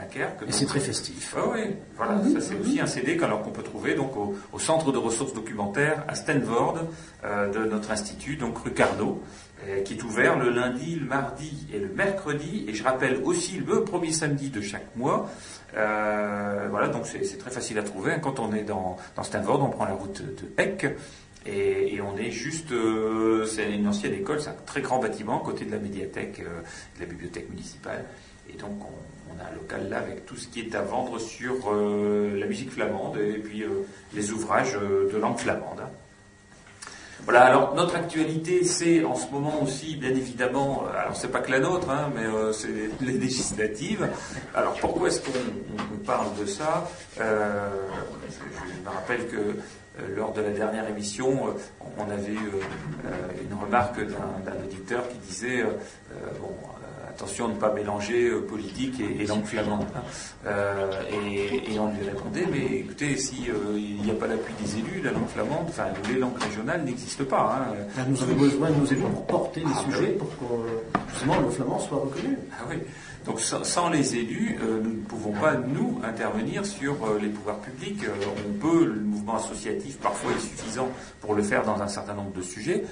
Dunkerque.
Et c'est très festif.
Ah oui, voilà, ça c'est aussi un CD qu'alors qu'on peut trouver donc au, au centre de ressources documentaires à Stanford euh, de notre institut, donc rue Carnot, euh, qui est ouvert le lundi, le mardi et le mercredi, et je rappelle aussi le premier samedi de chaque mois. Euh, voilà, donc c'est c'est très facile à trouver. hein. Quand on est dans, dans Stanford, on prend la route de Eck. Et, et on est juste, euh, c'est une ancienne école, c'est un très grand bâtiment à côté de la médiathèque, euh, de la bibliothèque municipale. Et donc on, on a un local là avec tout ce qui est à vendre sur euh, la musique flamande et puis euh, les ouvrages euh, de langue flamande. Voilà, alors notre actualité, c'est en ce moment aussi, bien évidemment, alors c'est pas que la nôtre, hein, mais c'est les, législatives. Alors pourquoi est-ce qu'on on- on parle de ça? Je, me rappelle que lors de la dernière émission, on avait eu une remarque d'un auditeur qui disait, attention à ne pas mélanger euh, politique et, et langue flamande. hein. Euh, et, et on lui répondait, mais écoutez, si euh, n'y a pas l'appui des élus, la langue flamande, enfin les langues régionales n'existent pas. hein.
Là, Nous avons besoin de nos élus pour porter les
Ah,
sujets,
oui.
pour que justement le flamand soit reconnu.
Ah oui. Donc sans, les élus, euh, nous ne pouvons pas, nous, intervenir sur euh, les pouvoirs publics. Euh, on peut, le mouvement associatif parfois est suffisant pour le faire dans un certain nombre de sujets,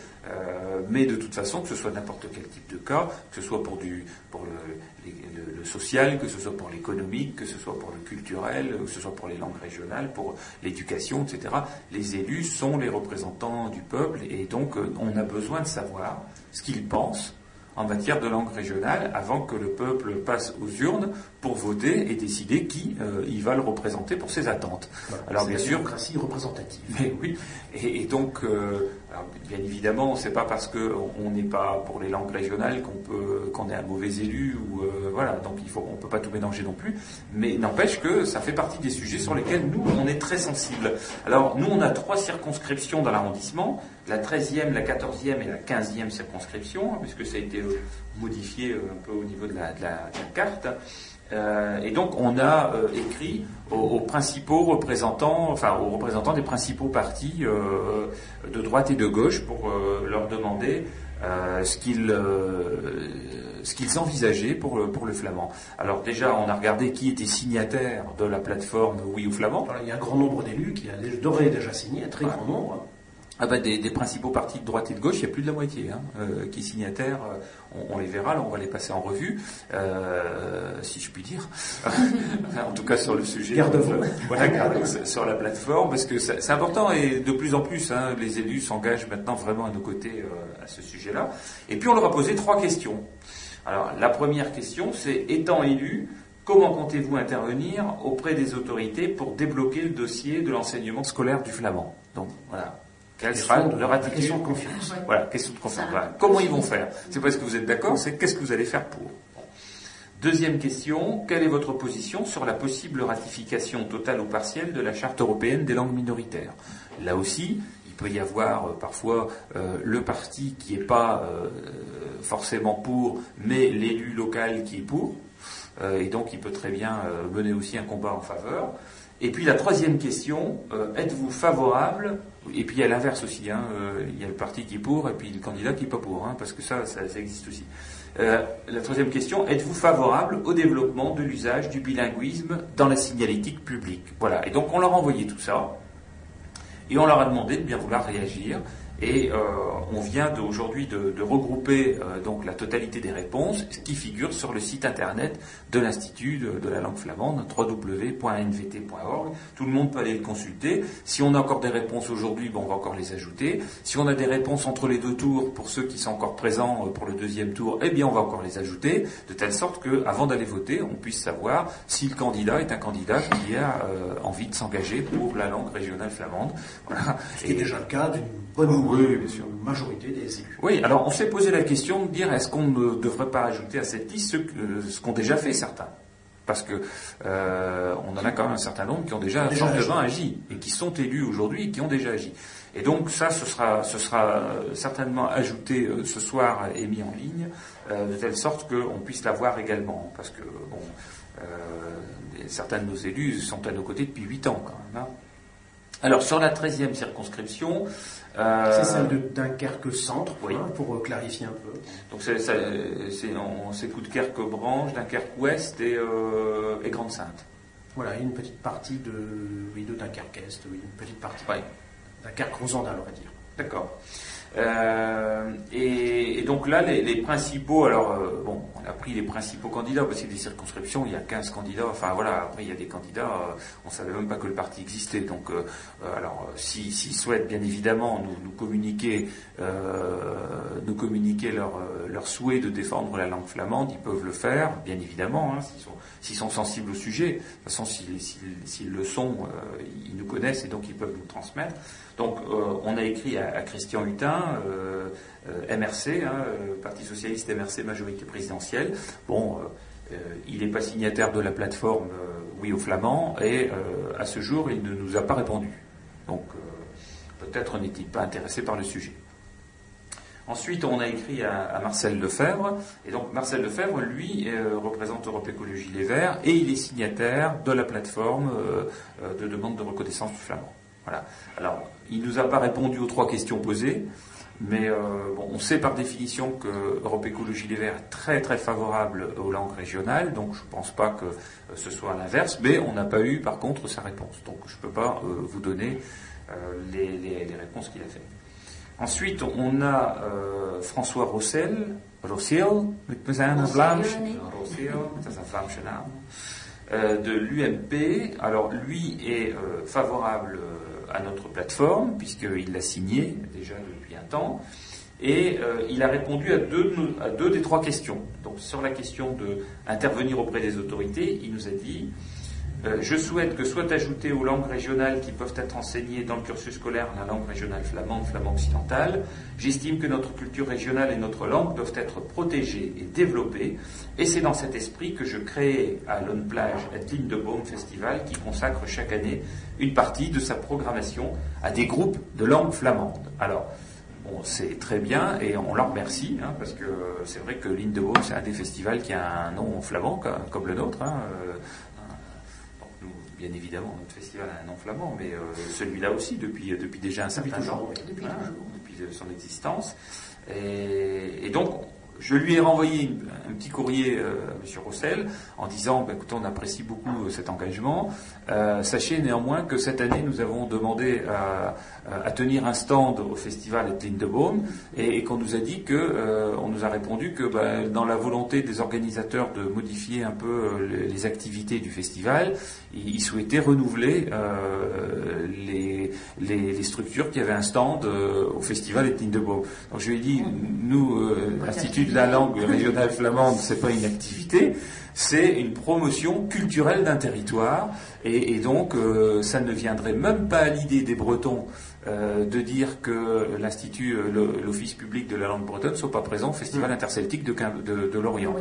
mais de toute façon, que ce soit n'importe quel type de cas, que ce soit pour, du, pour le, social, que ce soit pour l'économique, que ce soit pour le culturel, que ce soit pour les langues régionales, pour l'éducation, etc., les élus sont les représentants du peuple et donc on a besoin de savoir ce qu'ils pensent en matière de langue régionale avant que le peuple passe aux urnes pour voter et décider qui euh, il va le représenter pour ses attentes.
Voilà.
Alors bien sûr,
démocratie représentative.
mais oui, et, et donc, euh, alors, bien évidemment, c'est pas parce que on n'est pas pour les langues régionales qu'on peut qu'on est un mauvais élu ou euh, voilà. Donc il faut, on peut pas tout mélanger non plus. Mais n'empêche que ça fait partie des sujets sur lesquels nous on est très sensibles. Alors nous on a trois circonscriptions dans l'arrondissement la 13e, la 14e et la 15e circonscription, puisque ça a été euh, modifié euh, un peu au niveau de la, de la- de la carte. Euh, et donc on a euh, écrit aux, aux principaux représentants, enfin aux représentants des principaux partis euh, de droite et de gauche pour euh, leur demander euh, ce qu'ils euh, ce qu'ils envisageaient pour le, pour le flamand. Alors déjà on a regardé qui était signataire de la plateforme Oui ou flamand.
Il y a un grand nombre d'élus qui a déjà- d'ores déjà signé, un très grand nombre.
Ah bah, des, des principaux partis de droite et de gauche, il y a plus de la moitié hein, euh, qui est signataire. Euh, On, on les verra, là, on va les passer en revue, euh, si je puis dire. <laughs> En tout cas sur le sujet.
Garde-vous.
Voilà, garde- sur la plateforme, parce que c'est important et de plus en plus, hein, les élus s'engagent maintenant vraiment à nos côtés à ce sujet-là. Et puis on leur a posé trois questions. Alors la première question, c'est étant élu, comment comptez-vous intervenir auprès des autorités pour débloquer le dossier de l'enseignement scolaire du flamand? Donc voilà. Quelle sera leur
la
attitude
de confiance.
Voilà, question de confiance. Voilà. Comment ils vont faire? C'est pas ce que vous êtes d'accord, c'est qu'est-ce que vous allez faire pour. Deuxième question, quelle est votre position sur la possible ratification totale ou partielle de la Charte européenne des langues minoritaires? Là aussi, il peut y avoir euh, parfois euh, le parti qui n'est pas euh, forcément pour, mais l'élu local qui est pour, et donc il peut très bien mener aussi un combat en faveur. Et puis la troisième question, euh, êtes-vous favorable Et puis il y a l'inverse aussi, hein, euh, il y a le parti qui est pour et puis le candidat qui n'est pas pour, hein, parce que ça, ça, existe aussi. Euh, la troisième question, êtes-vous favorable au développement de l'usage du bilinguisme dans la signalétique publique? Voilà, et donc on leur a envoyé tout ça, et on leur a demandé de bien vouloir réagir. Et euh, on vient de- aujourd'hui de, de regrouper euh, donc la totalité des réponses qui figurent sur le site internet de l'Institut de, de la langue flamande, www.nvt.org. Tout le monde peut aller le consulter. Si on a encore des réponses aujourd'hui, bon, on va encore les ajouter. Si on a des réponses entre les deux tours, pour ceux qui sont encore présents euh, pour le deuxième tour, eh bien on va encore les ajouter, de telle sorte que, avant d'aller voter, on puisse savoir si le candidat est un candidat qui a euh, envie de s'engager pour la langue régionale flamande. Voilà.
Ce qui est
Et-
déjà le cas d'une bonne
Oui, bien sûr.
majorité des élus.
oui, alors on s'est posé la question de dire est-ce qu'on ne devrait pas ajouter à cette liste ce, ce qu'ont déjà fait certains? Parce que euh, on en a quand même un certain nombre qui ont déjà,
Déjà
fortement agi et qui sont élus aujourd'hui et qui ont déjà agi. Et donc ça, ce sera, ce sera euh, certainement ajouté euh, ce soir et mis en ligne euh, de telle sorte qu'on puisse l'avoir également, parce que bon, euh, certains de nos élus sont à nos côtés depuis huit ans quand même. hein. Alors sur la 13e circonscription, euh,
C'est celle de Dunkerque Centre,
oui.
hein, pour euh, clarifier un peu.
donc c'est, c'est, c'est, on, c'est Coudekerque Branche, Dunkerque Ouest et, euh, et Grande Sainte.
Voilà, une petite partie de, oui, de Dunkerque Est, oui, une petite partie.
Ouais.
Dunkerque Rosendal, on va dire.
D'accord. Euh, et, donc là, les, principaux, alors euh, bon, on a pris les principaux candidats, parce a des circonscriptions, il y a 15 candidats, enfin voilà, après il y a des candidats, euh, on ne savait même pas que le parti existait. Donc, euh, alors, s'ils si, souhaitent bien évidemment nous, communiquer, nous communiquer leur, leur, souhait de défendre la langue flamande, ils peuvent le faire, bien évidemment, hein, s'ils sont, sont, sensibles au sujet. De toute façon, s'ils le sont, ils nous connaissent et donc ils peuvent nous transmettre. Donc, on a écrit à, Christian Hutin, MRC, hein, Parti socialiste MRC majorité présidentielle. Bon, euh, il n'est pas signataire de la plateforme euh, Oui au Flamand et euh, à ce jour, il ne nous a pas répondu. Donc, peut-être n'est-il pas intéressé par le sujet. Ensuite, on a écrit à, Marcel Lefebvre, et donc Marcel Lefebvre, lui, représente Europe Écologie Les Verts, et il est signataire de la plateforme de demande de reconnaissance du flamand. Voilà. Alors, il ne nous a pas répondu aux trois questions posées, mais euh, bon, on sait par définition que Europe Écologie Les Verts est très très favorable aux langues régionales, donc je ne pense pas que euh, ce soit l'inverse, mais on n'a pas eu par contre sa réponse. Donc je ne peux pas euh, vous donner les, les, réponses qu'il a faites. Ensuite, on a François Rossel, Rossel, de l'UMP. Alors lui est favorable à notre plateforme, puisqu'il l'a signé déjà depuis un temps, et euh, il a répondu à deux, à deux des trois questions. Donc sur la question d'intervenir auprès des autorités, il nous a dit euh, je souhaite que soit ajoutée aux langues régionales qui peuvent être enseignées dans le cursus scolaire la langue régionale flamande, flamand occidental. J'estime que notre culture régionale et notre langue doivent être protégées et développées. Et c'est dans cet esprit que je crée à Lone Plage et de Baume Festival qui consacre chaque année une partie de sa programmation à des groupes de langue flamande. Alors, Bon, c'est très bien et on leur remercie hein, parce que c'est vrai que l'Inde c'est un des festivals qui a un nom flamand comme le nôtre. Hein, euh, bien évidemment, notre festival a un nom flamand, mais euh, celui-là aussi, depuis, depuis déjà un certain temps, depuis, hein, depuis, son existence. Et, et, donc, je lui ai renvoyé un petit courrier euh, à M. Rossel en disant bah, écoutez, on apprécie beaucoup euh, cet engagement. Euh, sachez néanmoins que cette année, nous avons demandé à, à tenir un stand au festival de Lindebaum et, et qu'on nous a dit que, on nous a répondu que bah, dans la volonté des organisateurs de modifier un peu les, activités du festival, ils, souhaitaient renouveler les, les, les, structures qui avaient un stand au festival de Lindebaum. Donc je lui ai dit nous, l'Institut de la langue régionale flamande, c'est pas une activité, c'est une promotion culturelle d'un territoire. Et, donc, euh, ça ne viendrait même pas à l'idée des Bretons euh, de dire que l'Institut, euh, l'Office public de la langue bretonne, ne soit pas présent au Festival mm. interceltique de, de, Lorient.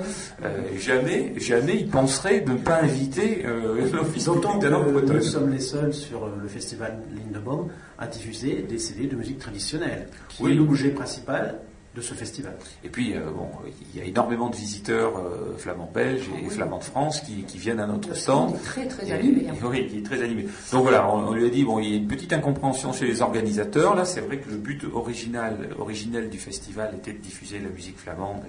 jamais, jamais ils penseraient de ne pas inviter <laughs> l'Office public de la langue bretonne.
Nous sommes les seuls sur le Festival Lindebaum à diffuser des CD de musique traditionnelle, qui oui. est l'objet principal de ce festival.
Et puis, euh, bon, il y a énormément de visiteurs euh, flamands belges et flamands de France qui, viennent à notre stand.
Très, très animé. <laughs> Hein.
Oui, qui est très animé. Donc voilà, on, lui a dit, bon, il y a une petite incompréhension chez les organisateurs. Là, c'est vrai que le but original, originel du festival était de diffuser la musique flamande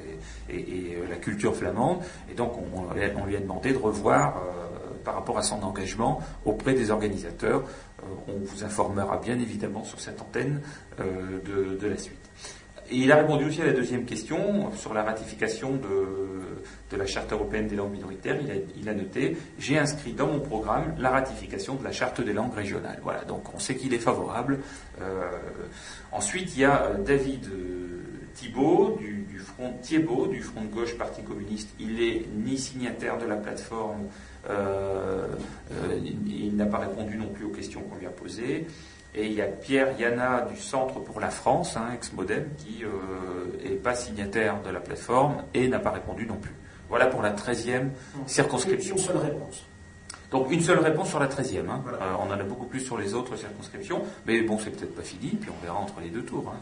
et, euh, la culture flamande. Et donc, on, lui a demandé de revoir par rapport à son engagement auprès des organisateurs. on vous informera bien évidemment sur cette antenne de la suite. Et il a répondu aussi à la deuxième question sur la ratification de, la Charte européenne des langues minoritaires. Il a, noté J'ai inscrit dans mon programme la ratification de la Charte des langues régionales. Voilà, donc on sait qu'il est favorable. Euh, ensuite, il y a euh, David euh, Thibault du, front Thiebaud du front de gauche Parti communiste. Il est ni signataire de la plateforme, il n'a pas répondu non plus aux questions qu'on lui a posées. Et il y a Pierre Yana du Centre pour la France, hein, ex-modem, qui n'est euh, pas signataire de la plateforme et n'a pas répondu non plus. Voilà pour la 13e circonscription.
Une seule réponse.
Donc une seule réponse sur la 13e. Hein. Euh, on en a beaucoup plus sur les autres circonscriptions, mais bon, c'est peut-être pas fini, puis on verra entre les deux tours. Hein.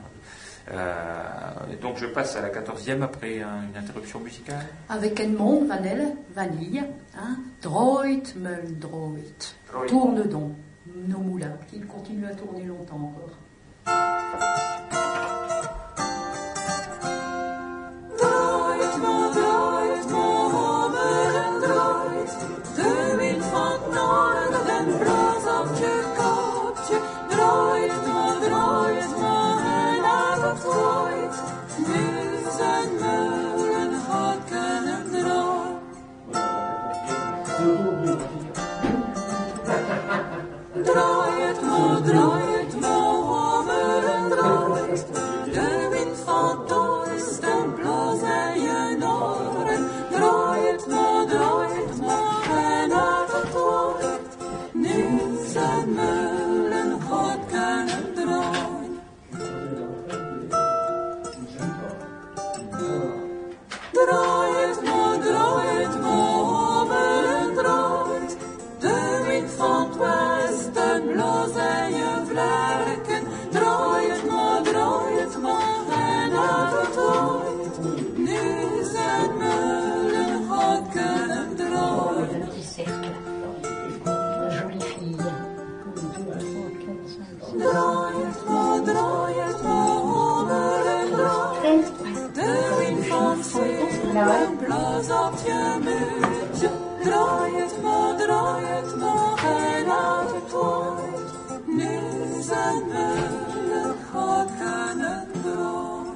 Euh, donc je passe à la 14e après une interruption musicale.
Avec Edmond Vanille, Vanille, hein, Droit, Meul, Droit, Tourne donc nos moulins, qu'ils continuent à tourner longtemps encore.
Je muurtje. Draai het maar, draai het maar en laat het ooit. Nu zijn mullen gaat kunnen draaien.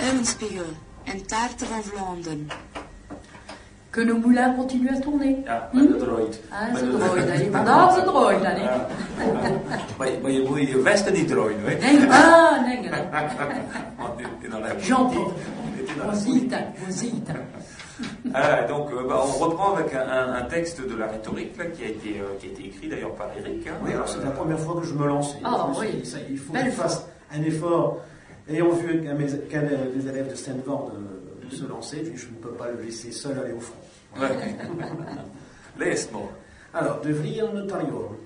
Eulenspiegel en taarten van Vlaanderen.
Que nos moulins continuent à tourner.
Ja, maar dat draait.
Ah, ze hè. Vandaag ze hè.
Maar, maar je moet je westen niet draaien, hè?
Nee, ah, nee, nee.
Want dit is. Ah, donc, euh, bah, on reprend avec un, texte de la rhétorique là, qui, a été, euh, qui a été écrit d'ailleurs par Eric. hein.
Oui, alors c'est la première fois que je me lance.
Ah, oui.
ça, il faut que je fasse un effort. Ayant vu qu'un des élèves de Stanford euh, se lancer, puis je ne peux pas le laisser seul aller au front.
Ouais. <laughs> Maar.
Alors, de vliegen notarium.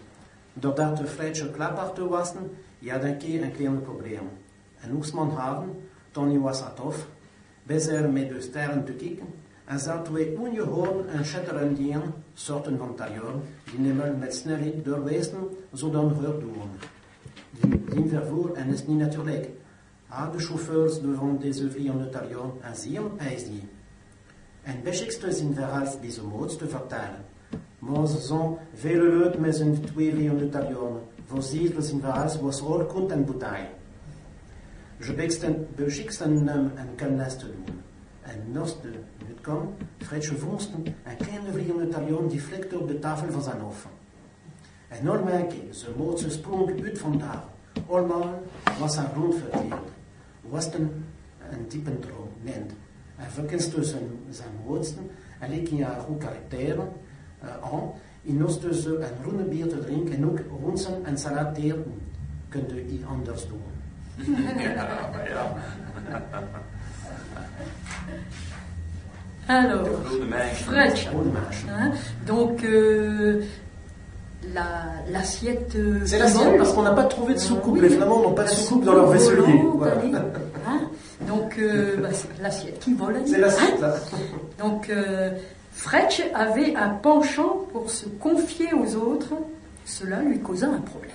Doordat de fleitsche klapper te wassen, ja dan keer een klein probleem. En oesman haven, Tony was at of, bezer met de sterren te kicken, en zat we ongehoorn en schetterend dien, soorten van tailleur, die nimmer met snelheid doorwezen, zodan heur doen. Die, die vervoer en is niet natuurlijk. A de chauffeurs devant des ouvriers en tailleur, en zien, eis die. En beschikste zijn verhaals bij de moot te vertalen. Maar ze zijn vele leuk met zijn twee vliegende tarionen. Voor ze zijn verhaal was oorkont en boetaai. Je beschikste hem een kennis te doen. En naast de het kwam, Fredje vondsten een kleine vliegende tarion die flikte op de tafel van zijn hoofd. En dan merkte ze mootse sprong uit van tafel. Allemaal was haar rond verteerd. Was het een, een diepe droom, neemt. Hij verkenste zijn, zijn woordsten en leek in haar goed karakter aan. In noste ze een groene bier te drinken en ook ronsen en salateren. Kunt u iets anders doen? <laughs>
Ja, maar ja.
Alors. Hein, Donc, euh, la- l'assiette. euh,
C'est l'assiette parce qu'on n'a pas trouvé de soucoupe.
Oui,
Les Flamands n'ont pas de soucoupe dans leur
soucoupe
vaisselier. Voilà.
hein. Donc, euh, bah, c'est l'assiette qui vole.
C'est l'assiette
hein. Donc, Fretch avait un penchant pour se confier aux autres. Cela lui causa un problème.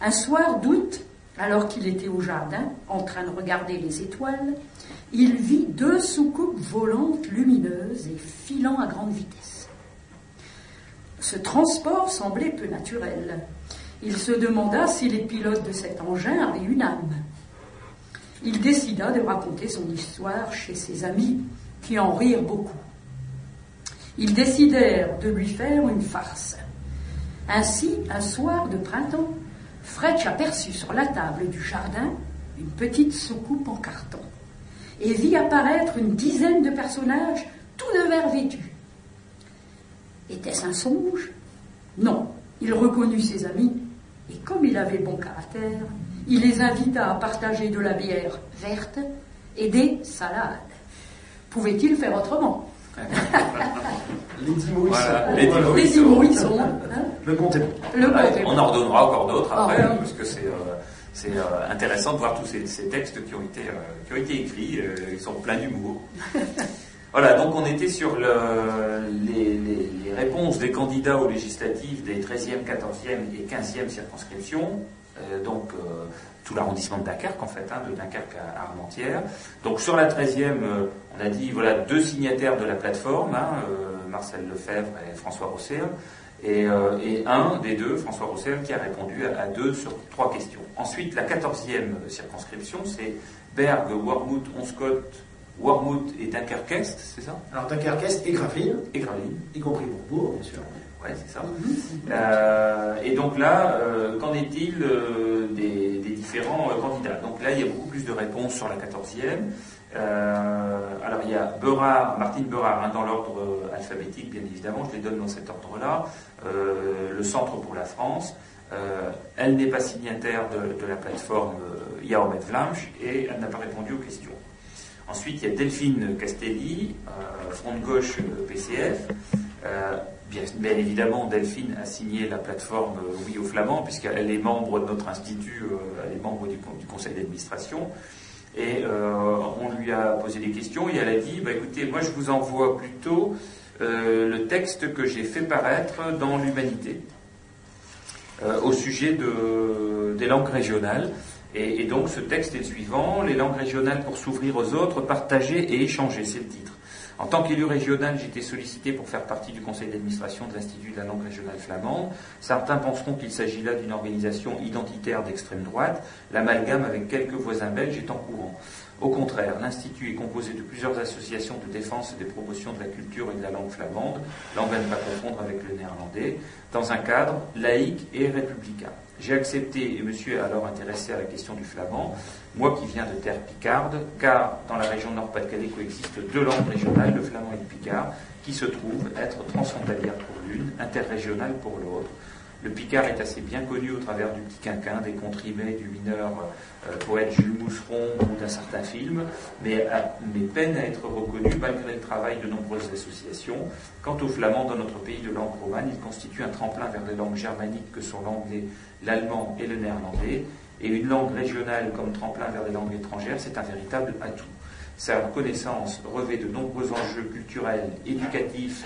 Un soir d'août, alors qu'il était au jardin, en train de regarder les étoiles, il vit deux soucoupes volantes lumineuses et filant à grande vitesse. Ce transport semblait peu naturel. Il se demanda si les pilotes de cet engin avaient une âme. Il décida de raconter son histoire chez ses amis, qui en rirent beaucoup. Ils décidèrent de lui faire une farce. Ainsi, un soir de printemps, Fretch aperçut sur la table du jardin une petite soucoupe en carton et vit apparaître une dizaine de personnages tout de vert vêtus. Était-ce un songe? Non. Il reconnut ses amis et comme il avait bon caractère, il les invita à partager de la bière verte et des salades. Pouvait-il faire autrement?
Sont-
Imorissons, hein.
Le compte est bon.
Le
Ouais,
compte est
on en redonnera encore d'autres
Ah,
après, parce que c'est euh, c'est, euh, intéressant de voir tous ces, ces textes qui ont été, euh, qui ont été écrits, euh, ils sont pleins d'humour. <laughs> voilà, donc on était sur le, les, les- les réponses des candidats aux législatives des 13e, 14e et 15e circonscriptions, euh, donc euh, tout l'arrondissement de Dunkerque en fait, hein, de Dunkerque à Armentières. Donc sur la 13e, euh, on a dit voilà deux signataires de la plateforme, hein, euh, Marcel Lefebvre et François Rosser. Et, euh, et un des deux, François Roussel, qui a répondu à, à deux sur trois questions. Ensuite, la quatorzième circonscription, c'est Berg, Wormhout, Onscott, Wormhout et Dunkerque-Est, c'est ça?
Alors Dunkerque et Gravelines,
Et Gravelines.
y compris Bourbourg, bien sûr.
Ouais, c'est ça. Euh, et donc là, euh, qu'en est-il euh, des, des différents candidats? Donc là, il y a beaucoup plus de réponses sur la 14e. Euh, alors il y a Berard, Martine Berard, hein, dans l'ordre alphabétique, bien évidemment, je les donne dans cet ordre-là. Le Centre pour la France. Elle n'est pas signataire de, de la plateforme Yaomet Vlamch et elle n'a pas répondu aux questions. Ensuite, il y a Delphine Castelli, Front de gauche PCF. Euh, bien, évidemment, Delphine a signé la plateforme euh, Oui aux Flamands, puisqu'elle est membre de notre institut, euh, elle est membre du, con- du conseil d'administration. Et euh, on lui a posé des questions et elle a dit bah, écoutez, moi je vous envoie plutôt le texte que j'ai fait paraître dans l'Humanité au sujet de- des langues régionales. Et donc ce texte est le suivant, les langues régionales pour s'ouvrir aux autres, partager et échanger, c'est le titre. En tant qu'élu régional, été sollicité pour faire partie du conseil d'administration de l'Institut de la langue régionale flamande. Certains penseront qu'il s'agit là d'une organisation identitaire d'extrême droite. L'amalgame avec quelques voisins belges est en courant. Au contraire, l'Institut est composé de plusieurs associations de défense et de promotion de la culture et de la langue flamande, langue à ne pas confondre avec le néerlandais, dans un cadre laïque et républicain. J'ai accepté et me suis alors intéressé à la question du flamand, moi qui viens de terre picarde, car dans la région Nord-Pas-de-Calais coexistent deux langues régionales, le flamand et le picard, qui se trouvent être transfrontalières pour l'une, interrégionales pour l'autre. Le Picard est assez bien connu au travers du petit quinquin, des contribés du mineur euh, poète Jules Mousseron ou d'un certain film, mais, a- mais peine à être reconnu malgré le travail de nombreuses associations. Quant aux flamands dans notre pays de langue romane, ils constituent un tremplin vers les langues germaniques que sont l'anglais, l'allemand et le néerlandais. Et une langue régionale comme tremplin vers des langues étrangères, c'est un véritable atout. Sa reconnaissance revêt de nombreux enjeux culturels, éducatifs,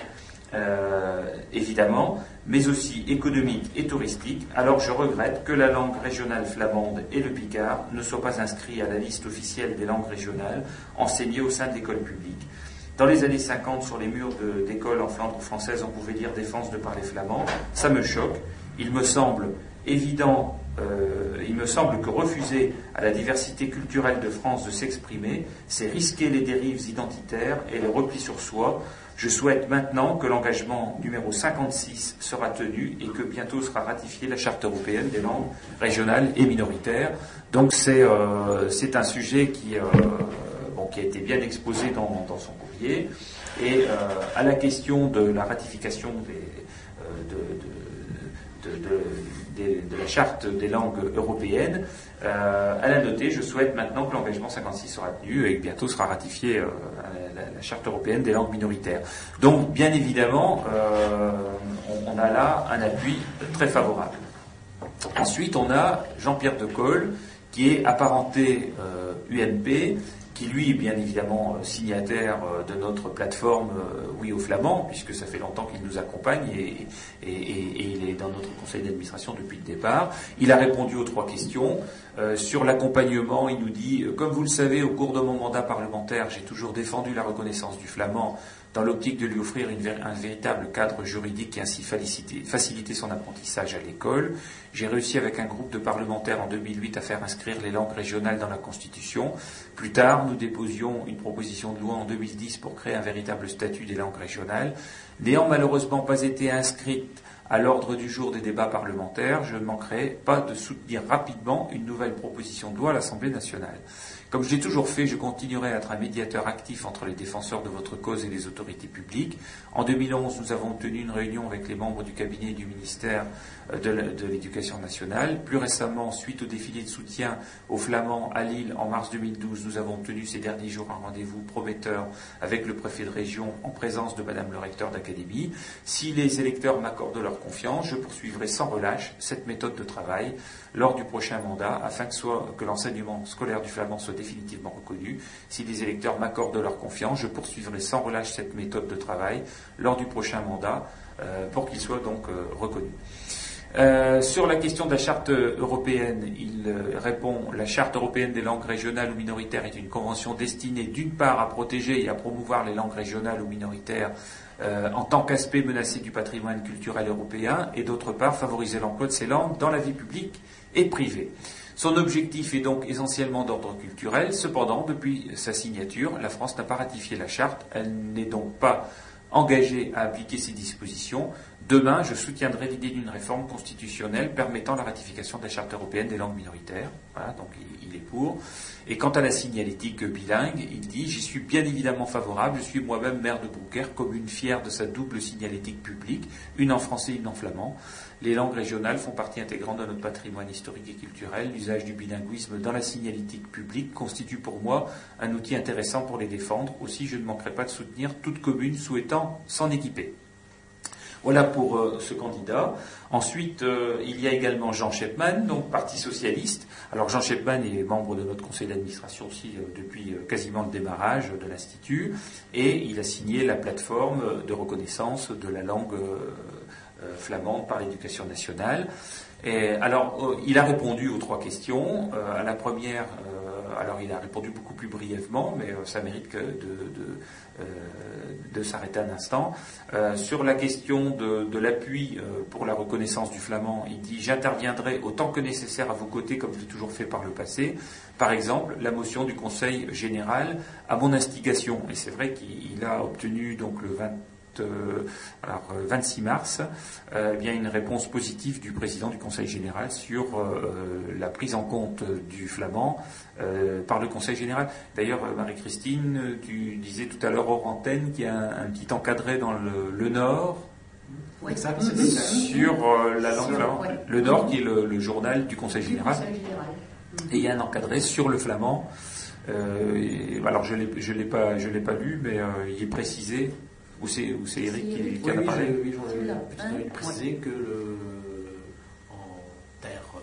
euh, évidemment, mais aussi économiques et touristiques. Alors je regrette que la langue régionale flamande et le picard ne soient pas inscrits à la liste officielle des langues régionales enseignées au sein de l'école publique. Dans les années 50, sur les murs d'écoles en Flandre française, on pouvait lire défense de parler flamand. Ça me choque. Il me semble évident, euh, il me semble que refuser à la diversité culturelle de France de s'exprimer, c'est risquer les dérives identitaires et le repli sur soi. Je souhaite maintenant que l'engagement numéro 56 sera tenu et que bientôt sera ratifiée la Charte européenne des langues régionales et minoritaires. Donc c'est euh, un sujet qui, euh, bon, qui a été bien exposé dans, dans son courrier. Et euh, à la question de la ratification des, de, de- de- de- de la charte des langues européennes, euh, à la noter, je souhaite maintenant que l'engagement 56 sera tenu et que bientôt sera ratifié euh, la, charte européenne des langues minoritaires. Donc, bien évidemment, euh, on, a là un appui très favorable. Ensuite, on a Jean-Pierre de Col, qui est apparenté euh, UNP, qui lui est bien évidemment euh, signataire euh, de notre plateforme euh, Oui au Flamand, puisque ça fait longtemps qu'il nous accompagne et, il est dans notre conseil d'administration depuis le départ. Il a répondu aux trois questions. Sur l'accompagnement, il nous dit, comme vous le savez, au cours de mon mandat parlementaire, j'ai toujours défendu la reconnaissance du flamand dans l'optique de lui offrir un véritable cadre juridique et ainsi faciliter, faciliter son apprentissage à l'école. J'ai réussi avec un groupe de parlementaires en 2008 à faire inscrire les langues régionales dans la Constitution. Plus tard, nous déposions une proposition de loi en 2010 pour créer un véritable statut des langues régionales. N'ayant malheureusement pas été inscrite à l'ordre du jour des débats parlementaires, je ne manquerai pas de soutenir rapidement une nouvelle proposition de loi à l'Assemblée nationale. Comme je l'ai toujours fait, je continuerai à être un médiateur actif entre les défenseurs de votre cause et les autorités publiques. En 2011, nous avons tenu une réunion avec les membres du cabinet du ministère de l- de l'Éducation nationale. Plus récemment, suite au défilé de soutien aux Flamands à Lille en mars 2012, nous avons tenu ces derniers jours un rendez-vous prometteur avec le préfet de région en présence de Madame le recteur d'académie. Si les électeurs m'accordent leur confiance, je poursuivrai sans relâche cette méthode de travail lors du prochain mandat afin que, que l'enseignement scolaire du flamand soit définitivement reconnu. Si les électeurs m'accordent leur confiance, je poursuivrai sans relâche cette méthode de travail lors du prochain mandat euh, pour qu'il soit donc euh, reconnu. Euh, sur la question de la charte européenne, il euh, répond La charte européenne des langues régionales ou minoritaires est une convention destinée d'une part à protéger et à promouvoir les langues régionales ou minoritaires euh, en tant qu'aspect menacé du patrimoine culturel européen et d'autre part favoriser l'emploi de ces langues dans la vie publique et privée. Son objectif est donc essentiellement d'ordre culturel. Cependant, depuis sa signature, la France n'a pas ratifié la charte. Elle n'est donc pas engagée à appliquer ces dispositions. Demain, je soutiendrai l'idée d'une réforme constitutionnelle permettant la ratification de la charte européenne des langues minoritaires. Voilà, donc il, est pour. Et quant à la signalétique bilingue, il dit J'y suis bien évidemment favorable. Je suis moi-même maire de Brouckère, commune fière de sa double signalétique publique, une en français et une en flamand. Les langues régionales font partie intégrante de notre patrimoine historique et culturel. L'usage du bilinguisme dans la signalétique publique constitue pour moi un outil intéressant pour les défendre. Aussi, je ne manquerai pas de soutenir toute commune souhaitant s'en équiper. Voilà pour euh, ce candidat. Ensuite, euh, il y a également Jean Shepman, donc Parti socialiste. Alors Jean Shepman est membre de notre conseil d'administration aussi euh, depuis quasiment le démarrage de l'Institut, et il a signé la plateforme de reconnaissance de la langue flamande par l'éducation nationale. Alors, il a répondu aux trois questions. À la première, alors il a répondu beaucoup plus brièvement, mais euh, ça mérite que de, euh, s'arrêter un instant. Euh, sur la question de, de l'appui euh, pour la reconnaissance du flamand, il dit J'interviendrai autant que nécessaire à vos côtés, comme je l'ai toujours fait par le passé. Par exemple, la motion du Conseil général à mon instigation. Et c'est vrai qu'il a obtenu donc le 20 euh, alors, euh, 26 mars, euh, eh bien une réponse positive du président du Conseil général sur euh, la prise en compte du flamand euh, par le Conseil général. D'ailleurs, euh, Marie-Christine, euh, tu disais tout à l'heure hors antenne qu'il y a un, un petit encadré dans le, le Nord sur euh, la langue flamande. Le Nord qui est le, le journal du Conseil général.
Conseil général.
Et il y a un encadré sur le flamand. Euh, et- alors je je l'ai pas, lu, mais euh, il est précisé. Ou c'est, ou c'est Eric qui, qui en a
Oui,
parlé.
oui, oui, j'en ai préciser que le, en terre euh,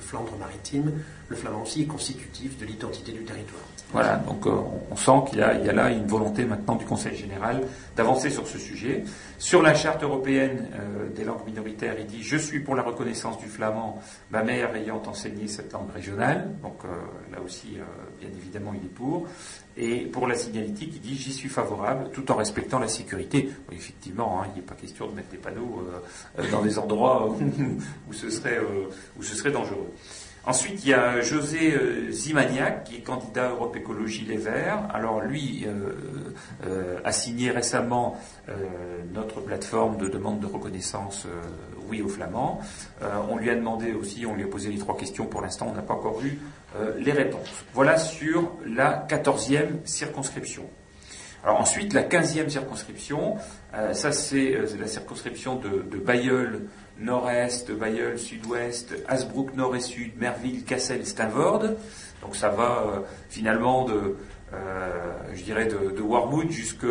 Flandre maritime, le flamand aussi est constitutif de l'identité du territoire.
Voilà, donc euh, on sent qu'il y a, il y a là une volonté maintenant du Conseil général d'avancer sur ce sujet. Sur la charte européenne euh, des langues minoritaires, il dit Je suis pour la reconnaissance du flamand, ma mère ayant enseigné cette langue régionale. Donc euh, là aussi, euh, bien évidemment, il est pour. Et pour la signalétique, il dit J'y suis favorable, tout en respectant la sécurité. Oui, effectivement, hein, il n'est pas question de mettre des panneaux euh, euh, dans des endroits où, ce serait, euh, où ce serait dangereux. Ensuite, il y a José Zimaniac, qui est candidat Europe Écologie Les Verts. Alors lui euh, a signé récemment notre plateforme de demande de reconnaissance Oui aux Flamands. On lui a demandé aussi, on lui a posé les trois questions. Pour l'instant, on n'a pas encore eu les réponses. Voilà sur la 14e circonscription. Alors ensuite, la 15e circonscription, euh, ça c'est euh, c'est la circonscription de, de Bayeul nord-est, Bayeul sud-ouest, Hasbrook nord et sud, Merville, Cassel, Steinvorde. Donc ça va euh, finalement de, euh, je dirais, de, de Warmouth jusqu'à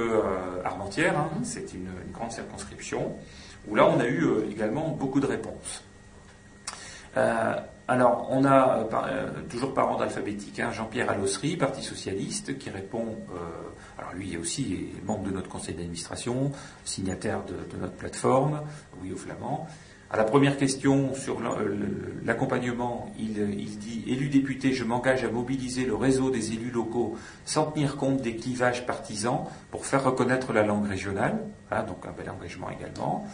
Armentières. hein. C'est une, une grande circonscription où là on a eu euh, également beaucoup de réponses. Alors, on a euh, euh, toujours par ordre alphabétique hein, Jean-Pierre Allossery, Parti socialiste, qui répond. euh, alors lui aussi est membre de notre conseil d'administration, signataire de, notre plateforme, oui au flamand. À la première question sur l'accompagnement, il, dit élu député, je m'engage à mobiliser le réseau des élus locaux sans tenir compte des clivages partisans pour faire reconnaître la langue régionale. Voilà, donc un bel engagement également.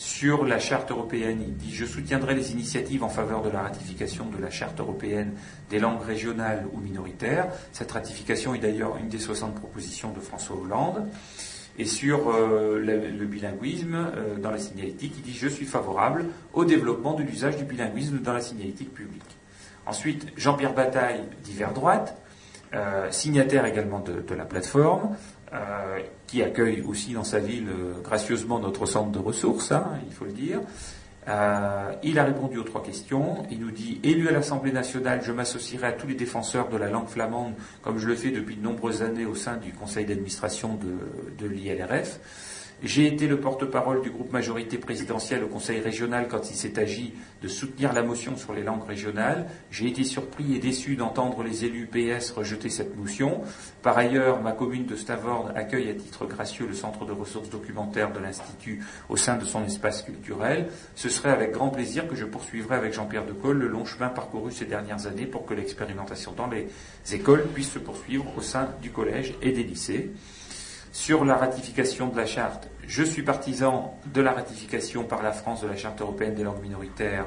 Sur la charte européenne, il dit Je soutiendrai les initiatives en faveur de la ratification de la charte européenne des langues régionales ou minoritaires. Cette ratification est d'ailleurs une des 60 propositions de François Hollande. Et sur euh, le, bilinguisme euh, dans la signalétique, il dit Je suis favorable au développement de l'usage du bilinguisme dans la signalétique publique. Ensuite, Jean-Pierre Bataille, divers droite, euh, signataire également de la plateforme, euh, qui accueille aussi dans sa ville euh, gracieusement notre centre de ressources, hein, il faut le dire. Euh, il a répondu aux trois questions. Il nous dit élu à l'Assemblée nationale, je m'associerai à tous les défenseurs de la langue flamande, comme je le fais depuis de nombreuses années au sein du conseil d'administration de, de l'ILRF. J'ai été le porte-parole du groupe majorité présidentielle au Conseil régional quand il s'est agi de soutenir la motion sur les langues régionales. J'ai été surpris et déçu d'entendre les élus PS rejeter cette motion. Par ailleurs, ma commune de Stavord accueille à titre gracieux le centre de ressources documentaires de l'Institut au sein de son espace culturel. Ce serait avec grand plaisir que je poursuivrai avec Jean-Pierre Decolle le long chemin parcouru ces dernières années pour que l'expérimentation dans les écoles puisse se poursuivre au sein du collège et des lycées. Sur la ratification de la charte, je suis partisan de la ratification par la France de la charte européenne des langues minoritaires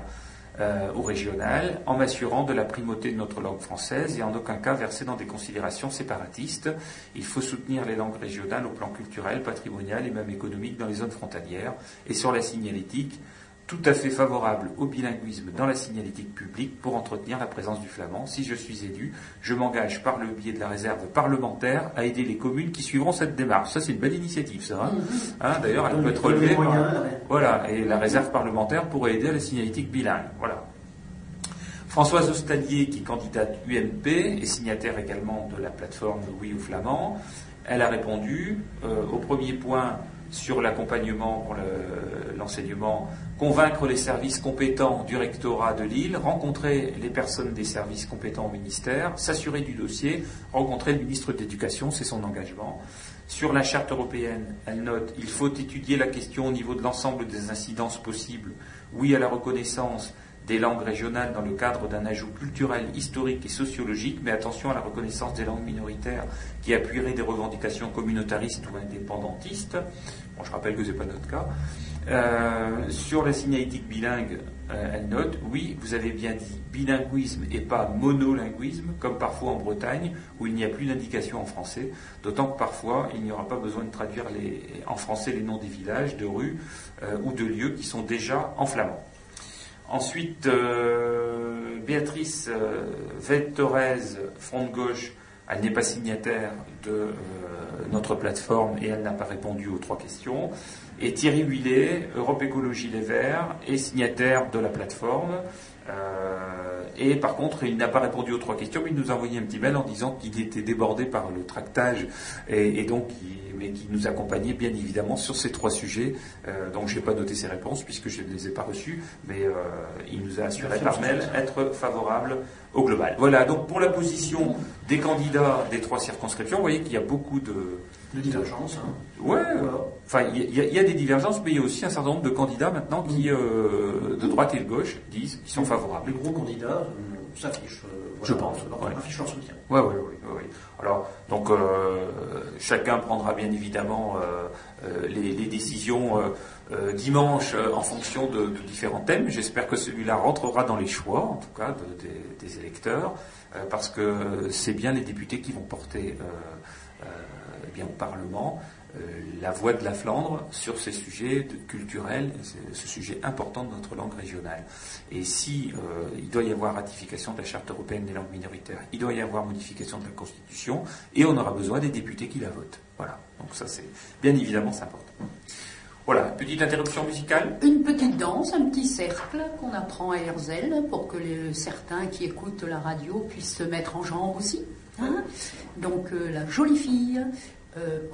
euh, ou régionales, en m'assurant de la primauté de notre langue française et en aucun cas verser dans des considérations séparatistes. Il faut soutenir les langues régionales au plan culturel, patrimonial et même économique dans les zones frontalières. Et sur la signalétique, tout à fait favorable au bilinguisme dans la signalétique publique pour entretenir la présence du flamand. Si je suis élu, je m'engage par le biais de la réserve parlementaire à aider les communes qui suivront cette démarche. Ça, c'est une belle initiative, ça. hein. Hein, D'ailleurs, elle peut être relevée. Voilà, et la réserve parlementaire pourrait aider à la signalétique bilingue. Voilà. Françoise Ostalier, qui est candidate UMP et signataire également de la plateforme Oui aux Flamands, elle a répondu euh, au premier point sur l'accompagnement pour le- l'enseignement, convaincre les services compétents du rectorat de Lille, rencontrer les personnes des services compétents au ministère, s'assurer du dossier, rencontrer le ministre de l'Éducation, c'est son engagement. Sur la charte européenne, elle note il faut étudier la question au niveau de l'ensemble des incidences possibles. Oui à la reconnaissance des langues régionales dans le cadre d'un ajout culturel, historique et sociologique, mais attention à la reconnaissance des langues minoritaires qui appuieraient des revendications communautaristes ou indépendantistes. Bon, je rappelle que ce n'est pas notre cas. Euh, sur la signalétique bilingue, euh, elle note, oui, vous avez bien dit bilinguisme et pas monolinguisme, comme parfois en Bretagne, où il n'y a plus d'indication en français, d'autant que parfois il n'y aura pas besoin de traduire en français les noms des villages, de rues euh, ou de lieux qui sont déjà en flamand. Ensuite, Béatrice Vette-Thorez, Front de Gauche, elle n'est pas signataire de euh, notre plateforme et elle n'a pas répondu aux trois questions. Et Thierry Huillet, Europe Écologie Les Verts, est signataire de la plateforme. Euh, et par contre, il n'a pas répondu aux trois questions, mais il nous a envoyé un petit mail en disant qu'il était débordé par le tractage et, et donc il- mais qui nous accompagnait bien évidemment sur ces trois sujets. Euh, donc je n'ai pas noté ses réponses puisque je ne les ai pas reçues, mais euh, il nous a assuré par mail être favorable au global. Voilà, donc pour la position des candidats des trois circonscriptions, vous voyez qu'il y a beaucoup de...
De divergence. Hein.
Ouais, enfin, il y, a- il y a des divergences, mais il y a aussi un certain nombre de candidats maintenant qui, euh, de droite et de gauche, disent qu'ils sont favorables.
Les gros candidats euh, s'affichent. euh,
Je pense,
leur-
ouais.
affichent leur soutien.
Oui, oui, oui, oui, oui. Alors, donc, chacun prendra bien évidemment les, les décisions dimanche en fonction de, de différents thèmes. J'espère que celui-là rentrera dans les choix, en tout cas, de- des, des électeurs, parce que c'est bien les députés qui vont porter euh, bien, au Parlement euh, la voix de la Flandre sur ces sujets culturels, ce, sujet important de notre langue régionale. Et si euh, il doit y avoir ratification de la Charte européenne des langues minoritaires, il doit y avoir modification de la Constitution, et on aura besoin des députés qui la votent. Voilà. Donc ça, c'est bien évidemment important. Voilà, petite interruption musicale.
Une petite danse, un petit cercle qu'on apprend à Herzl pour que certains qui écoutent la radio puissent se mettre en jambe aussi. hein. Donc euh, la jolie fille euh,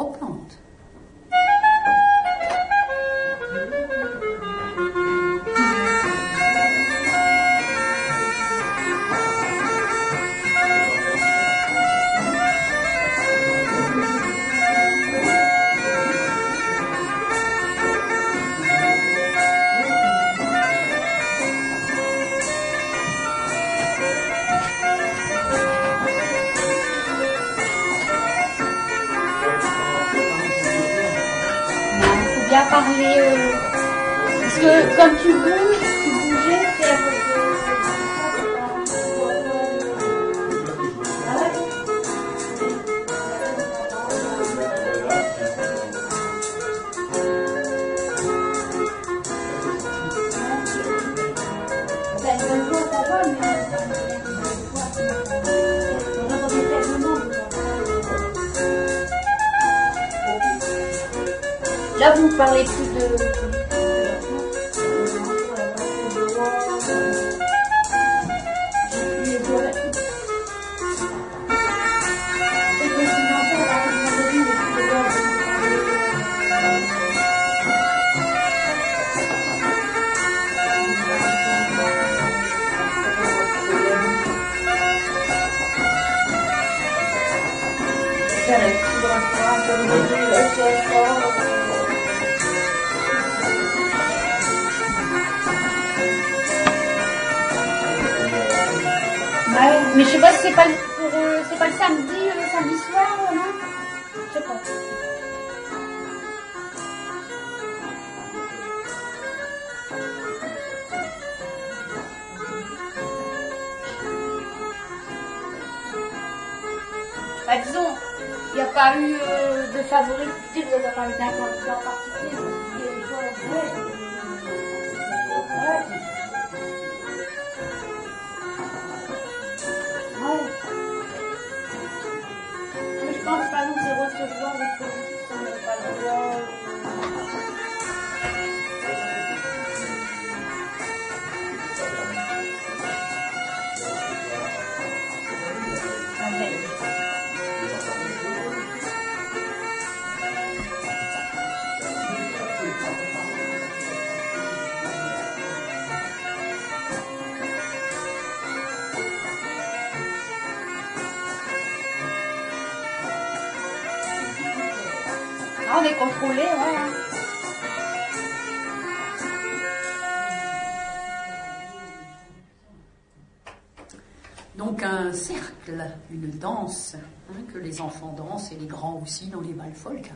les
enfants dansent et les grands aussi dans les bals folk.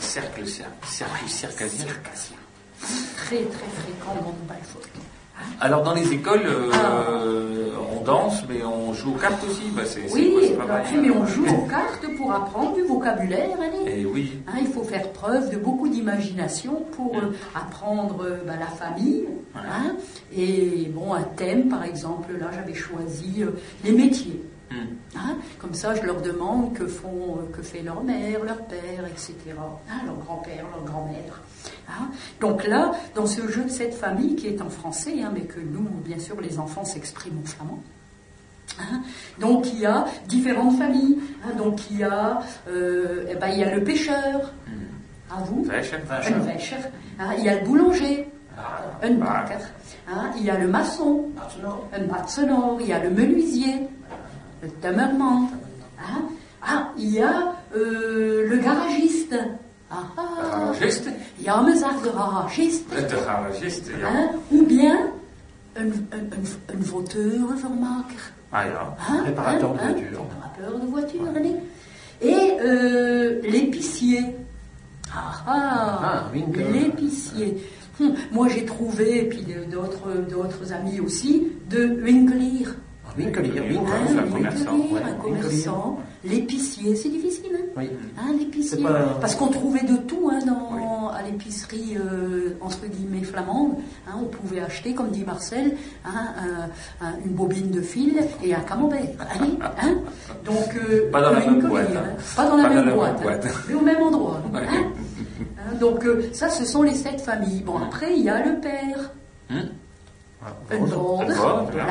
Cercle, cercle, cercle circasien.
Circassien. Très très fréquent dans les bals folk.
Alors dans les écoles, euh, on danse, mais on joue aux cartes aussi. Bah, c'est,
Oui,
c'est pas mal.
mais on joue <laughs> aux cartes pour apprendre du vocabulaire. allez.
Et oui.
Hein, il faut faire preuve de beaucoup d'imagination pour euh, apprendre euh, bah, la famille. hein. et bon, un thème, par exemple, là j'avais choisi les métiers.
Hmm.
Hein, comme ça, je leur demande que font, euh, que fait leur mère, leur père, etc. Hein, leur grand-père, leur grand-mère. hein? Donc là, dans ce jeu de cette famille qui est en français, hein, mais que nous, bien sûr, les enfants s'expriment en flamand. hein? donc il y a différentes familles. hein? donc il y a, euh, eh ben, il y a le pêcheur. À vous. Wäscher. Hein, il y a le boulanger.
Ah,
Un bakker. Hein, il y a le maçon. Un batsenor. Il y a le menuisier. Timmerman. Hein. Ah, il y a euh, le garagiste. Ah, ah.
Garagiste?
Il y a un garagiste.
Garagiste, ja.
Hein, ou bien un, un, voiturenvermaker.
Ah ja.
Hein,
Réparateur
hein,
de voitures.
Réparateur de voitures, allez. Et euh, l'épicier. Ah, ah,
Ah, Winkler.
l'épicier. Hum, moi j'ai trouvé, et puis d'autres amis aussi, de Winkelier.
Winkelier,
un commerçant,
Winkelier,
ouais,
un
Winkelier.
commerçant, l'épicier, c'est difficile, hein
Oui.
Hein,
pas-
Parce qu'on trouvait de tout hein, dans, à l'épicerie, euh, entre guillemets, flamande. Hein, on pouvait acheter, comme dit Marcel, hein, un- un- une bobine de fil et un camembert. <laughs> Allez, hein Donc, euh,
Pas dans la
une
même
collier,
boîte.
Pas dans la
Pas
même boîte.
boîte.
Mais au même endroit. <laughs> Donc, euh, ça, ce sont les sept familles. Bon, après, il y a le père, la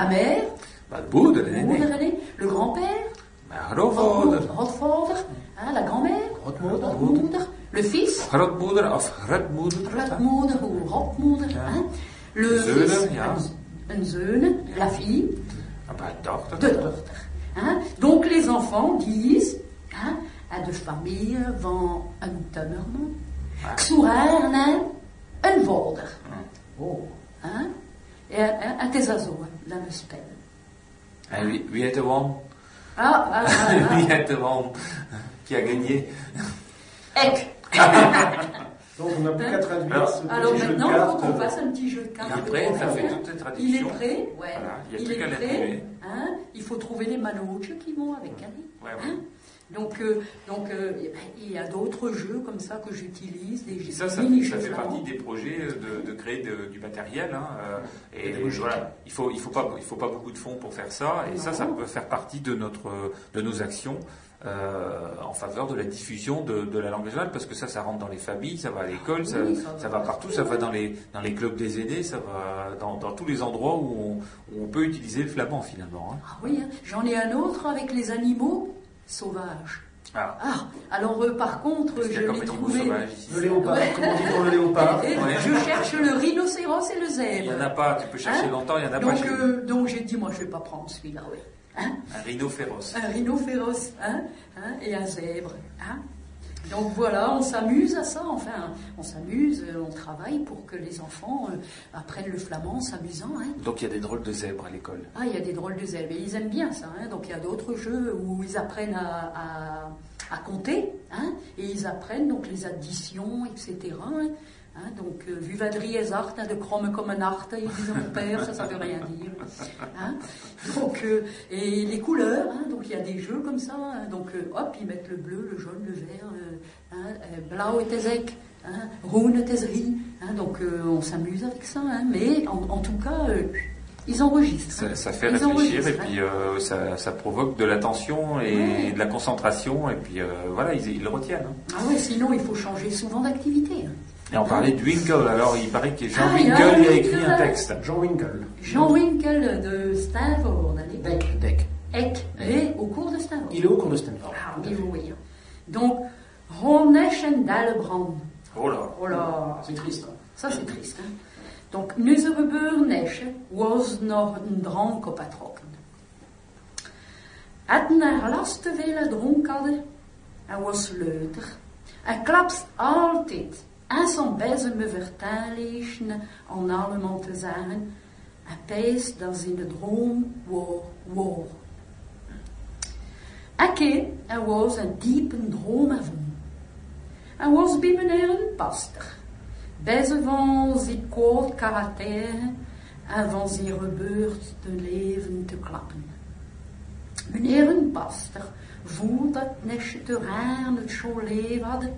mère,
Nee,
le grand-père,
grootvader.
La grand-mère,
Grootmoeder.
grootmoeder, le fils,
Grootmoeder of grootmoeder.
grootmoeder ou rotmoeder, hein, le fils, la fille,
Ah, dochter.
de dochter. Hein. Donc les enfants disent hein, à de famille van een timmerman, Xurane, een vader.
Oh.
Azos, là me
En wie, wie heeft de won?
Ah, ah, ah, ah.
heeft de won? Qui a gagné?
Ek. <laughs>
Donc on n'a plus qu'à traduire
Alors,
ce
Alors
petit jeu de
maintenant, il faut
cartes.
qu'on fasse un petit jeu de cartes.
Il est prêt, ça fait
Hein
toutes les
Il est
traductions.
prêt, ouais.
Voilà, il y a
il
plus
est prêt. Hein il faut trouver les manoches qui vont avec Annie.
Ouais, ouais.
Hein donc, euh, donc euh, il y a d'autres jeux comme ça que j'utilise, des
ça, ça, fait, ça partie des projets de, de créer de- du matériel. hein, euh, et
Et des musiques.
voilà, il faut, il faut pas, il faut pas beaucoup de fonds pour faire ça. Et ça, ça peut faire partie de notre, de nos actions euh, en faveur de la diffusion de, de la langue régionale, parce que ça, ça rentre dans les familles, ça va à l'école, ça,
Oui, ça
ça
va
va partout, ça va dans les, dans les clubs des aînés, ça va dans, dans tous les endroits où on, où on peut utiliser le flamand finalement. hein.
Ah oui, hein. j'en ai un autre avec les animaux sauvages.
Ah,
Ah, alors euh, par contre, je
sauvages ici
Le léopard, comment dit-on le léopard
Et- et
Ouais.
Je cherche le rhinocéros et le
Il
zèbre.
n'y en a pas, tu peux chercher
Hein
longtemps, il n'y en a pas
Donc,
chez nous.
euh, donc j'ai dit, moi je vais pas prendre celui-là, oui. Hein
Un rhino féroce.
un rhino féroce hein, hein, et un zèbre. Hein. Donc voilà, on s'amuse à ça, enfin, on s'amuse, euh, on travaille pour que les enfants euh, apprennent le flamand en s'amusant. Hein.
Donc il y a des drôles de zèbres à l'école.
Ah, il y a des drôles de zèbres, et ils aiment bien ça. Hein. Donc il y a d'autres jeux où ils apprennent à, à- à compter, hein, et ils apprennent donc les additions, etc. hein. Donc, euh, Vuvadri et art, hein, de chrome comme un art, il disait mon père, ça, ça veut rien dire. Hein. Donc, euh, et les couleurs, hein, donc il y a des jeux comme ça, donc euh, hop, ils mettent le bleu, le jaune, le vert, euh, blau et ezek, hein, roun et donc on s'amuse avec ça, mais en, en tout cas, ils enregistrent.
Ça,
hein.
ça fait
Ils
réfléchir et puis euh, ça, ça provoque de l'attention et
Ouais.
de la concentration et puis euh, voilà, ils, ils le retiennent. hein.
Ah ouais, sinon il faut changer souvent d'activité. hein.
Et on parlait de Winkle, alors il paraît que Jean
Ah,
Winkle il a écrit
Winkle.
un texte.
Jean Winkle.
Jean Winkel de Stanford, allez.
Deck, Deck.
Eck, et au cours de Stanford.
Il est au cours de Stanford.
Ah oui, oui. Donc, Ronesch en Dallebrand.
Oh là
Oh là,
C'est triste. hein.
ça c'est triste. Hein? Donc, Nuzerebuur Nesche was nog een drank op het trokken. Had naar last te veel dronk hadden, en was leuter, Hij klapst altijd. En zo'n bezem me vertellen aan allemaal te zeggen. Hij peest dat ze in de droom waar, waar. Oké, er was een diepe droom ervan. Hij was bij meneer een pastor. Bezig van zijn kort karakter en van zijn gebeurd te leven te klappen. Meneer een pastor voelde dat nestje te raar het cholet hadden,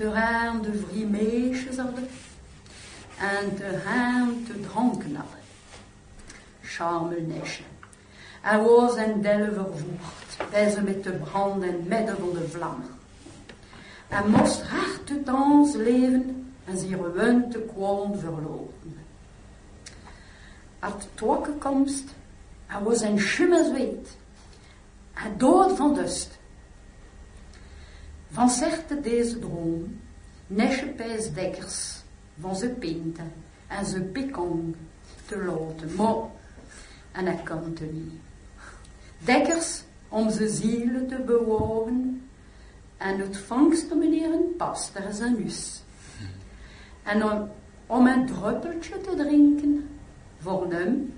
terrein de vrimeesjes hadden en terrein te dronken hadden. Scharmelnestje. Er was en del vervoerd, wijze met de brand en midden van de vlammen. En moest hard te dans leven en zijn wente kwam verloren. Uit de toekomst, hij was een schimmel zweet, hij dood van dust. Van zerte deze droom, nesje dekkers van zijn pinten en zijn pikong te laten. Maar, en hij kan het niet. Dekkers om zijn zielen te bewaren en het vangst meneer een pastor zijn. En om, om een druppeltje te drinken, voor hem,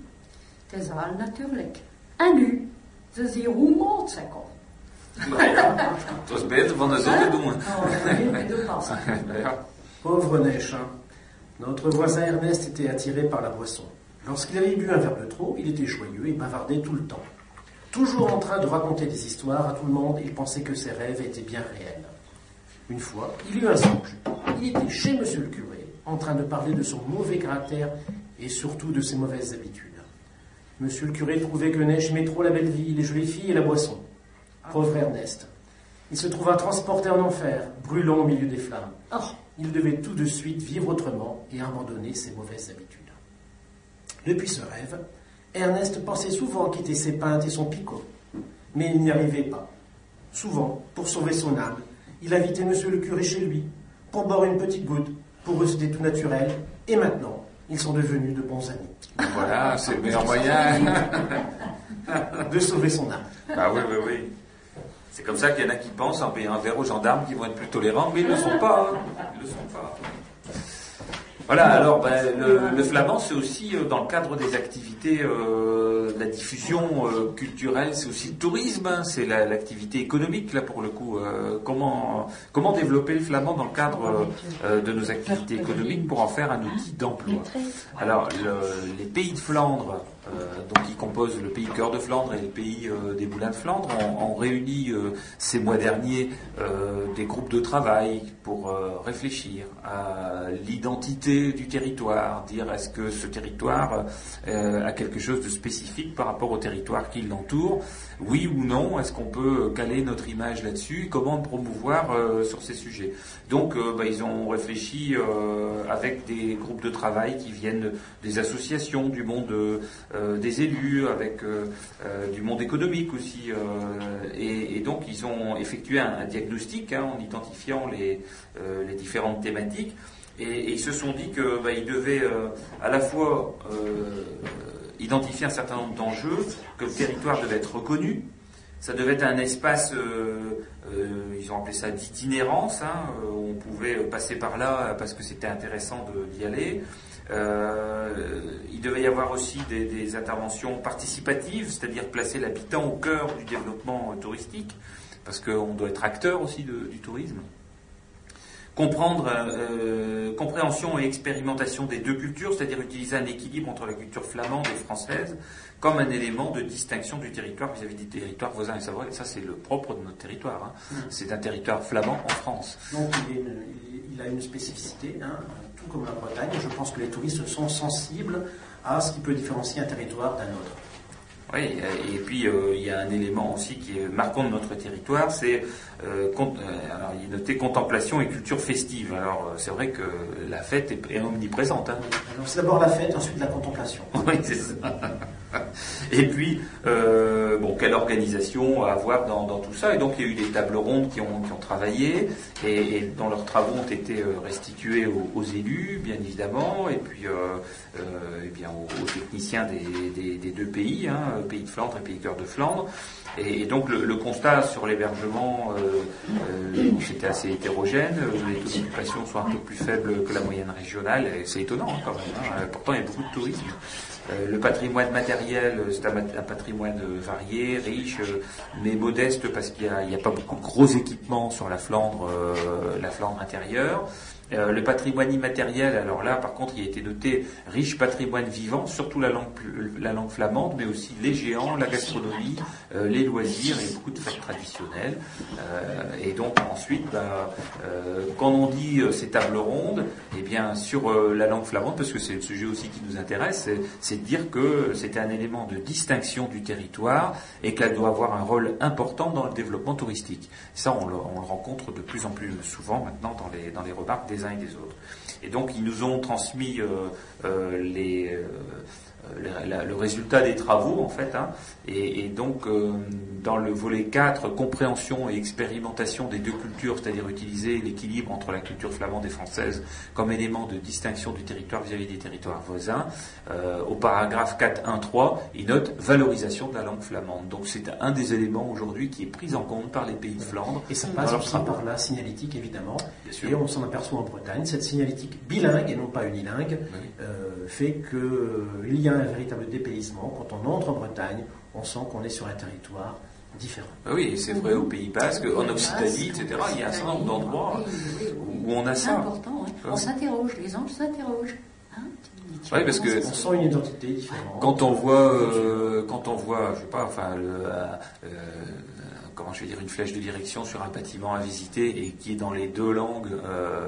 het is al natuurlijk. En nu, ze zien hoe moord ze kon.
Nou ja, het was beter van de zon te doen.
De pastor.
ja.
Pauvre Neige. hein. Notre voisin Ernest était attiré par la boisson. Lorsqu'il avait bu un verre de trop, il était joyeux et bavardait tout le temps. Toujours en train de raconter des histoires à tout le monde, il pensait que ses rêves étaient bien réels. Une fois, il eut un songe. Il était chez monsieur le curé, en train de parler de son mauvais caractère et surtout de ses mauvaises habitudes. Monsieur le curé trouvait que Neige aimait trop la belle vie, les jolies filles et la boisson. Pauvre Ernest. Il se trouva transporté en enfer, brûlant au milieu des flammes. Or, il devait tout de suite vivre autrement et abandonner ses mauvaises habitudes. Depuis ce rêve, Ernest pensait souvent quitter ses pintes et son picot, mais il n'y arrivait pas. Souvent, pour sauver son âme, il invitait monsieur le curé chez lui, pour boire une petite goutte. Pour eux, c'était tout naturel, et maintenant, ils sont devenus de bons amis.
Voilà, c'est le meilleur <laughs> moyen.
De sauver son âme.
Bah oui, oui, oui. C'est comme ça qu'il y en a qui pensent en payant un verre aux gendarmes qui vont être plus tolérants, mais ils ne le sont pas. hein. Ils ne le sont pas. Voilà, alors ben, le, le flamand, c'est aussi euh, dans le cadre des activités euh, de la diffusion euh, culturelle, c'est aussi le tourisme, hein, c'est la- l'activité économique là pour le coup. Comment comment développer le flamand dans le cadre de nos activités économiques pour en faire un outil d'emploi Alors le- les pays de Flandre, donc qui composent le pays cœur de Flandre et le pays euh, des moulins de Flandre, ont, réuni euh, ces mois derniers euh, des groupes de travail pour euh, réfléchir à l'identité du territoire, dire est-ce que ce territoire euh, a quelque chose de spécifique par rapport au territoire qui l'entoure, oui ou non, est-ce qu'on peut caler notre image là-dessus, comment promouvoir euh, sur ces sujets? Donc euh, bah, ils ont réfléchi euh, avec des groupes de travail qui viennent des associations, du monde euh, des élus, avec euh, euh, du monde économique aussi, euh, et, donc ils ont effectué un, diagnostic hein, en identifiant les, euh, différentes thématiques. Et, ils se sont dit que bah, devaient euh, à la fois euh, identifier un certain nombre d'enjeux, que le territoire devait être reconnu, ça devait être un espace, euh, euh, ils ont appelé ça d'itinérance, hein, euh, on pouvait passer par là parce que c'était intéressant d'y aller. Euh, il devait y avoir aussi des, des interventions participatives, c'est-à-dire placer l'habitant au cœur du développement touristique, parce qu'on doit être acteur aussi de- du tourisme. Comprendre euh, compréhension et expérimentation des deux cultures, c'est-à-dire utiliser un équilibre entre la culture flamande et française comme un élément de distinction du territoire vis-à-vis des territoires voisins. Et ça, ça c'est le propre de notre territoire. hein. C'est un territoire flamand en France.
Donc il, une- a une spécificité, hein, tout comme la Bretagne. Je pense que les touristes sont sensibles à ce qui peut différencier un territoire d'un autre.
Oui, et puis euh, il y a un élément aussi qui est marquant de notre territoire, c'est alors il noté contemplation et culture festive. Alors euh, c'est vrai que la fête est, est omniprésente. Hein.
Alors c'est d'abord la fête, ensuite la contemplation. <laughs>
Oui, c'est ça. Et puis, euh, bon, quelle organisation à avoir dans, dans tout ça Et donc, il y a eu des tables rondes qui ont, qui ont travaillé et, et dont leurs travaux ont été euh, restitués aux, aux élus, bien évidemment, et puis euh, euh, eh bien, aux, aux techniciens des, des- des deux pays, hein, Pays de Flandre et Pays de Cœur de Flandre. Et, et donc, le, le constat sur l'hébergement, euh, euh, c'était assez hétérogène. Les taux d'occupation sont un peu plus faibles que la moyenne régionale. C'est étonnant, hein, quand même. hein. Pourtant, il y a beaucoup de tourisme. Euh, le patrimoine matériel, euh, c'est un, patrimoine euh, varié, riche, euh, mais modeste parce qu'il n'y a, pas beaucoup de gros équipements sur la Flandre, euh, la Flandre intérieure. Euh, le patrimoine immatériel, alors là, par contre, il a été noté riche patrimoine vivant, surtout la langue, flamande, mais aussi les géants, la gastronomie, euh, les loisirs et beaucoup de fêtes traditionnelles. Euh, et donc ensuite, bah, quand on dit ces tables rondes, eh bien sur la langue flamande, parce que c'est le sujet aussi qui nous intéresse, c'est- de dire que c'était un élément de distinction du territoire et qu'elle doit avoir un rôle important dans le développement touristique. Ça, on le, on le rencontre de plus en plus souvent maintenant dans les, dans les remarques et donc, ils nous ont transmis euh, euh, les, euh, la- la- le résultat des travaux, en fait. hein. et, et donc, euh, dans le volet 4, compréhension et expérimentation des deux cultures, c'est-à-dire utiliser l'équilibre entre la culture flamande et française comme élément de distinction du territoire vis-à-vis des territoires voisins, euh, au paragraphe 4.1.3, il note valorisation de la langue flamande. Donc, c'est un des éléments aujourd'hui qui est pris en compte par les pays de Flandre.
Et ça passe aussi par la signalétique, évidemment. Et on s'en aperçoit en Bretagne. Cette signalétique bilingue et non pas unilingue euh, fait qu'il y a un véritable dépaysement. Quand on entre en Bretagne, on sent qu'on est sur un territoire différent.
Ah Oui, c'est vrai au Pays Basque, en Occitanie, etc. Il y a un certain nombre d'endroits où on a
C'est
ça.
important. hein.
Ouais.
On s'interroge, les anges s'interrogent. Hein
Oui, parce que
On sent une identité différente.
quand on voit, euh, quand on voit, je sais pas, enfin, le, euh, comment je vais dire, une flèche de direction sur un bâtiment à visiter et qui est dans les deux langues, euh,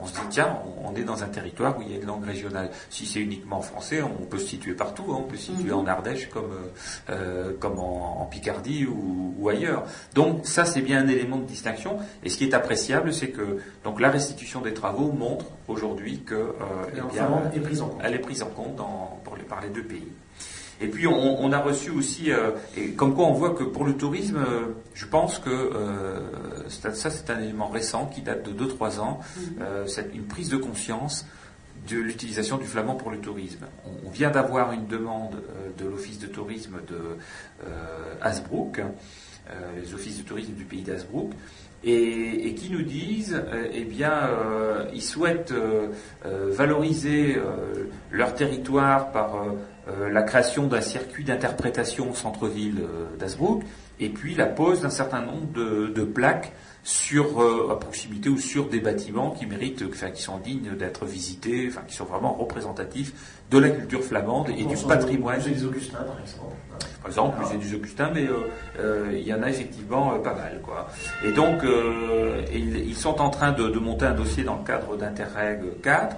on se dit tiens, on, on est dans un territoire où il y a une langue régionale. Si c'est uniquement français, on peut se situer partout. hein. on peut se situer en Ardèche comme, euh, euh, comme en, en Picardie ou, ou ailleurs. Donc ça, c'est bien un élément de distinction. Et ce qui est appréciable, c'est que donc la restitution des travaux montre aujourd'hui que euh,
Et
eh
est prise en compte.
elle est prise en compte dans- pour les- par les deux pays. Et puis on, on a reçu aussi, euh, et comme quoi on voit que pour le tourisme, euh, je pense que euh, ça c'est un élément récent qui date de 2-3 ans, euh, c'est une prise de conscience de l'utilisation du flamand pour le tourisme. On, on vient d'avoir une demande de l'office de tourisme de Hasbrook, euh, les offices de tourisme du pays d'Hasbrook, et, et qui nous disent, euh, eh bien, euh, ils souhaitent euh, valoriser leur territoire par euh, la création d'un circuit d'interprétation au centre-ville euh, d'Hasbrook, et puis la pose d'un certain nombre de plaques sur euh, à proximité ou sur des bâtiments qui méritent, enfin, qui sont dignes d'être visités, enfin, qui sont vraiment représentatifs de la culture flamande et du patrimoine.
Le musée des Augustins, par exemple.
Par exemple, le musée des Augustins, mais euh, euh, il y en a effectivement pas mal. Quoi. Et donc, ils, ils sont en train de, de monter un dossier dans le cadre d'Interreg 4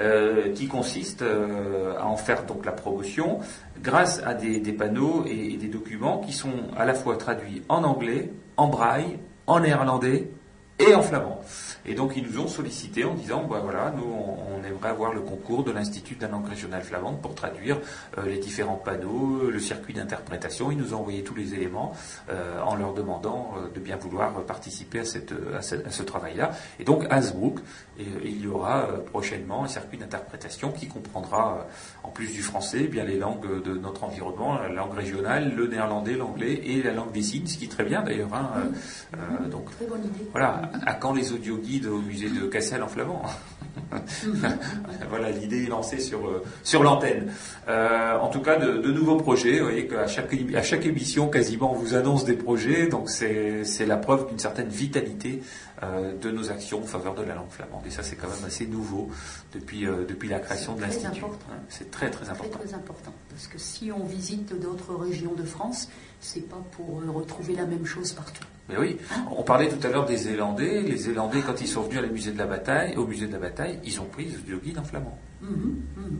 euh, qui consiste à en faire donc la promotion grâce à des, des panneaux et, et des documents qui sont à la fois traduits en anglais, en braille, en néerlandais et en flamand. Et donc ils nous ont sollicité en disant, bah voilà, nous on, on aimerait avoir le concours de l'Institut de la langue régionale flamande pour traduire euh, les différents panneaux, le circuit d'interprétation. Ils nous ont envoyé tous les éléments euh, en leur demandant euh, de bien vouloir participer à, cette, à ce, travail-là. Et donc à Hasbrook, et, euh, il y aura euh, prochainement un circuit d'interprétation qui comprendra, euh, en plus du français, eh bien les langues de notre environnement, la langue régionale, le néerlandais, l'anglais et la langue des signes, ce qui est très bien d'ailleurs. hein. Euh, euh, donc
Très bonne idée.
voilà, à quand les audioguides au musée de Cassel en flamand <laughs> Voilà, l'idée est lancée sur, euh, sur l'antenne. Euh, en tout cas, de, de nouveaux projets. Vous voyez qu'à chaque, à chaque émission, quasiment, on vous annonce des projets. Donc, c'est la preuve d'une certaine vitalité euh, de nos actions en faveur de la langue flamande. Et ça, c'est quand même assez nouveau depuis, euh, depuis la création de
Très
l'Institut. C'est très, très
Très
important.
très important. Parce que si on visite d'autres régions de France, c'est pas pour retrouver la même chose partout.
Mais oui, on parlait tout à l'heure des Zélandais. Les Zélandais, quand ils sont venus à la musée de la bataille, au musée de la bataille, ils ont pris les audioguides en flamand.
Mhm, mhm.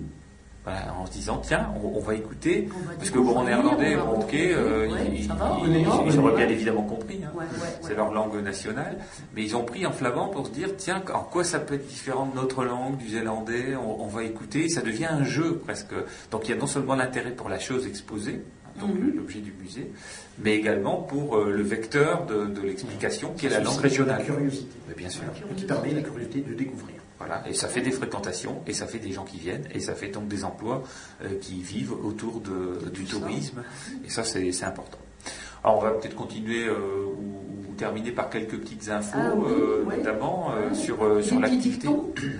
Voilà, en se disant, tiens, on, on va écouter,
On va
parce que bon, en néerlandais, bon, ok, euh,
ouais,
ils,
va,
ils- ils- ils auraient bien évidemment compris, hein.
Ouais, ouais,
c'est leur langue nationale, mais ils ont pris en flamand pour se dire, tiens, en quoi ça peut être différent de notre langue, du zélandais, on, on va écouter, ça devient un jeu presque. Donc il y a non seulement l'intérêt pour la chose exposée, donc
Mhm.
l'objet du musée, mais également pour euh, le vecteur de, de l'explication, qui est la langue régionale.
La curiosité.
Mais bien sûr.
Qui permet la curiosité de découvrir.
Voilà, et ça fait des fréquentations, et ça fait des gens qui viennent, et ça fait donc des emplois euh, qui vivent autour de- du tourisme, et ça c'est important. Alors on va peut-être continuer euh, terminer par quelques petites infos,
Ah oui,
euh,
ouais.
notamment euh,
Ouais.
sur, euh, sur l'activité.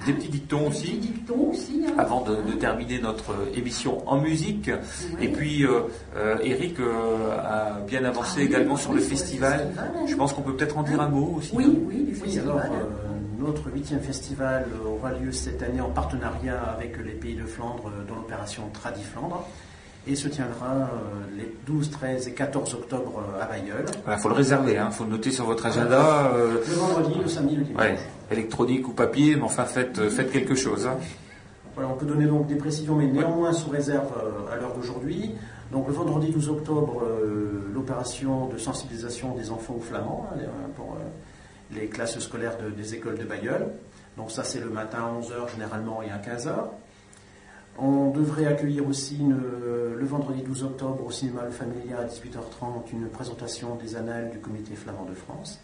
Des petits dictons
Des
aussi.
petits dictons aussi. hein.
Avant de, de terminer notre émission en musique,
Ouais.
et puis euh, euh, Eric euh, a bien avancé
Ah
également
oui,
sur le festival.
festival, hein.
Je pense qu'on peut peut-être en dire un mot aussi.
Oui, oui, du
Oui,
festival.
alors euh, notre huitième festival aura lieu cette année en partenariat avec les pays de Flandre dans l'opération Tradiflandre et se tiendra euh, les 12, 13 et 14 octobre euh, à Bayeul.
Il faut le réserver, il faut le noter sur votre agenda. euh,
Le vendredi, le samedi, le dimanche.
Ouais, électronique ou papier, mais enfin faites, faites quelque chose. hein.
Voilà, on peut donner donc des précisions, mais néanmoins sous réserve à l'heure d'aujourd'hui. Donc le vendredi 12 octobre, l'opération de sensibilisation des enfants au flamand hein, pour les classes scolaires de- des écoles de Bayeul. Donc ça c'est le matin à 11h généralement et à 15h. On devrait accueillir aussi une- le vendredi 12 octobre au cinéma Le Familia à 18h30 une présentation des annales du comité flamand de France.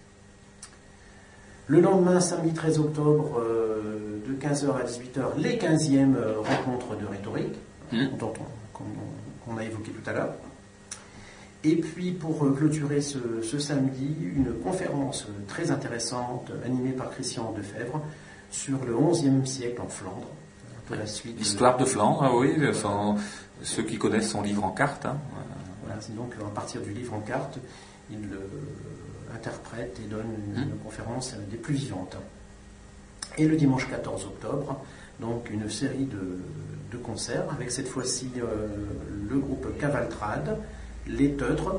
Le lendemain, samedi 13 octobre, euh, de 15h à 18h, les 15e euh, rencontres de rhétorique,
Mm.
dont on- qu'on qu'on a évoqué tout à l'heure. Et puis, pour euh, clôturer ce, ce samedi, une conférence très intéressante animée par Christian Defebvre sur le 11e siècle en Flandre. Peu la suite. de-
L'histoire de Flandre, ah oui, ceux qui connaissent son livre en carte. hein.
Voilà, c'est donc à partir du livre en carte, il euh, interprète et donne une,
Hmm.
conférence des plus vivantes. Et le dimanche 14 octobre, donc une série de, de concerts avec cette fois-ci euh, le groupe Cavaltrad, les Teutres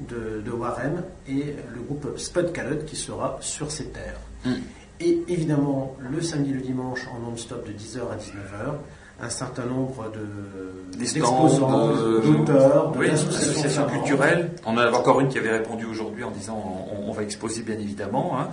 de, de Warem et le groupe Spud qui sera sur ces terres.
Hmm.
Et évidemment, le samedi et le dimanche en non-stop de 10h à 19h, un certain nombre de d'exposants,
de-
d'auteurs, de-
oui,
d'associations
culturelles. On en a encore une qui avait répondu aujourd'hui en disant on, on va exposer bien évidemment. hein.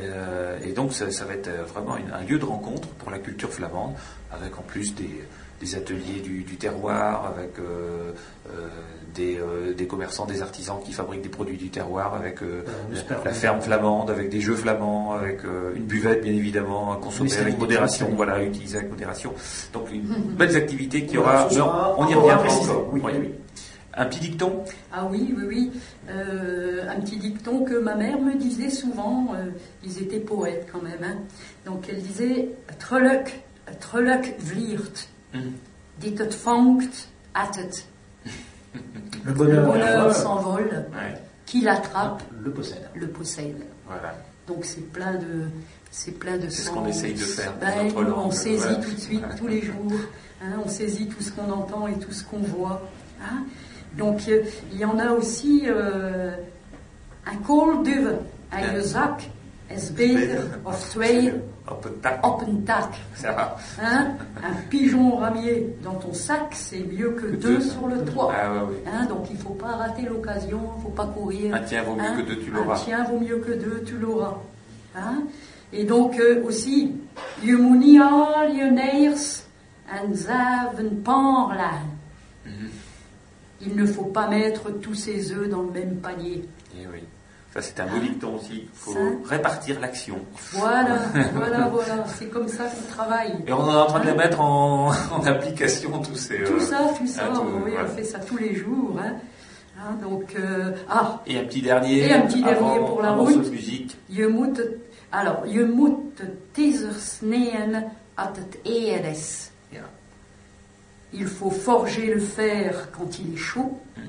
Euh, et donc ça, ça va être euh, vraiment une- un lieu de rencontre pour la culture flamande, avec en plus des, des ateliers du, du terroir, avec euh, euh, des, euh, des commerçants, des artisans qui fabriquent des produits du terroir, avec euh,
espère
la ferme flamande, avec des jeux flamands, avec euh, une buvette bien évidemment, à consommer avec modération, voilà, utiliser avec modération. Donc une <laughs> belles activités qui aura. on y reviendra encore.
Oui,
Oui.
oui.
Un petit dicton?
Ah oui, oui, oui. Euh, un petit dicton que ma mère me disait souvent. euh, ils étaient poètes quand même. hein. Donc elle disait Treluk, treluk vliert. Dit het vangt, at het.
Le bonheur,
bonheur s'envole.
Ouais,
Qui l'attrape,
le possède.
le possède.
voilà.
Donc c'est plein de, c'est plein de
C'est ce qu'on essaye de faire
Ben,
notre langue,
On saisit
voilà.
tout de suite, tous les jours. hein, on saisit tout ce qu'on entend et tout ce qu'on voit. hein. Donc euh, il y en a aussi euh, un koolduwe,
Ja.
un zak, is beter of twee
Op een tak.
op een tak.
Ça.
Hein, un pigeon ramier dans ton sac, c'est mieux que
Que
deux
deux.
sur le toit.
Ah ouais, ouais.
Hein, donc il ne faut pas rater l'occasion, il ne faut pas courir.
Un tien vaut mieux
Hein,
que deux, tu
Un
l'auras.
tien vaut mieux que deux, tu l'auras. Hein? Et donc euh, aussi, je moet niet al je neiers en zeven panrlaan.
Mhm.
Il ne faut pas mettre tous ses œufs dans le même panier.
Eh oui. Ça, c'est un beau dicton aussi. Il faut
Ça.
répartir l'action.
Voilà, <laughs> voilà, voilà. C'est comme ça qu'on travaille.
Et on est en train de les mettre en, <laughs> en application, tous ces.
Tout
euh,
ça, tout ça,
tout,
oui,
voilà.
on fait ça tous les jours. Hein. Hein, donc, euh, ah,
Et un petit dernier.
Et un petit dernier pour la route.
musique.
Je moet het, alors, je moet teaser at het. Il faut forger le fer quand il est chaud.
Mm.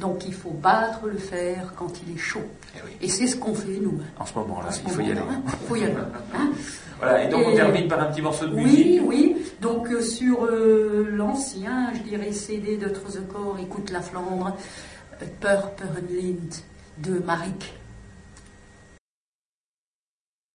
Donc il faut battre le fer quand il est chaud.
Eh oui.
Et c'est ce qu'on fait nous.
En ce moment-là,
En ce
il faut y aller.
hein. Il faut y aller. hein.
Voilà. Et donc, on termine par un petit morceau de musique.
Oui, oui. Donc euh, sur euh, l'ancien, je dirais CD de Trezekor, écoute la Flandre, euh, Purperlind de Marik